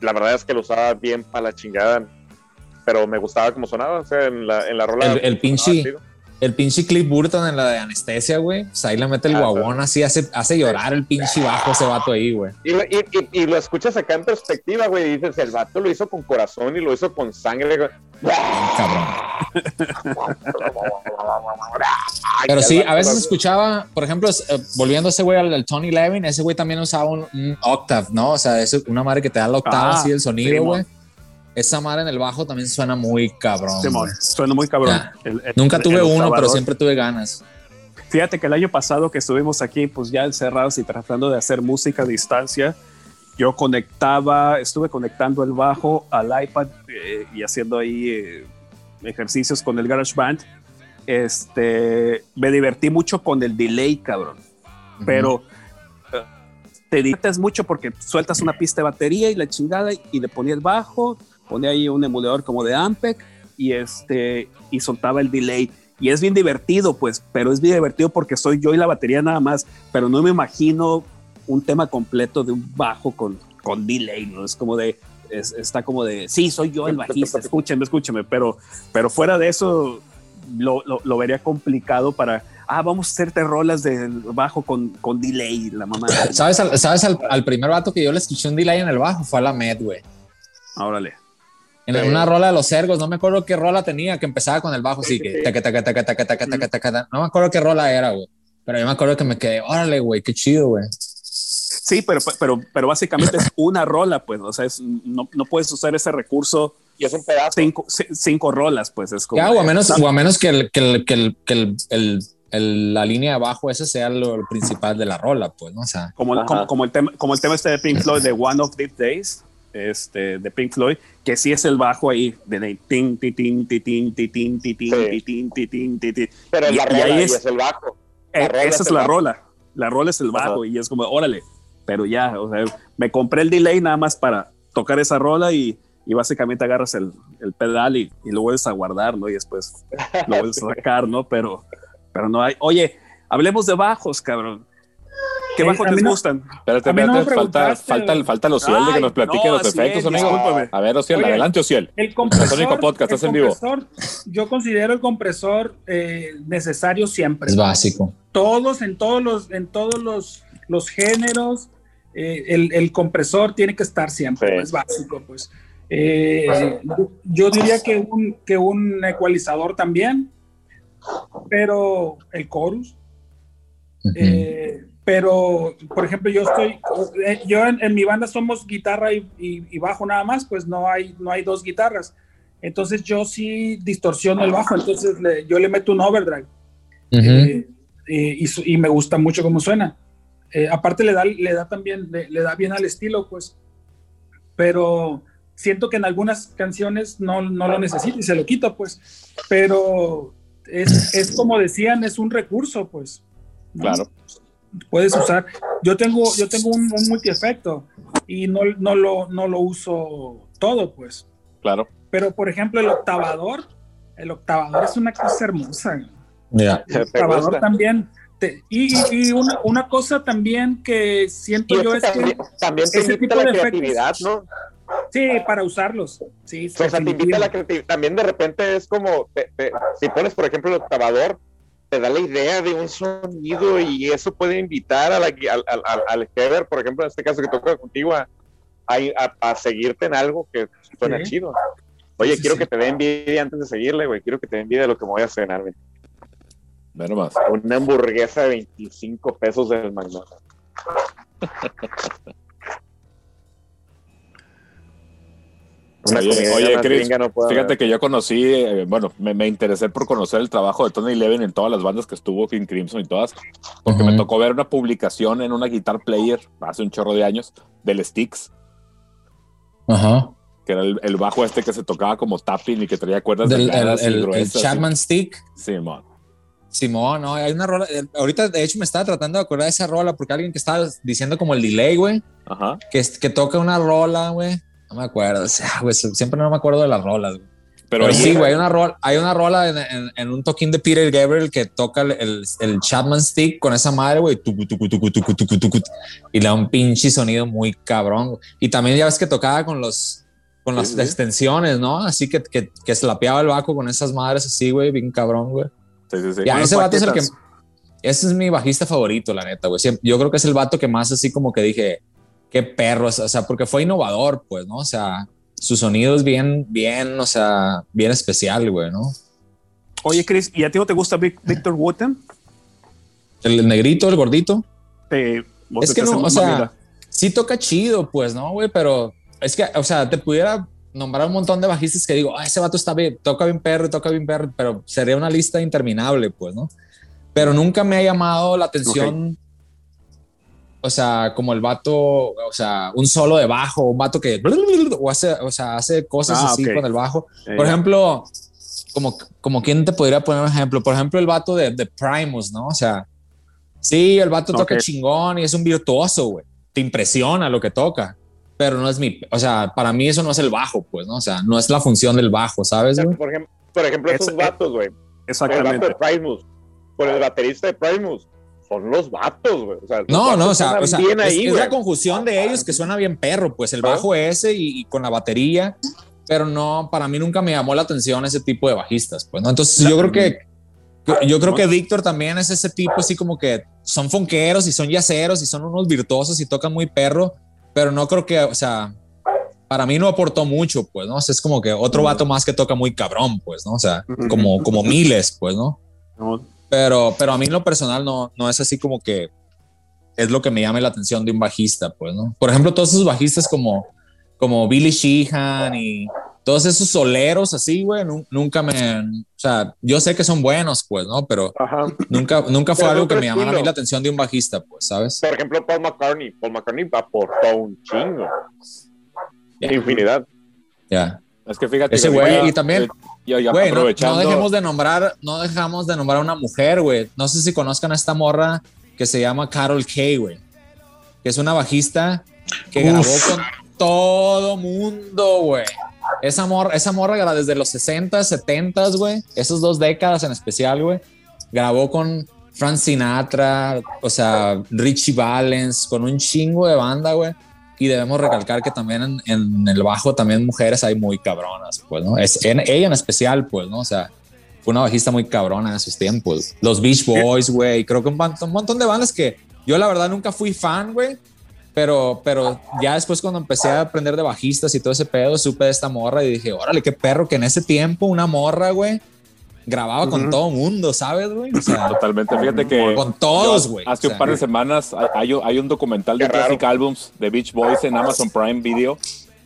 la verdad es que lo usaba bien para la chingada, pero me gustaba como sonaba, o sea, en la, en la rola. El, el pinche, el pinche Cliff Burton en la de anestesia, güey. Pues ahí le mete el Ah, guabón así, hace, hace llorar el pinche bajo ese vato ahí, güey. Y, lo- y- y- y lo escuchas acá en perspectiva, güey, y dices, el vato lo hizo con corazón y lo hizo con sangre. güey. Cabrón. *laughs* Pero sí, a veces escuchaba, por ejemplo, eh, volviendo a ese güey al, al Tony Levin, ese güey también usaba un, un octave, ¿no? O sea, es una madre que te da la octava Ah, así el sonido, güey. Esa madre en el bajo también suena muy cabrón. Simón, suena muy cabrón. El- el- Nunca el tuve uno, pero siempre tuve ganas. Fíjate que el año pasado que estuvimos aquí, pues ya encerrados y tratando de hacer música a distancia, yo conectaba, estuve conectando el bajo al iPad eh, y haciendo ahí eh, ejercicios con el GarageBand. Este, me divertí mucho con el delay, cabrón. Pero eh, te diviertes mucho porque sueltas una pista de batería y la chingada y le ponía el bajo, ponía ahí un emulador como de Ampeg y este y soltaba el delay y es bien divertido pues, pero es bien divertido porque soy yo y la batería nada más, pero no me imagino un tema completo de un bajo con con delay, no es como de es- está como de sí, soy yo el bajista, *laughs* escúcheme, escúcheme, pero pero fuera de eso lo, lo, lo vería complicado para ah, vamos a hacerte rolas del bajo con, con delay, la mamá. *laughs* ¿Sabes, al, ¿sabes al, al primer vato que yo le escuché un delay en el bajo? Fue a la Med, güey. Órale. En Sí. una rola de los Cergos, no me acuerdo qué rola tenía, que empezaba con el bajo así que taca, taca, taca, taca, taca, taca, taca, taca. No me acuerdo qué rola era, güey. Pero yo me acuerdo que me quedé, órale, güey, qué chido, güey. Sí, pero, pero, pero básicamente es una rola, pues, o sea, es- no, no puedes usar ese recurso Y es un pedazo. cinco, ci- cinco rolas, pues, es como... Ya, o a menos, o a menos que, el, que, el, que, el, que el, el- el- la línea de abajo ese sea lo, lo principal de la rola, pues, ¿no? O sea, como, como, como el tema, como el tema este de Pink Floyd, de One of These Days, este, de Pink Floyd, que sí es el bajo ahí, de tin, ti, tin, ti, tin, ti, tin, ti, tin, tin, ti, tin, ti, tin. Pero la rola es- el bajo. Eh, esa es la rola. La rola es el bajo y es como, órale, pero ya, o sea, me compré el delay nada más para tocar esa rola y, y básicamente agarras el, el pedal y, y lo vuelves a guardar, ¿no? Y después lo vuelves a *laughs* sacar, ¿no? Pero, pero no hay. Oye, hablemos de bajos, cabrón. ¿Qué bajos les no- gustan? Espérate, mí no espérate, falta, falta, falta el Ociel de que nos platique no, los efectos, Ociel, amigo. discúlpame. A ver, Ociel, Oye, adelante, Ociel. El compresor, Sónico Podcast, el estás en vivo. yo considero el compresor eh, necesario siempre. es básico. Todos, en todos los, en todos los, los géneros, eh, el, el compresor tiene que estar siempre, Sí. es básico, pues. Eh, yo diría que un, que un ecualizador también, pero el chorus. Eh, pero, por ejemplo, yo estoy, eh, yo en, en mi banda somos guitarra y, y- y bajo nada más, pues no hay, no hay dos guitarras. Entonces yo sí distorsiono el bajo, entonces le- yo le meto un overdrive Ujú. eh, eh, y, y me gusta mucho cómo suena. Eh, aparte le da, le da también, le, le da bien al estilo, pues. Pero siento que en algunas canciones no, no lo necesito y se lo quito, pues. Pero es, es como decían, es un recurso, pues. ¿no? Claro. Puedes usar. Yo tengo, yo tengo un, un multiefecto y no, no, lo, no lo uso todo, pues. Claro. Pero, por ejemplo, el octavador, el octavador es una cosa hermosa. Ya. El ¿Te octavador también. te- y y- y una, una cosa también que siento yo es que también, que, también te ese invita tipo la de efectos- creatividad, ¿no? sí, para usarlos. Sí, O sea, te invita la creatividad. También de repente es como, te- te- si pones, por ejemplo, el octavador, te da la idea de un sonido y eso puede invitar a la, al, al, al, Heber, por ejemplo, en este caso que toca contigo, a, a, a seguirte en algo que suena Sí. chido. Oye, Sí, quiero sí. que te dé envidia antes de seguirle, güey. Quiero que te dé envidia de lo que me voy a cenar, güey. Ve nomás. Una hamburguesa de 25 pesos del McDonald's. *laughs* Una Oye, Chris, no Fíjate que yo conocí, eh, bueno, me, me interesé por conocer el trabajo de Tony Levin en todas las bandas que estuvo, King Crimson y todas, porque me tocó ver una publicación en una guitar player hace un chorro de años del Sticks, Ajá. que era el, el bajo este que se tocaba como tapping y que traía cuerdas Del, el, el gruesas y- Chapman Stick. Sí, man. Simón, no, hay una rola. eh, Ahorita, de hecho, me estaba tratando de acordar de esa rola porque alguien que estaba diciendo como el delay, güey, Ajá. que, que toca una rola, güey. No me acuerdo, *laughs* o sea, güey, siempre no me acuerdo de las rolas, güey. Pero, Pero, sí, güey, hay una rola, hay una rola en, en- en un toquín de Peter Gabriel que toca el, el, el Chapman Stick con esa madre, güey, y le da un pinche sonido muy cabrón. Y también ya ves que tocaba con los con las Sí, extensiones, ¿no? Así que, que, que slapeaba el baco con esas madres así, güey, bien cabrón, güey. Sí, sí, sí. Ya, Buenas ese vato es el que. Ese es mi bajista favorito, la neta, güey. Yo creo que es el vato que más así como que dije, qué perro, o sea, porque fue innovador, pues, ¿no? O sea, su sonido es bien, bien, o sea, bien especial, güey, ¿no? Oye, Chris, ¿y a ti no te gusta Vic- Victor Wooten? El negrito, el gordito. O Es que no, o sea, mamila? sí toca chido, pues, ¿no, güey? Pero es que, o sea, te pudiera nombrar un montón de bajistas que digo, ah, ese vato está bien, toca bien perro, toca bien perro, pero sería una lista interminable, pues, ¿no? Pero nunca me ha llamado la atención, o sea, como el vato, o sea, un solo de bajo, un vato que, o, hace, o sea, hace cosas Ah, así ok. con el bajo. Eh, Por ejemplo, como, como quién te podría poner un ejemplo, por ejemplo, el vato de, de Primus, ¿no? O sea, sí, el vato toca Ok. chingón y es un virtuoso, güey. Te impresiona lo que toca, pero no es mi, o sea, para mí eso no es el bajo, pues, ¿no? O sea, no es la función del bajo, ¿sabes, güey? Por ejemplo, por ejemplo esos Es- vatos, güey. El vato Exactamente. de Primus. Por el baterista de Primus. Son los vatos, güey. O sea, No, no, o sea, o sea, bien es, ahí, es la conjunción de ellos que suena bien perro, pues el bajo ese y, y con la batería, pero no, para mí nunca me llamó la atención ese tipo de bajistas, pues, ¿no? Entonces yo creo que, yo creo que Víctor también es ese tipo así como que son fonqueros y son yaceros y son unos virtuosos y tocan muy perro, pero no creo que, o sea, para mí no aportó mucho, pues, ¿no? O sea, es como que otro vato más que toca muy cabrón, pues, ¿no? O sea, como, como miles, pues, ¿no? No, Pero, pero a mí en lo personal no, no es así como que es lo que me llame la atención de un bajista, pues, ¿no? Por ejemplo, todos esos bajistas como, como Billy Sheehan y todos esos soleros así, güey, nu- nunca me, o sea, yo sé que son buenos, pues, ¿no? Pero Ajá. nunca, nunca fue Pero algo que me llamara a mí la atención de un bajista, pues, ¿sabes? Por ejemplo, Paul McCartney. Paul McCartney aportó un chingo. Ya. Infinidad. Ya. Es que fíjate. Ese güey, y también- eh, Güey, no, aprovechando. no dejemos de nombrar, no dejamos de nombrar a una mujer, güey. No sé si conozcan a esta morra que se llama Carol Kay, güey. Que es una bajista que Uf. grabó con todo mundo, güey. Esa morra, esa morra desde los 60, 70, güey. Esas dos décadas en especial, güey. Grabó con Frank Sinatra, o sea, Richie Valens, con un chingo de banda, güey. Y debemos recalcar que también en, en el bajo también mujeres hay muy cabronas, pues, ¿no? Es, en, ella en especial, pues, ¿no? O sea, fue una bajista muy cabrona en esos tiempos. Los Beach Boys, güey. Creo que un, ban- un montón de bandas que yo la verdad nunca fui fan, güey. Pero, pero ya después cuando empecé a aprender de bajistas y todo ese pedo, supe de esta morra y dije, órale, qué perro que en ese tiempo una morra, güey, grababa con Ujú. todo mundo, ¿sabes, güey? O sea, Totalmente. Fíjate que. con todos, güey. Hace O un sea, par de semanas hay, hay un- un documental de. Classic Albums de Beach Boys en Amazon Prime Video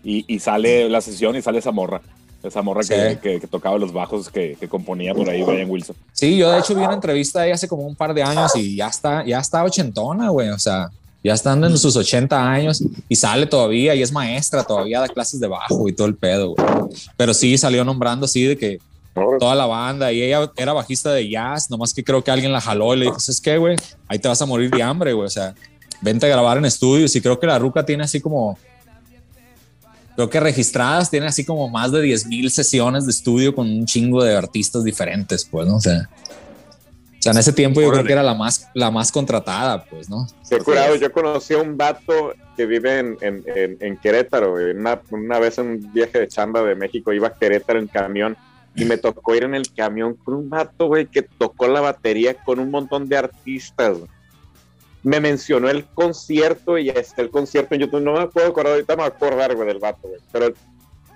y, y sale la sesión y sale esa morra. Esa morra que, Sí. que- que tocaba los bajos que, que componía por ahí Brian Wilson. Sí, yo de hecho vi una entrevista de ella hace como un par de años y ya está, ya está ochentona, güey. O sea, ya están en sus 80 años y sale todavía y es maestra, todavía da clases de bajo y todo el pedo, güey. Pero sí salió nombrando así de que toda la banda y ella era bajista de jazz, nomás que creo que alguien la jaló y le dijo, ¿sabes qué, güey? Ahí te vas a morir de hambre, güey. O sea, vente a grabar en estudios y creo que la ruca tiene así como, creo que registradas tiene así como más de 10 mil sesiones de estudio con un chingo de artistas diferentes, pues, ¿no? O sea, o sea en ese tiempo yo creo que era la más, la más contratada, pues, ¿no? Curado. Yo conocí a un vato que vive en, en, en, en Querétaro. Una, una vez en un viaje de chamba de México iba a Querétaro en camión y me tocó ir en el camión con un vato, güey, que tocó la batería con un montón de artistas. Me mencionó el concierto y está el concierto en YouTube. No me puedo acordar, ahorita me acordar, güey, del vato, güey. Pero el,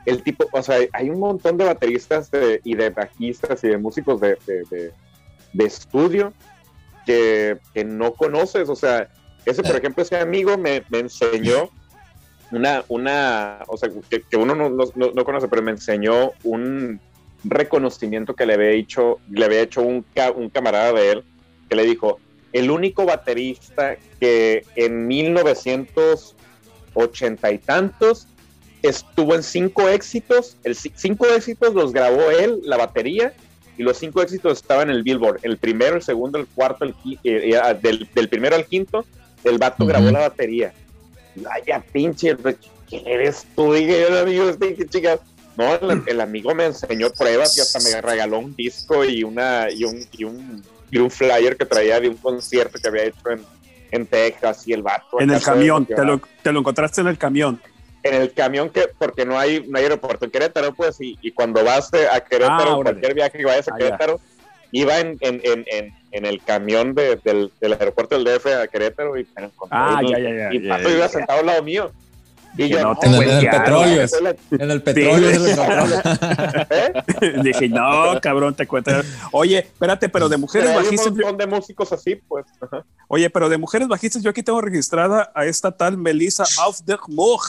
el tipo, o sea, hay un montón de bateristas de- y de bajistas y de músicos de, de, de- estudio que, que no conoces. O sea, ese, por ejemplo, ese amigo me, me enseñó una, una, o sea, que, que uno no, no- no- no conoce, pero me enseñó un reconocimiento que le había hecho, le había hecho un, ca- un camarada de él, que le dijo, el único baterista que en 1980 y tantos estuvo en cinco éxitos, el ci- cinco éxitos los grabó él, la batería, y los cinco éxitos estaban en el Billboard, el primero, el segundo, el cuarto, el eh, eh, del, del primero al quinto, el vato Ujú. grabó la batería. Ay, ya pinche, ¿quién eres tú? Dije yo, amigo, este, qué chica. No, el, el amigo me enseñó pruebas y hasta me regaló un disco y una y un, y un, y un flyer que traía de un concierto que había hecho en, en Texas y el vato. En el camión, te lo, te lo encontraste en el camión. en el camión que porque no hay, no hay aeropuerto en Querétaro, pues, y, y cuando vas a Querétaro, Ah, cualquier viaje que vayas a Ah. Querétaro, iba en, en, en, en, el camión de- del, del aeropuerto del DF a Querétaro y me lo encontré. Ah, y, ya, ya, ya, Y ya, Pato iba sentado al lado mío. Y yo, no En el, en el cuentearon. petróleo. En el *laughs* petróleo. ¿eh? *laughs* Dije, no, cabrón, te cuento. Oye, espérate, pero de mujeres Pero hay un bajistas. montón de músicos así, pues. Ajá. Oye, pero de mujeres bajistas, yo aquí tengo registrada a esta tal Melissa Auf der Moog,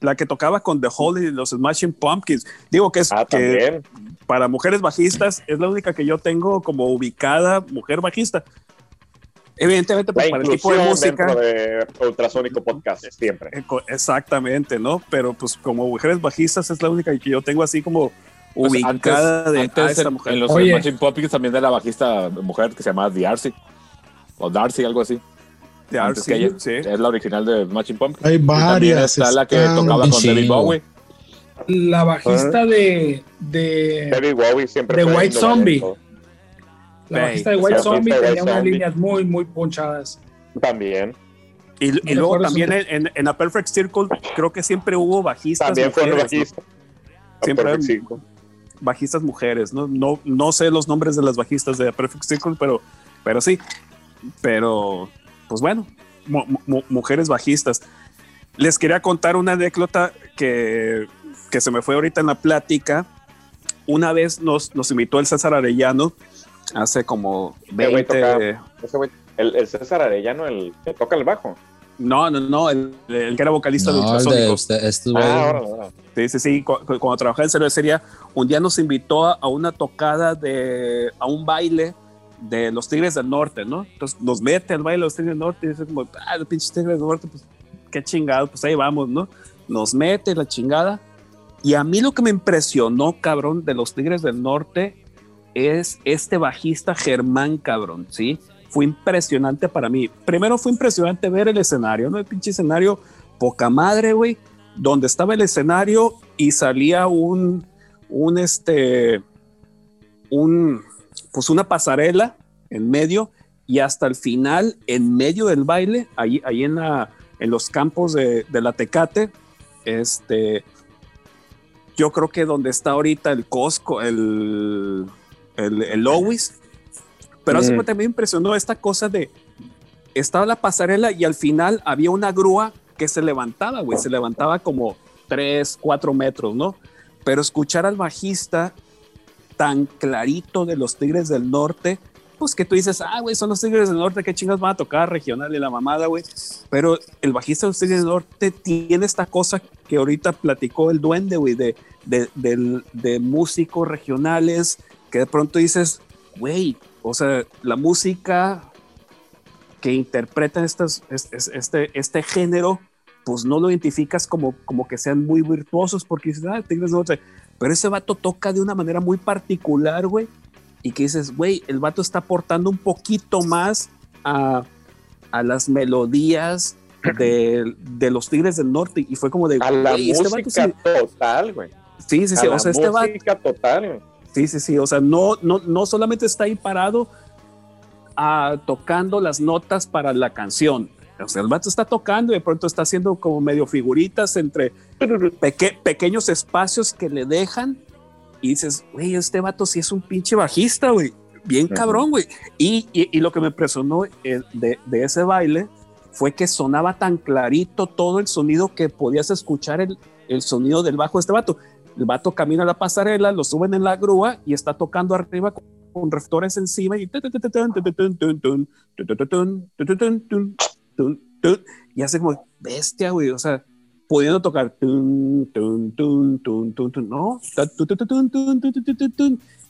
la que tocaba con The Hole y los Smashing Pumpkins. Digo que es Ah, que para mujeres bajistas es la única que yo tengo como ubicada mujer bajista. Evidentemente, pues, para el tipo de música. dentro de Ultrasónico Podcast, siempre. eh, Exactamente, ¿no? Pero pues como mujeres bajistas es la única que yo tengo así como Pues ubicada antes, de antes a esta en, mujer. en los Oye. Smashing Pumpkins también de la bajista mujer que se llama Darcy. O Darcy, algo así. De antes Arcy, que ella. sí. Es la original de Smashing Pumpkins. Hay varias. está la que tocaba con Chingo. David Bowie. La bajista de, de David Bowie siempre The fue White Zombie. La bajista de White Zombie tenía White unas Zombie. líneas muy, muy ponchadas. También. Y, y No luego también su- en, en A Perfect Circle creo que siempre hubo bajistas También fue un mujeres, ¿no? bajista. Siempre Perfect hay- Circle. bajistas mujeres, ¿no? No, no sé los nombres de las bajistas de A Perfect Circle, pero, pero sí. Pero, pues bueno, mu- mu- mujeres bajistas. Les quería contar una anécdota que, que se me fue ahorita en la plática. Una vez nos, nos invitó el César Arellano, hace como güey 20... tocaba. Ese güey, el, el César Arellano, el que toca el bajo. No, no, no, el, el que era vocalista de No, de Ultrasónico. usted, estos Ah, ahora, ahora. Sí, sí, sí. Cu- cu- Cuando trabajaba en cervecería, un día nos invitó a, a una tocada de, a un baile de los Tigres del Norte, ¿no? Entonces nos mete al baile de los Tigres del Norte y dice como, ah, los pinches Tigres del Norte, pues qué chingado, pues ahí vamos, ¿no? Nos mete la chingada. Y a mí lo que me impresionó, cabrón, de los Tigres del Norte es este bajista Germán, cabrón, ¿sí? Fue impresionante para mí. Primero fue impresionante ver el escenario, ¿no? El pinche escenario, poca madre, güey donde estaba el escenario y salía un, un este, un, pues una pasarela en medio y hasta el final, en medio del baile, ahí, ahí en, la, en los campos de, de la Tecate, este, yo creo que donde está ahorita el Costco, el, el, el pero hace Mm. me impresionó esta cosa de, estaba la pasarela y al final había una grúa que se levantaba, güey, se levantaba como 3, 4 metros, ¿no? Pero escuchar al bajista tan clarito de los Tigres del Norte, pues que tú dices, ah, güey, son los Tigres del Norte, qué chingas van a tocar regional y la mamada, güey. Pero el bajista de los Tigres del Norte tiene esta cosa que ahorita platicó el duende, güey, de, de, del- de músicos regionales, que de pronto dices, güey, o sea, la música que interpretan estas, es- es- este, este género, pues no lo identificas como, como que sean muy virtuosos, porque dices, ah, Tigres del Norte. Pero ese vato toca de una manera muy particular, güey, y que dices, güey, el vato está aportando un poquito más a, a las melodías *clears throat* de, de los Tigres del Norte. Y fue como de, A la este vato música sí, total, güey. sí, sí, sí, a o la sea, este vato, música total, güey. Sí, sí, sí. O sea, no, no, no solamente está ahí parado ah, tocando las notas para la canción. O sea, el vato está tocando y de pronto está haciendo como medio figuritas entre peque- pequeños espacios que le dejan y dices, güey, este vato sí es un pinche bajista, güey. Bien cabrón, güey. Y, y- y lo que me impresionó eh, de, de ese baile fue que sonaba tan clarito todo el sonido que podías escuchar el, el sonido del bajo de este vato. El vato camina a la pasarela, lo suben en la grúa y está tocando arriba con, reflectores encima y y hace como bestia, güey, o sea, pudiendo tocar no,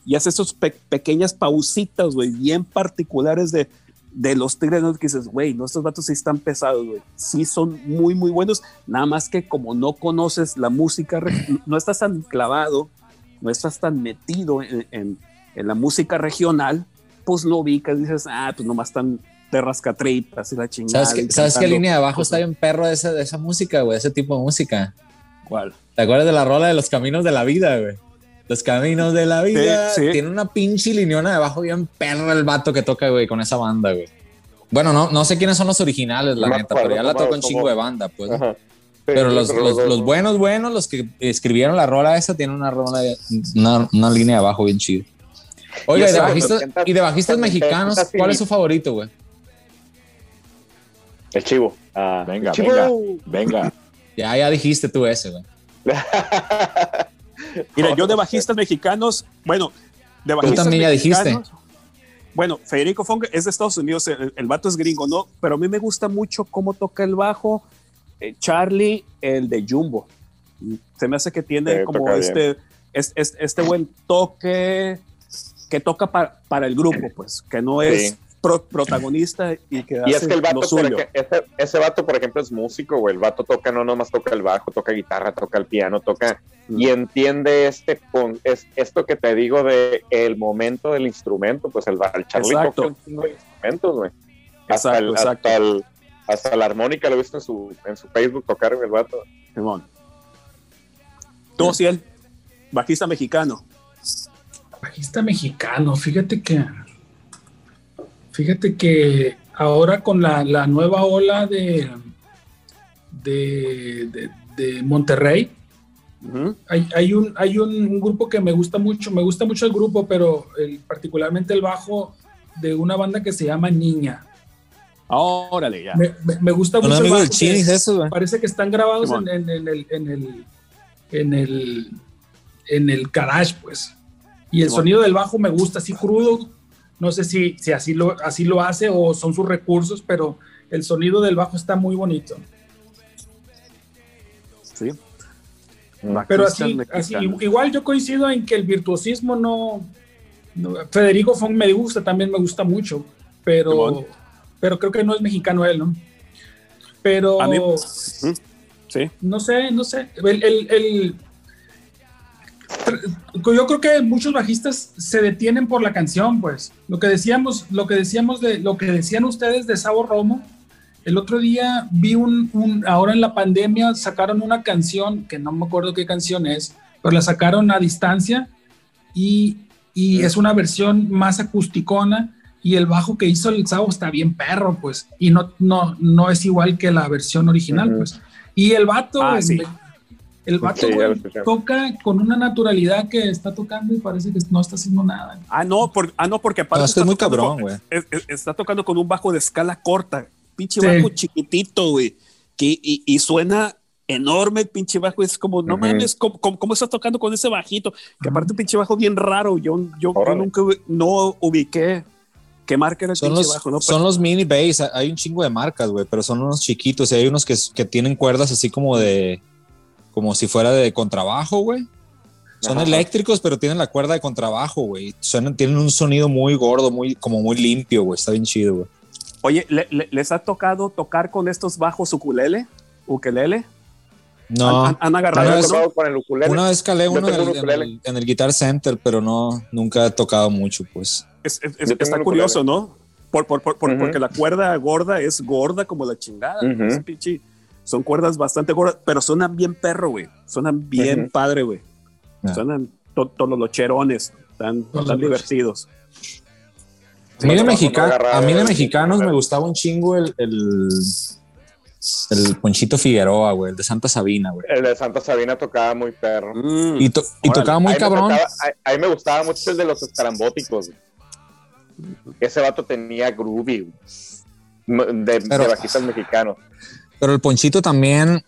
y hace esos pe- pequeñas pausitas, güey, bien particulares de, de los tigres, ¿no? que dices, güey, no, estos vatos sí están pesados, güey, sí son muy, muy buenos, nada más que como no conoces la música, no estás tan clavado, no estás tan metido en, en, en la música regional, pues lo ubicas, dices, ah, pues nomás están de rascatripas y la chingada. ¿Sabes, y qué, ¿Sabes qué línea de abajo está bien perro de esa, de esa música, güey? Ese tipo de música. ¿Cuál? ¿Te acuerdas de la rola de los caminos de la vida, güey? Los caminos de la vida. Sí, sí. Tiene una pinche lineona de abajo bien perra el vato que toca, güey, con esa banda, güey. Bueno, no, no sé quiénes son los originales, la No neta, acuerdo, pero ya la toca un chingo de banda, pues. Ajá. Sí, Pero los, los, los buenos, buenos, los que escribieron la rola esa, tienen una rola, una, una línea de abajo bien chida. Oiga, Y de, bajistas, y de bajistas mexicanos, ¿cuál es su favorito, güey? El chivo. Ah, Venga, el chivo. venga, venga. Ya, ya dijiste tú ese, güey. *laughs* Mira, yo de bajistas mexicanos, bueno, de bajistas también ya dijiste. mexicanos, Bueno, Federico Fong es de Estados Unidos, el, el vato es gringo, ¿no? Pero a mí me gusta mucho cómo toca el bajo eh, Charlie, el de Jumbo. Se me hace que tiene Sí, como este, es- es- este buen toque que toca pa- para el grupo, pues, que no es Sí. Pro- protagonista y que Y es hace que el vato, ese, ese vato, por ejemplo, es músico, güey. El vato toca, no nomás toca el bajo, toca guitarra, toca el piano, toca Mm. y entiende este con es, esto que te digo de el momento del instrumento, pues el, el Charlie Exacto. toca un chingo de instrumentos, güey. Hasta, Exacto, el, exacto. hasta, el- hasta la armónica lo he visto en su, en su Facebook tocar el vato. Simón. Tú, sí, el bajista mexicano. Bajista mexicano, fíjate que. Fíjate que ahora con la, la nueva ola de, de, de- de Monterrey, hay, hay un, hay un, un grupo que me gusta mucho, me gusta mucho el grupo, pero el- particularmente el bajo de una banda que se llama Niña. Órale, ya. Me, me- me gusta mucho el bajo que güey. parece que están grabados en, en- en el, en el en el en el garage, pues. Y el Simón. sonido del bajo me gusta así crudo. No sé si, si así, lo, así lo hace o son sus recursos, pero el sonido del bajo está muy bonito. Sí. Pero así, así, igual yo coincido en que el virtuosismo no, no- Federico Fong me gusta, también me gusta mucho, pero, pero creo que no es mexicano él, ¿no? Pero A mí- Sí. no sé, no sé. El, el- el- yo creo que muchos bajistas se detienen por la canción, pues. Lo que decíamos, lo que decíamos de, lo que decían ustedes de Sabo Romo. El otro día vi un, un- ahora en la pandemia sacaron una canción que no me acuerdo qué canción es, pero la sacaron a distancia y, y es una versión más acusticona y el bajo que hizo el Sabo está bien perro, pues, y no, no, no es igual que la versión original, Ujú. pues. Y el vato, Ah, sí. El vato Sí, güey, toca con una naturalidad que está tocando y parece que no está haciendo nada. Ah, no, por- ah, no porque No, es está muy tocando cabrón, con- güey. es- es- está tocando con un bajo de escala corta, pinche Sí. bajo chiquitito, güey, que y, y suena enorme el pinche bajo, es como, no Ujú. mames, ¿cómo, cómo, cómo estás tocando con ese bajito? Que aparte un pinche bajo bien raro, yo, yo, yo nunca no ubiqué qué marca era el Son pinche los, bajo, ¿no? son los mini bass, hay un chingo de marcas, güey, pero son unos chiquitos y hay unos que, que tienen cuerdas así como de, como si fuera de contrabajo, güey. Son Ajá. eléctricos, pero tienen la cuerda de contrabajo, güey. Suenan, tienen un sonido muy gordo, muy, como muy limpio, güey. Está bien chido, güey. Oye, ¿le- le- ¿les ha tocado tocar con estos bajos ukulele? ¿Ukelele? No, ¿Han, han- agarrado Una ¿Has vez- con el ukulele? una vez calé uno en el, en, el, en el Guitar Center, pero no, nunca he tocado mucho, pues. Es- es- está curioso, ¿no? Por, por- por- por- Ujú. Porque la cuerda gorda es gorda como la chingada. Ujú. Es pinche- son cuerdas bastante gordas, pero suenan bien perro, güey. Suenan bien padre, güey. Ah. Suenan to- todos los locherones. Están, Los están locheros. divertidos. A mí, de, mexica- a mí mexicanos me gustaba un chingo el, el, el Ponchito Figueroa, güey, el de Santa Sabina, güey. El de Santa Sabina tocaba muy perro. Mm. Y, to- y Órale. tocaba muy cabrón. tocaba- a- a mí me gustaba mucho el de los escarambóticos. güey. Ese vato tenía groovy güey. De, de bajistas mexicanos. Pero el Ponchito también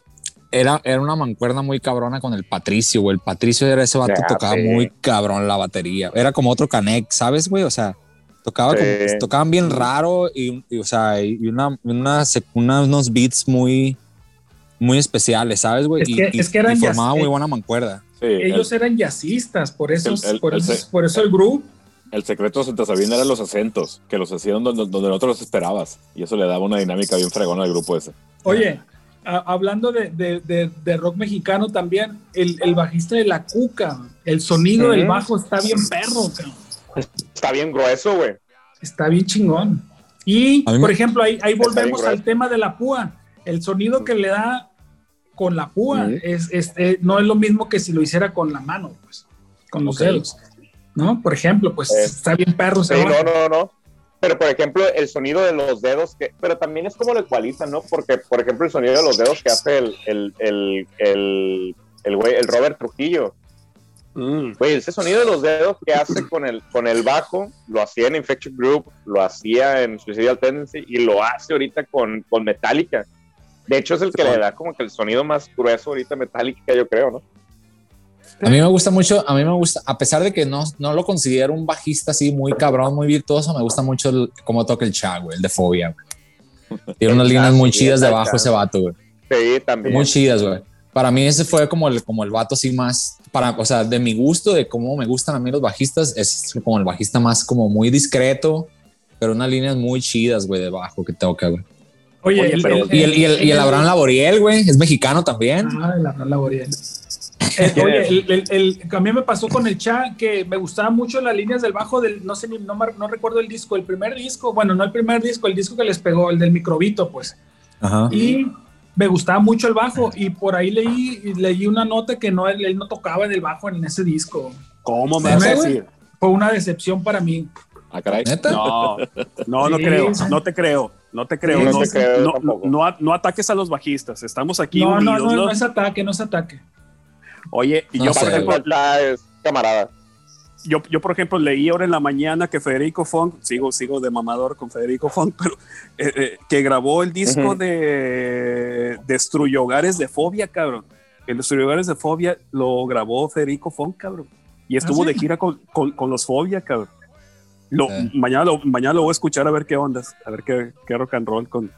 era, era una mancuerna muy cabrona con el Patricio, güey. El Patricio era ese vato, Ya, tocaba sí. muy cabrón la batería. Era como otro Canek, ¿sabes, güey? O sea, tocaba Sí. como- tocaban bien raro y, y, o sea, y una, una, una- unos beats muy, muy especiales, ¿sabes, güey? Es Y, que- y- es que eran y jazz- formaba muy buena mancuerda. Sí, Ellos el, eran jazzistas, por eso, El- el- por, el eso se- por eso el grupo. el secreto de Santa Sabina eran los acentos, que los hacían donde, donde nosotros los esperabas. Y eso le daba una dinámica bien fregona al grupo ese. Oye, a- hablando de, de- de- de rock mexicano también, el, el bajista de la cuca, el sonido del bajo está bien perro, cabrón. Está bien grueso, güey. está bien chingón. Y, me- por ejemplo, ahí, ahí volvemos al tema de la púa. El sonido que le da con la púa es, es- eh, no es lo mismo que si lo hiciera con la mano, pues, con los Ok. dedos. ¿No? Por ejemplo, pues Eh, está bien perro Sí, no, no, no. Pero, por ejemplo, el sonido de los dedos, que, pero también es como lo ecualizan, ¿no? Porque, por ejemplo, el sonido de los dedos que hace el, el, el, el, el güey, el Robert Trujillo, Mm. Güey, ese sonido de los dedos que hace con el, con el bajo, lo hacía en Infection Group, lo hacía en Suicidal Tendency y lo hace ahorita con, con Metallica. De hecho, es el que le da como que el sonido más grueso ahorita Metallica, yo creo, ¿no? A mí me gusta mucho, a mí me gusta, a pesar de que no, no lo considero un bajista así muy cabrón, muy virtuoso, me gusta mucho el- cómo toca el cha, güey, el de Fobia. güey. Tiene unas líneas muy chidas de está bajo acá. ese vato, güey. Sí, también. Muy chidas, güey. Para mí ese fue como el, como el vato así más, para, o sea, de mi gusto, de cómo me gustan a mí los bajistas, es como el bajista más como muy discreto, pero unas líneas muy chidas, güey, de bajo que toca, güey. Oye, Oye, el- pero- el- Y el, y el, y el Abraham Laboriel, güey, es mexicano también. Ah, el Abraham Laboriel. Eh, *laughs* oye, el, el, el- a mí me pasó con el Cha que me gustaban mucho las líneas del bajo del, no sé, ni- no, recuerdo el disco, el primer disco, bueno, no el primer disco, el disco que les pegó, el del microbito, pues. Ajá. Y me gustaba mucho el bajo y por ahí leí, leí una nota que no, él, él no tocaba en el bajo en ese disco. ¿Cómo me vas a decir? Fue una decepción para mí. Ah, caray. ¿Neta? No, no, no Sí, creo, no te creo, no te creo. Sí, No, no te creo, no, no, ataques a los bajistas, estamos aquí No, no, unidos. no, ¿no? no es ataque, no es ataque. Oye, y No yo, sé, por ejemplo, güey. La es camarada. yo, yo, por ejemplo, leí ahora en la mañana que Federico Funk, sigo, sigo de mamador con Federico Funk, *laughs* pero eh, eh, que grabó el disco de Destruyogares de Fobia, cabrón. El Destruyogares de Fobia lo grabó Federico Funk, cabrón. Y estuvo ¿Ah, sí? de gira con, con, con los Fobia, cabrón. Lo, mañana, lo, mañana lo voy a escuchar a ver qué ondas, a ver qué, qué rock and roll con,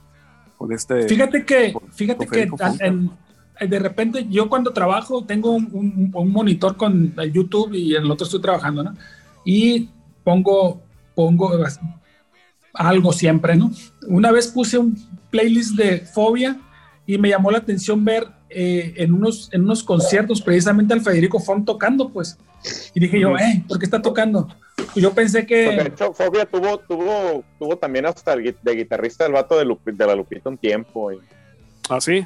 con este. Fíjate que, Con- fíjate con que en- de repente yo cuando trabajo tengo un, un- un monitor con el YouTube y en el otro estoy trabajando, ¿no? Y pongo, pongo algo siempre, ¿no? Una vez puse un playlist de Fobia y me llamó la atención ver eh, en, unos, en unos conciertos precisamente al Federico Font tocando, pues. Y dije yo, eh, ¿por qué está tocando? Pues yo pensé Porque de que... hecho, Fobia tuvo, tuvo, tuvo también hasta el de guitarrista del vato de, Lupi- de la Lupita un tiempo. y- ¿Ah, sí?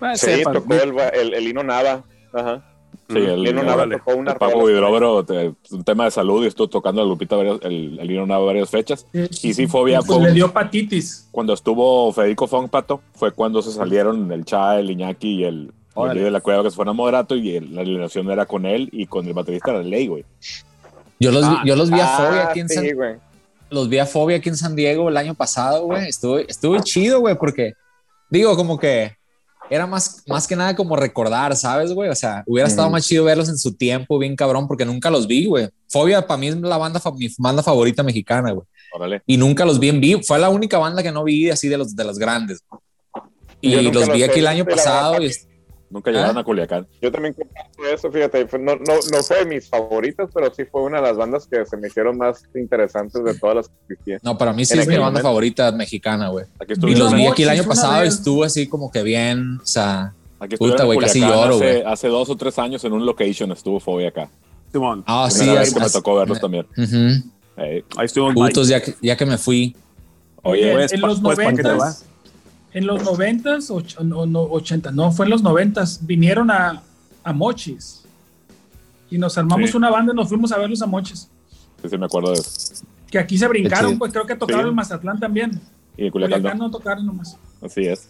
Ah, sí, sepa. tocó el, el, el Hino Nava. Ajá. Sí, el, Lino el- Nava órale. tocó una el Paco. Vidróvero, te- un tema de salud y estuvo tocando a Lupita varias, el, el Hino Nava varias fechas. Y sí, Fobia pues fue le dio hepatitis. cuando estuvo Federico Funk Pato, fue cuando se salieron el Cha, el Iñaki y el, el líder de la cueva que se fueron a Moderato y el- la alineación era con él y con el baterista era Ley, güey. Yo los, vi- Ah, yo los vi a Ah, Fobia aquí en San sí, güey. los vi a Fobia aquí en San Diego el año pasado, güey. Estuvo, estuvo chido, güey, porque digo, como que era más, más que nada como recordar, ¿sabes, güey? O sea, hubiera estado más chido verlos en su tiempo, bien cabrón, porque nunca los vi, güey. Fobia para mí es la banda, mi banda favorita mexicana, güey. Órale. Y nunca los vi en vivo. Fue la única banda que no vi así de los, de los grandes. Y los vi los aquí el año pasado y Nunca llegaron ¿Ah? a Culiacán. Yo también comparto eso, fíjate. No, no, no, fue de mis favoritas, pero sí fue una de las bandas que se me hicieron más interesantes de todas las que existían. No, para mí sí es mi banda favorita mexicana, güey. Y los vi aquí el año pasado y estuvo así como que bien, o sea. Puta, güey, casi lloro, güey. Hace, dos o tres años en un location estuvo Fobia acá. Ah, oh, sí, es, que me tocó verlos me, también. Uh Ahí estuvo. Juntos, ya que, ya que me fui. Oye, pues, en los pues, pues, en los noventas, och- no, no, 80, no, fue en los noventas, vinieron a, a Mochis y nos armamos Sí. una banda y nos fuimos a verlos a Mochis. sí, sí me acuerdo de eso. Que aquí se brincaron, pues creo que tocaron Sí. en Mazatlán también. Y en Culiacán, Culiacán no. no tocaron nomás. Así es.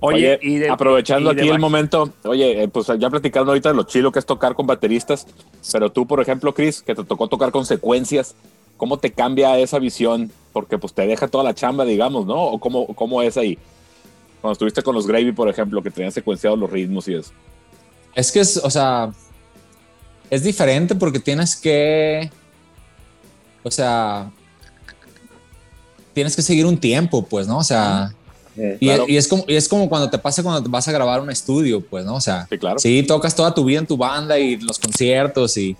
Oye, Oye, y de- aprovechando y de aquí el baj- momento, oye, eh, pues ya platicando ahorita de lo chido que es tocar con bateristas, pero tú, por ejemplo, Chris, que te tocó tocar con secuencias, ¿cómo te cambia esa visión? Porque pues te deja toda la chamba, digamos, ¿no? ¿O cómo, cómo es ahí? Cuando estuviste con los Gravy, por ejemplo, que tenían secuenciados los ritmos y eso. Es que es, o sea, es diferente porque tienes que, o sea, tienes que seguir un tiempo, pues, ¿no? O sea, y, claro. y es como, y es como cuando te pasa cuando te vas a grabar un estudio, pues, ¿no? O sea, Sí, claro. sí, tocas toda tu vida en tu banda y los conciertos y,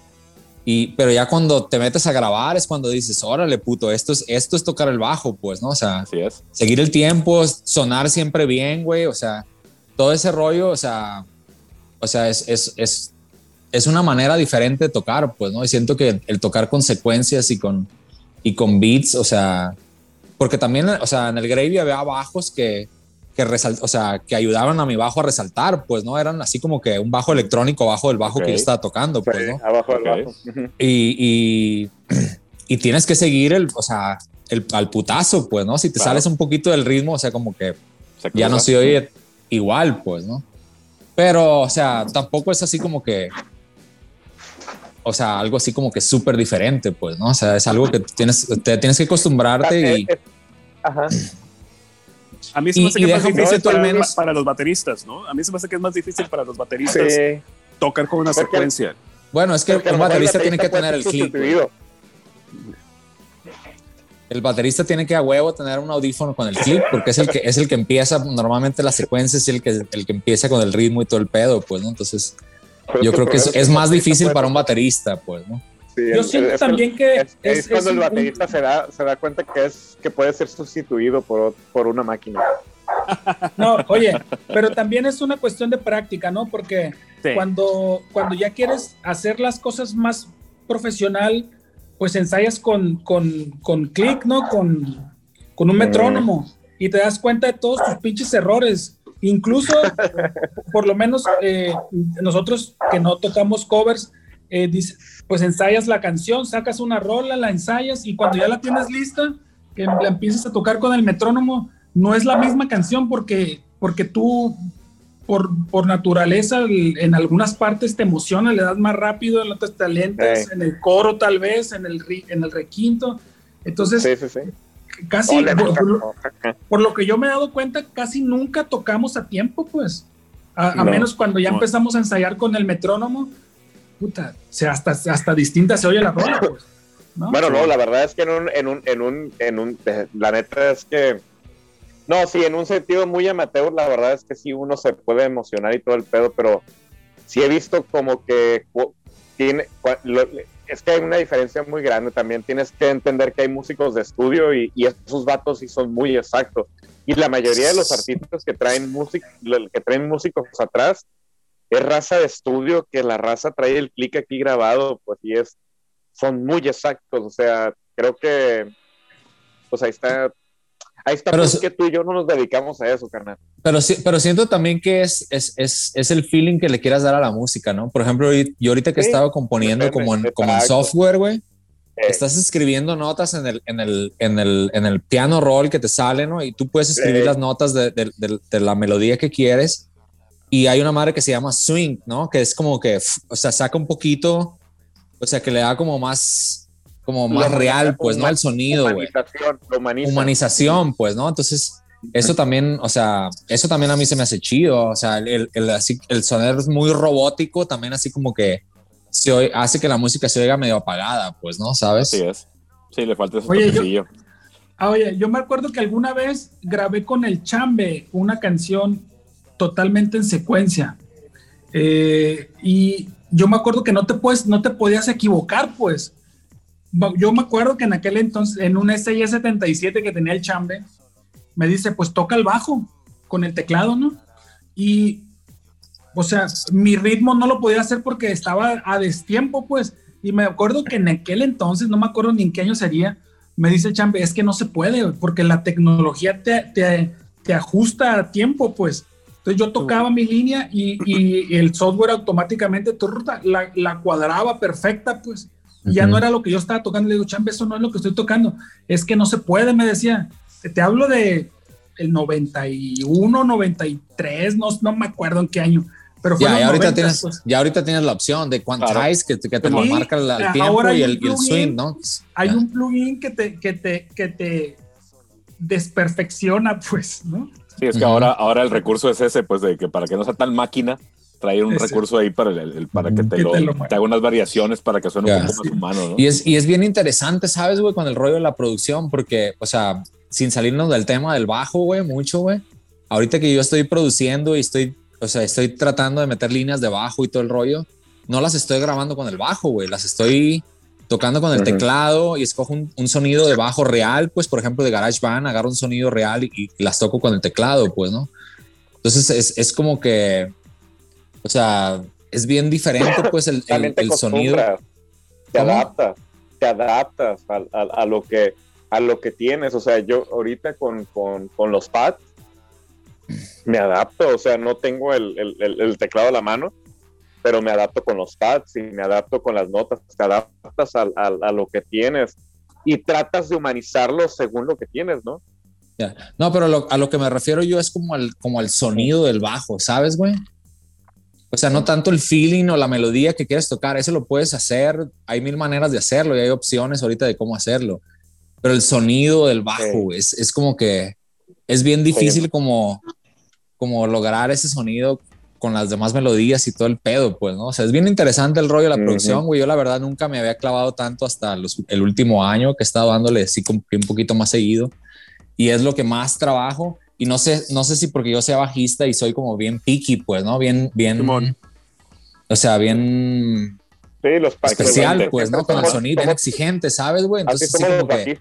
y, pero ya cuando te metes a grabar es cuando dices, órale, puto, esto es, esto es tocar el bajo, pues, ¿no? O sea, Así es. seguir el tiempo, sonar siempre bien, güey, o sea, todo ese rollo, o sea, o sea, es, es, es, es una manera diferente de tocar, pues, ¿no? Y siento que el tocar con secuencias y con, y con beats, o sea, porque también, o sea, en el Gravy había bajos que, que, resal- o sea, que ayudaban a mi bajo a resaltar, pues, ¿no? Eran así como que un bajo electrónico bajo del bajo Ok. que yo estaba tocando, pues, Sí, ¿no? abajo del Ok. bajo. Y, y, y tienes que seguir el, o sea, el, al putazo, pues, ¿no? Si te Claro. sales un poquito del ritmo, o sea, como que ya no se oye igual, pues, ¿no? Pero, o sea, tampoco es así como que, o sea, algo así como que súper diferente, pues, ¿no? O sea, es algo que tienes, te tienes que acostumbrarte y... Ajá. A mí se me hace y que es más difícil para, menos- para los bateristas, ¿no? A mí se me hace que es más difícil para los bateristas Sí. tocar con una Porque- secuencia. Bueno, es que el baterista tiene que tener el clip. El baterista tiene que a huevo tener un audífono con el clip porque es el que es el que empieza normalmente las secuencias y el que el que empieza con el ritmo y todo el pedo, pues, ¿no? Entonces, yo creo que es, es más difícil para un baterista, pues, ¿no? Sí, Yo es- siento es- también que es, es es- cuando es el un- baterista se da, se da cuenta que es que puede ser sustituido por, por una máquina. *laughs* No, oye, pero también es una cuestión de práctica, ¿no? Porque Sí. cuando, cuando ya quieres hacer las cosas más profesional, pues ensayas con, con, con clic, ¿no? Con, con un metrónomo y te das cuenta de todos tus pinches errores. Incluso, *laughs* por lo menos eh, nosotros que no tocamos covers, eh, dice- pues ensayas la canción, sacas una rola, la ensayas y cuando ya la tienes lista, que la empiezas a tocar con el metrónomo, no es la misma canción porque, porque tú, por, por naturaleza, en algunas partes te emociona, le das más rápido, en otras te alentas, Sí. en el coro tal vez, en el, en el requinto. Entonces, Sí, sí, sí. casi, Ole, por, toca- por- por lo que yo me he dado cuenta, casi nunca tocamos a tiempo, pues. A, a No. menos cuando ya No. empezamos a ensayar con el metrónomo, puta, se, hasta, hasta distinta se oye la rola, pues. ¿no? Bueno, no, la verdad es que en un, en un, en un, en un, eh, la neta es que, no, sí, en un sentido muy amateur, la verdad es que sí uno se puede emocionar y todo el pedo, pero sí he visto como que tiene, lo- es que hay una diferencia muy grande también, tienes que entender que hay músicos de estudio y, y esos vatos sí son muy exactos. Y la mayoría de los artistas que traen música, que traen músicos atrás, es raza de estudio que la raza trae el clic aquí grabado, pues y es son muy exactos, o sea, creo que pues ahí está ahí está Pero es- qué tú y yo no nos dedicamos a eso, carnal. Pero, sí, pero siento también que es, es, es, es el feeling que le quieras dar a la música, ¿no? Por ejemplo, yo ahorita que Sí, estaba componiendo depende, como en, como en software, güey, estás escribiendo notas en el, en, el, en, el, en el piano roll que te sale, ¿no? Y tú puedes escribir Sí. las notas de, de- de- de la melodía que quieres. Y hay una madre que se llama swing, ¿no? Que es como que, o sea, saca un poquito, o sea, que le da como más, como más real, pues, ¿no? El sonido, güey humanización, humaniza. humanización, pues, ¿no? Entonces, eso también, o sea, eso también a mí se me hace chido, o sea, el, el, así, el sonido es muy robótico, también así como que se oye- hace que la música se oiga medio apagada, pues, ¿no? ¿Sabes? Así es. Sí, le falta ese Oye, yo- toquecillo. Ah, oye, yo me acuerdo que alguna vez grabé con el Chambe una canción totalmente en secuencia. Eh, y yo me acuerdo que no te puedes, no te podías equivocar, pues. Yo me acuerdo que en aquel entonces, en un SI 77 que tenía el Chambe, me dice, pues toca el bajo con el teclado, ¿no? Y, o sea, mi ritmo no lo podía hacer porque estaba a destiempo, pues. Y me acuerdo que en aquel entonces, no me acuerdo ni en qué año sería, me dice el Chambe, es que no se puede, porque la tecnología te, te, te ajusta a tiempo, pues. Entonces yo tocaba mi línea y, y el software automáticamente la, la cuadraba perfecta, pues. Y ya no era lo que yo estaba tocando. Le digo, Chambe, eso no es lo que estoy tocando. Es que no se puede, me decía. Te, te hablo de el 91, 93, no, no me acuerdo en qué año. Pero fue Ya, ahorita 90, tienes, pues. ya ahorita tienes la opción de quantize Claro. que, te- que te lo Sí, marca el, el tiempo y el, y el plugin, swing, ¿no? Hay Ya. un plugin que te, que te, que te desperfecciona, pues, ¿no? Sí, es que Ujú. ahora, ahora el recurso es ese, pues de que para que no sea tan máquina, traer un Ese. recurso ahí para, el, el- para que te, lo, te lo te haga unas variaciones para que suene Ya. un poco más humano, ¿no? Y es, y es bien interesante, ¿sabes, güey? Con el rollo de la producción, porque, o sea, sin salirnos del tema del bajo, güey, mucho, güey. Ahorita que yo estoy produciendo y estoy, o sea, estoy tratando de meter líneas de bajo y todo el rollo, no las estoy grabando con el bajo, güey. Las estoy tocando con el teclado y escojo un, un sonido de bajo real, pues, por ejemplo, de GarageBand, agarro un sonido real y, y las toco con el teclado, pues, ¿no? Entonces es, es como que, o sea, es bien diferente, *laughs* pues, el, el, sonido. te ¿Cómo? adaptas, te adaptas a, a- a lo que a lo que tienes. O sea, yo ahorita con, con, con los pads me adapto, o sea, no tengo el- el teclado a la mano, pero me adapto con los pads y me adapto con las notas, te adaptas a, a- a lo que tienes y tratas de humanizarlo según lo que tienes, ¿no? Ya. No, pero lo- a lo que me refiero yo es como al, como al sonido del bajo, ¿sabes, güey? O sea, no tanto el feeling o la melodía que quieres tocar, eso lo puedes hacer. Hay mil maneras de hacerlo y hay opciones ahorita de cómo hacerlo. Pero el sonido del bajo es, es, como que es bien difícil como, como lograr ese sonido con las demás melodías y todo el pedo, pues, ¿no? O sea, es bien interesante el rollo de la producción, güey. Yo la verdad nunca me había clavado tanto hasta el último año que he estado dándole así como un poquito más seguido. Y es lo que más trabajo. Y no sé, no sé si porque yo sea bajista y soy como bien picky, pues, ¿no? Bien, bien. O sea, bien Sí, los especial, pues, ¿no? Con el sonido, bien exigente, ¿sabes, güey? Entonces, Así como que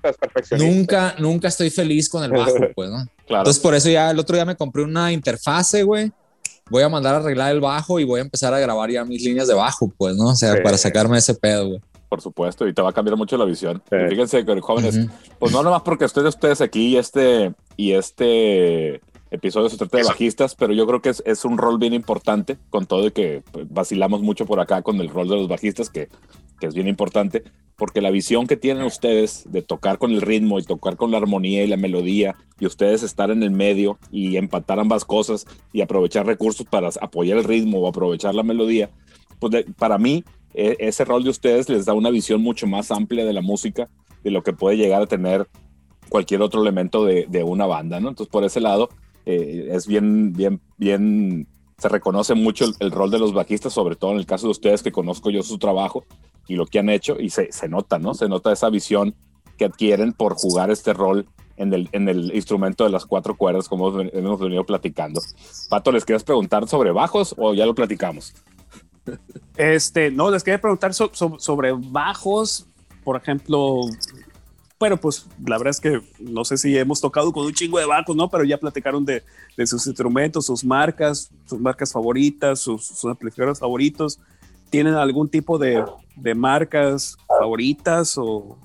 nunca, nunca estoy feliz con el bajo, *laughs* pues, ¿no? Claro. Entonces, por eso ya el otro día me compré una interfase, güey, voy a mandar a arreglar el bajo y voy a empezar a grabar ya mis líneas de bajo, pues, ¿no? O sea, para sacarme ese pedo, güey. Por supuesto, y te va a cambiar mucho la visión. Fíjense, jóvenes, pues no nomás porque ustedes, ustedes aquí y este, y este episodio se trata de bajistas, pero yo creo que es, es, un rol bien importante, con todo y que pues, vacilamos mucho por acá con el rol de los bajistas, que, que es bien importante, porque la visión que tienen ustedes de tocar con el ritmo y tocar con la armonía y la melodía, y ustedes estar en el medio y empatar ambas cosas y aprovechar recursos para apoyar el ritmo o aprovechar la melodía, pues para mí e, ese rol de ustedes les da una visión mucho más amplia de la música, de lo que puede llegar a tener cualquier otro elemento de, de una banda, ¿no? Entonces por ese lado eh, es bien, bien, bien, se reconoce mucho el, rol de los bajistas, sobre todo en el caso de ustedes que conozco yo su trabajo y lo que han hecho y se, se nota, ¿no? Se nota esa visión que adquieren por jugar este rol en el, en el instrumento de las cuatro cuerdas, como hemos venido platicando. Pato, ¿les quieres preguntar sobre bajos o ya lo platicamos? Este, no, les quería preguntar sobre bajos, por ejemplo, pero pues la verdad es que no sé si hemos tocado con un chingo de bajos, ¿no? Pero ya platicaron de, de sus instrumentos, sus marcas, sus marcas favoritas, sus, sus amplificadores favoritos. ¿Tienen algún tipo de, de marcas favoritas o,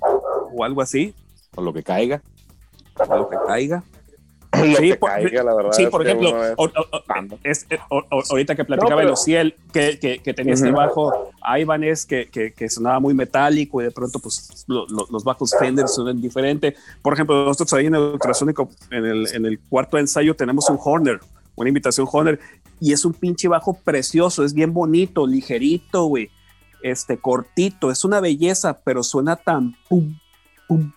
o, algo así? O lo que caiga. O lo que caiga. sí, por, la verdad. Sí, por ejemplo, es, eh, ahorita que platicaba no, pero, que, que, que, tenía este bajo Ibanez que, que, sonaba muy metálico y de pronto pues lo, lo, los bajos Fender suenan diferente. Por ejemplo, nosotros ahí en el ultrasónico, en el, en el cuarto ensayo tenemos un Horner, una invitación Horner y es un pinche bajo precioso, es bien bonito, ligerito, güey, este cortito, es una belleza, pero suena tan pum, pum,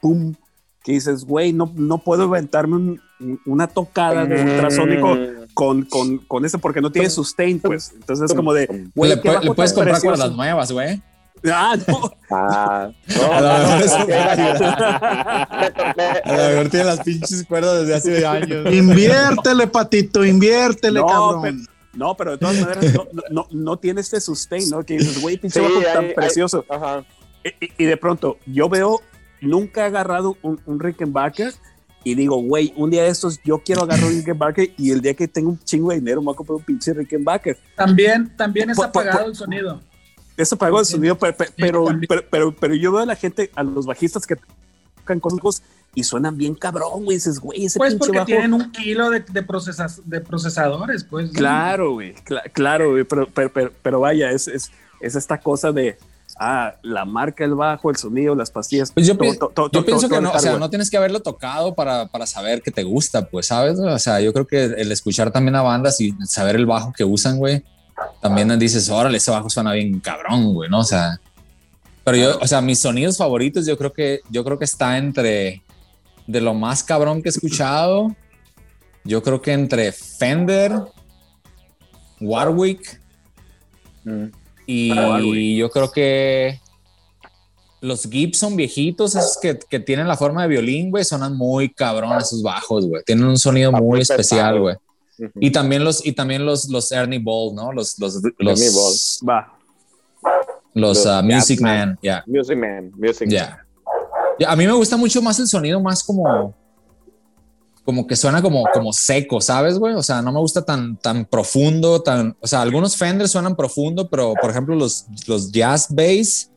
pum que dices, güey, no, no puedo inventarme un, una tocada de ultrasónico con, con, con eso porque no tiene sustain, pues. Entonces es como de, güey, le, le puedes comprar con las nuevas, güey. Ah, no. Ah, no. A lo mejor tiene las pinches cuerdas desde hace años. Inviértele, patito, inviértele, no, cabrón. No, pero de todas maneras no, no, no, tiene este sustain, ¿no? Que dices, güey, pinche sí, bajo tan hay, precioso. Ajá. Y, y, de pronto yo veo nunca he agarrado un, un Rickenbacker y digo, güey, un día de estos yo quiero agarrar un Rickenbacker y el día que tengo un chingo de dinero me voy a comprar un pinche Rickenbacker. También, también es apagado el sonido. Es apagado el sonido, pero, pero, pero, pero, pero yo veo a la gente, a los bajistas que tocan con ojos y suenan bien cabrón, güey. Dices, güey, ese pues pinche porque bajo. tienen un kilo de, de, procesas, de procesadores, pues. Claro, güey, cl claro, güey, pero, pero, pero, pero, vaya, es, es, es esta cosa de, ah, la marca, el bajo, el sonido, las pastillas. Pues yo, to, to, yo pienso que no, o sea, no tienes que haberlo tocado para, para saber que te gusta, pues, ¿sabes? O sea, yo creo que el escuchar también a bandas y saber el bajo que usan, güey, también dices, órale, ese bajo suena bien cabrón, güey, ¿no? O sea, pero yo, o sea, mis sonidos favoritos, yo creo que, yo creo que está entre de lo más cabrón que he escuchado, yo creo que entre Fender, Warwick, mm. Y yo creo que los Gibson viejitos, esos que, que, tienen la forma de violín, güey, sonan muy cabrón esos bajos, güey. Tienen un sonido muy, muy especial, güey. Uh -huh. Y también los, y también los, los Ernie Ball, ¿no? Los, los, los, Ernie Ball. Va. Los uh, Music Man. Yeah. Music Man, Music yeah. yeah. A mí me gusta mucho más el sonido más como, como que suena como, como seco, ¿sabes, güey? O sea, no me gusta tan, tan profundo, tan, o sea, algunos Fender suenan profundo, pero por ejemplo los, los Jazz Bass,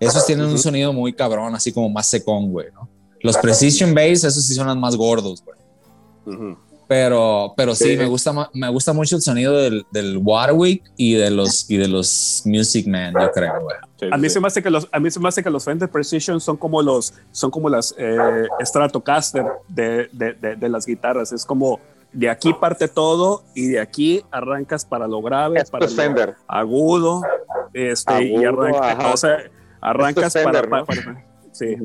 esos tienen uh -huh. un sonido muy cabrón, así como más secón, güey, ¿no? Los Precision Bass, esos sí suenan más gordos, güey. Uh -huh. Pero, pero sí, sí, me gusta, me gusta mucho el sonido del, del Warwick y de los, y de los Music Man, yo creo, güey. Sí, a mí sí. se me hace que los a mí se me hace que los Fender Precision son como los son como las eh, Stratocaster de, de, de, de, las guitarras es como de aquí parte todo y de aquí arrancas para lo grave, Esto para es lo Fender. agudo, este, y Agudo, arranca- ajá. o sea, arrancas es para, Fender, para- ¿no? para- sí,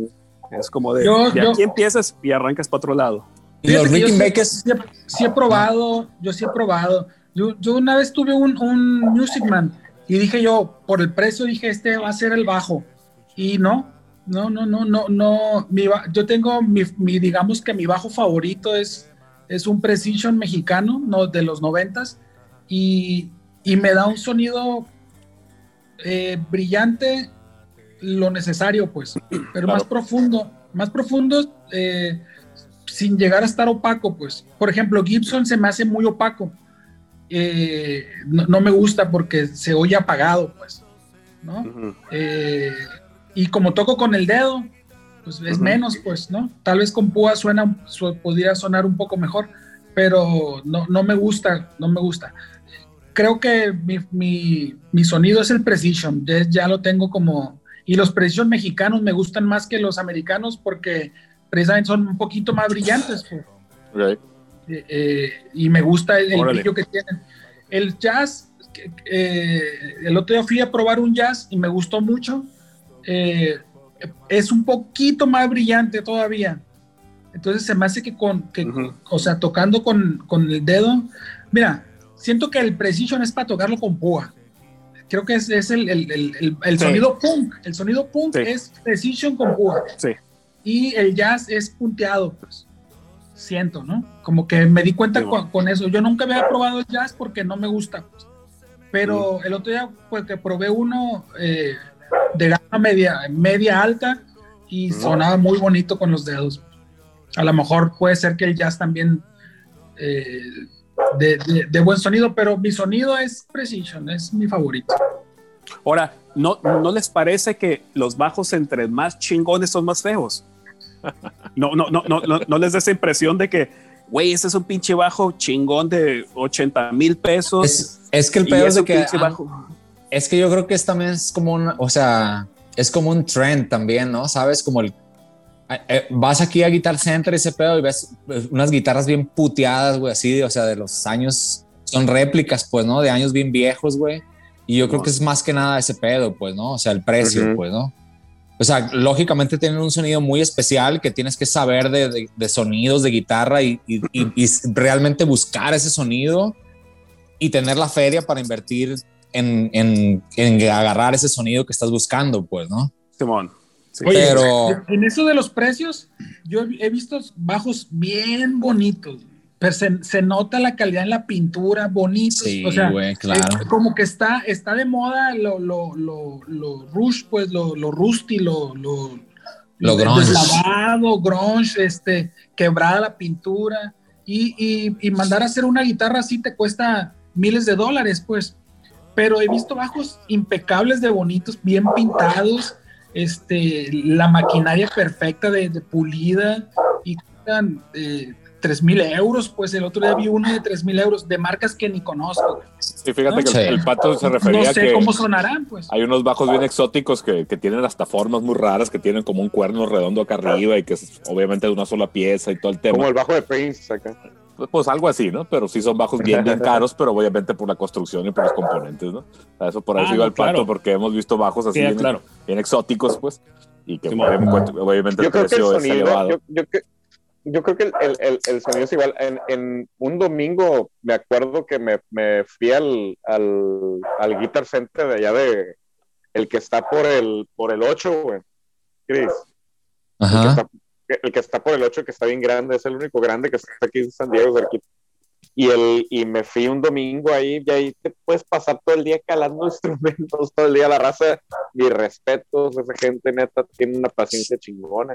es como de, Yo- de yo- aquí empiezas y arrancas para otro lado. Los Rickenbackers, sí, sí he- probado, yo sí he probado. Yo, yo una vez tuve un, un Music Man y dije yo, por el precio dije, este va a ser el bajo. Y no, no, no, no, no, no. Mi yo tengo mi, mi- digamos que mi bajo favorito es, es un Precision mexicano, no, de los noventas, y, y me da un sonido eh, brillante, lo necesario, pues, pero más profundo, más profundo, eh, sin llegar a estar opaco, pues. Por ejemplo, Gibson se me hace muy opaco. Eh, no, no me gusta porque se oye apagado, pues, ¿no? Eh, y como toco con el dedo, pues es menos, pues, ¿no? Tal vez con púa suena, su- podría sonar un poco mejor, pero no, no me gusta, no me gusta. Creo que mi, mi- mi sonido es el Precision, ya, ya lo tengo como... Y los Precision mexicanos me gustan más que los americanos porque precisamente son un poquito más brillantes, pues. Eh, eh, y me gusta el, el brillo que tienen. El jazz, eh, el otro día fui a probar un jazz y me gustó mucho. Es un poquito más brillante todavía. Entonces se me hace que con, que, o sea, tocando con, con el dedo, mira, siento que el precision es para tocarlo con púa. Creo que es, es el, el- el- el- el Sí. sonido punk. El sonido punk Sí. es precision con púa Sí. Y el jazz es punteado, pues. Siento, ¿no? Como que me di cuenta con, eso. Yo nunca había probado el jazz porque no me gusta, pues. Pero el otro día, pues, que probé uno eh, de gama media, media alta y sonaba muy bonito con los dedos. A lo mejor puede ser que el jazz también eh, de, de- de buen sonido, pero mi sonido es Precision, es mi favorito. Ahora, ¿no, ¿no les parece que los bajos entre más chingones son más feos? No, no, no, no, no, no les da esa impresión de que, güey, ese es un pinche bajo chingón de 80 mil pesos. es, es que el pedo es de que ah, bajo. Es que yo creo que es también es como un, o sea, es como un trend también, ¿no? Sabes, como el, eh, eh, vas aquí a Guitar Center ese pedo y ves eh, unas guitarras bien puteadas, güey, así, o sea, de los años, son réplicas, pues, ¿no? De años bien viejos, güey. Y yo creo que es más que nada ese pedo, pues, ¿no? O sea, el precio, Ujú. pues, ¿no? O sea, lógicamente tienen un sonido muy especial que tienes que saber de, de- de sonidos de guitarra y, y- y- y realmente buscar ese sonido y tener la feria para invertir en, en- en agarrar ese sonido que estás buscando, pues, ¿no? Simón. Sí. Oye, Pero- en eso de los precios, yo he visto bajos bien bonitos, pero se, se nota la calidad en la pintura, bonitos. Sí, o sea, claro. eh, como que está, está de moda lo, lo, lo, lo rush, pues lo, lo rusty, lo, lo, Lo grunge. deslavado, grunge, este, quebrada la pintura. Y, y, y mandar a hacer una guitarra así te cuesta miles de dólares, pues. Pero he visto bajos impecables de bonitos, bien pintados, este, la maquinaria perfecta de, de pulida y eh, 3 mil euros, pues el otro día vi uno de 3 mil euros de marcas que ni conozco. Sí, fíjate que Sí. el, el pato se refería No a sé que cómo sonarán, pues. hay unos bajos bien exóticos que, que tienen hasta formas muy raras, que tienen como un cuerno redondo acá arriba y que es obviamente de una sola pieza y todo el tema. Como el bajo de Prince acá. Pues, algo así, ¿no? Pero sí son bajos bien, bien *laughs* caros, pero obviamente por la construcción y por los componentes, ¿no? O sea, eso por ahí Ah, no, el pato, claro. porque hemos visto bajos así Sí, bien, claro. bien exóticos, pues, y que Sí, obviamente, obviamente Yo el creo que el precio es sonido, elevado. yo, yo, que- yo creo que el, el- el- el sonido es igual. En, en un domingo me acuerdo que me, me fui al, al, al Guitar Center de allá de el que está por el por el 8, güey. Chris. El que, Ajá. está, el que está por el 8, que está bien grande, es el único grande que está aquí en San Diego, cerquita. Y, el, y me fui un domingo ahí, y ahí te puedes pasar todo el día calando *laughs* instrumentos, todo el día la raza. Mis respetos, esa gente neta tiene una paciencia chingona.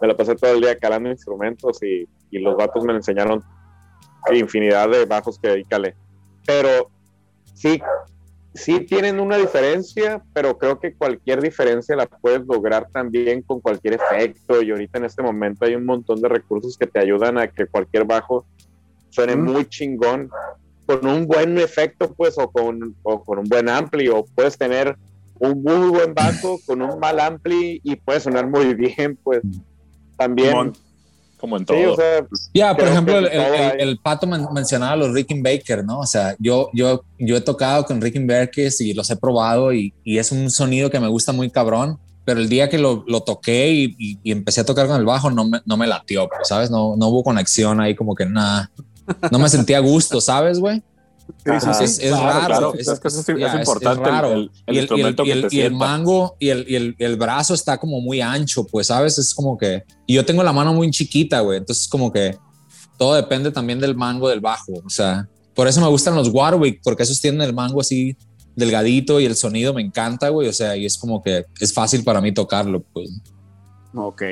Me la pasé todo el día calando instrumentos y, y los vatos me enseñaron infinidad de bajos que calé. Pero sí, sí tienen una diferencia, pero creo que cualquier diferencia la puedes lograr también con cualquier efecto. Y ahorita en este momento hay un montón de recursos que te ayudan a que cualquier bajo suene Mm. muy chingón con un buen efecto, pues, o con, o con un buen ampli, o puedes tener un muy buen bajo con un mal ampli y puede sonar muy *laughs* bien, pues. También. Como en Sí, todo. o sea, Ya, por Creo ejemplo, el, el- todo el- hay. el pato men- mencionaba a los Rickenbacker, ¿no? O sea, yo, yo, yo he tocado con Rickenbackers y los he probado y, y es un sonido que me gusta muy cabrón, pero el día que lo, lo toqué y, y- y empecé a tocar con el bajo no me, no me latió, pues, ¿sabes? No, no hubo conexión ahí, como que nada. No me sentía a gusto, ¿sabes, güey? Es, raro. Es, que importante el- instrumento y que el, te y el mango y, el, y el, el brazo está como muy ancho, pues, ¿sabes? Es como que. Y yo tengo la mano muy chiquita, güey. Entonces, como que todo depende también del mango del bajo. O sea, por eso me gustan los Warwick, porque esos tienen el mango así delgadito y el sonido me encanta, güey. O sea, y es como que es fácil para mí tocarlo, pues. Ok.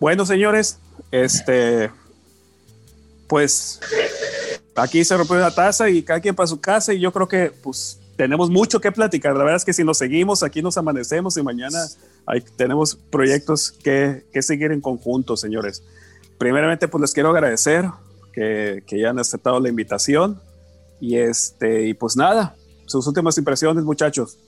Bueno, señores, este, pues aquí se rompió la taza y cada quien para su casa y yo creo que pues tenemos mucho que platicar. La verdad es que si nos seguimos, aquí nos amanecemos y mañana hay, tenemos proyectos que, que seguir en conjunto, señores. Primeramente, pues les quiero agradecer que, que hayan aceptado la invitación y este, y pues nada, sus últimas impresiones, muchachos.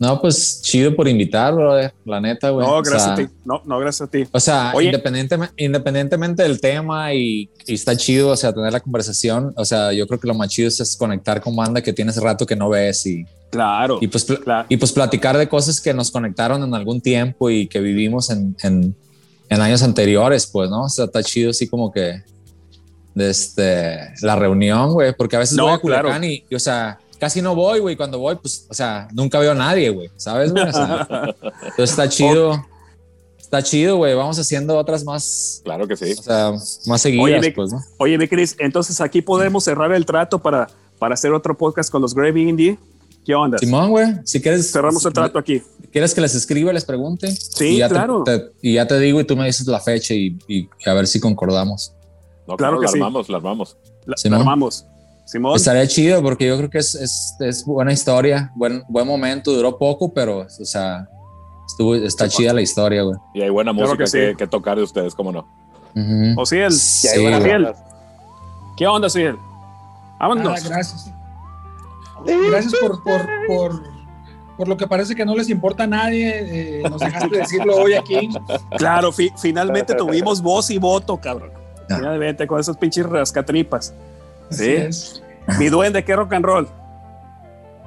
No, pues chido por invitar, brother. La neta, güey. No, O gracias sea, a ti. No, no, gracias a ti. O sea, independientemente, independientemente del tema y, y está chido, o sea, tener la conversación, o sea, yo creo que lo más chido es, conectar con banda que tienes rato que no ves y, Claro. y, pues, Claro. y pues platicar de cosas que nos conectaron en algún tiempo y que vivimos en, en, en años anteriores, pues, ¿no? O sea, está chido así como que de este, la reunión, güey, porque a veces No, voy a claro. Culiacán y, y, o sea, casi no voy, güey, cuando voy, pues, o sea, nunca veo a nadie, güey, ¿sabes? güey? O sea, entonces está chido. Está chido, güey. Vamos haciendo otras más, Claro que sí. o sea, más seguidas, Oye, Vic, pues, ¿no? Oye, mi Cris, entonces aquí podemos cerrar el trato para, para hacer otro podcast con los Gravy Indie. ¿Qué onda? Simón, güey, si quieres. Cerramos el trato aquí. ¿Quieres que les escriba, les pregunte? Sí, Y ya te- claro. te- y ya te digo y tú me dices la fecha y, y a ver si concordamos. No, Claro claro, que la sí. armamos, la armamos. La, Sí, la ¿no? armamos. Simón. Estaría chido porque yo creo que es, es, es buena historia, buen, buen momento, duró poco, pero, o sea, estuvo, está chida la historia, güey. Y hay buena música que que, sí. que tocar de ustedes, ¿cómo no? Ujú. Ociel, y hay Sí, güey. rolas. ¿qué onda, Ociel? Vámonos. Ah, gracias. Gracias por, por, por, por lo que parece que no les importa a nadie. eh, nos dejaste decirlo hoy aquí. Claro, fi- finalmente tuvimos voz y voto, cabrón. Ah. Finalmente, con esos pinches rascatripas. Así Sí. es. Mi duende, qué rock and roll.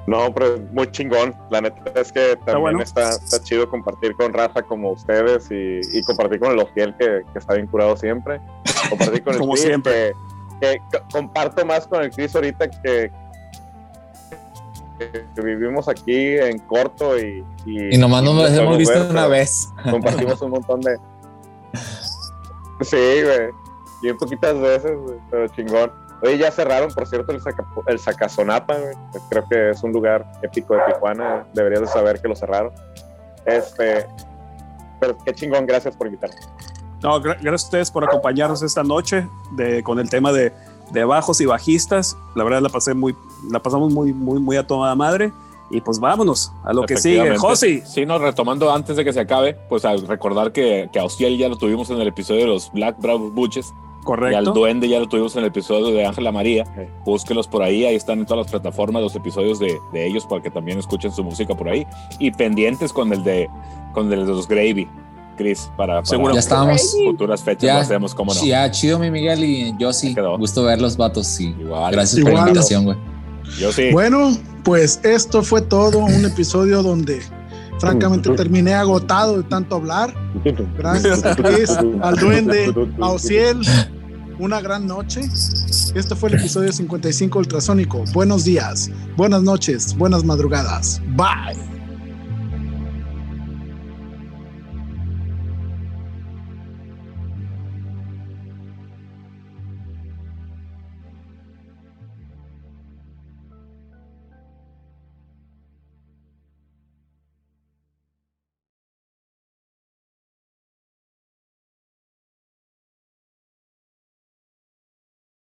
No, pero muy chingón. La neta es que también bueno. está, está chido compartir con raza como ustedes y, y compartir con el Ofiel que, que está bien curado siempre. Compartir con *laughs* el Como Chris, siempre. Que, que co- comparto más con el Chris ahorita que, que vivimos aquí en corto y... Y, Y nomás nos y hemos visto ver, una vez. Compartimos un montón de... *laughs* Sí, güey. Bien poquitas veces, güey, pero chingón. Oye, ya cerraron, por cierto, el, saca, el Sacazonapa, güey. Creo que es un lugar épico de Tijuana. Deberías de saber que lo cerraron. Este, pero qué chingón, gracias por invitarme. No, gra- gracias a ustedes por acompañarnos esta noche de, con el tema de, de bajos y bajistas. La verdad la pasé muy, la pasamos muy, muy, muy a toda madre. Y pues vámonos a lo que sigue. Josi. Sí, no, retomando antes de que se acabe, pues al recordar que, que a Ociel ya lo tuvimos en el episodio de los Black Brown Butches y al Correcto. Duende ya lo tuvimos en el episodio de Ángela María. Búsquelos por ahí, ahí están en todas las plataformas los episodios de, de ellos para que también escuchen su música por ahí. Y pendientes con el de, con el de los Gravy, Chris, para, para Seguro. Ya estábamos. futuras fechas Ya. lo hacemos, como no. Ya, chido, mi Miguel y yo sí. Quedó. Gusto ver los vatos, sí. Igual. Gracias por la Igual. invitación, güey. Yo sí. Bueno, pues esto fue todo, un episodio donde francamente terminé agotado de tanto hablar. Gracias a Chris, al duende, a Ociel. Una gran noche. Este fue el episodio 55 ultrasónico. Buenos días, buenas noches, buenas madrugadas. Bye.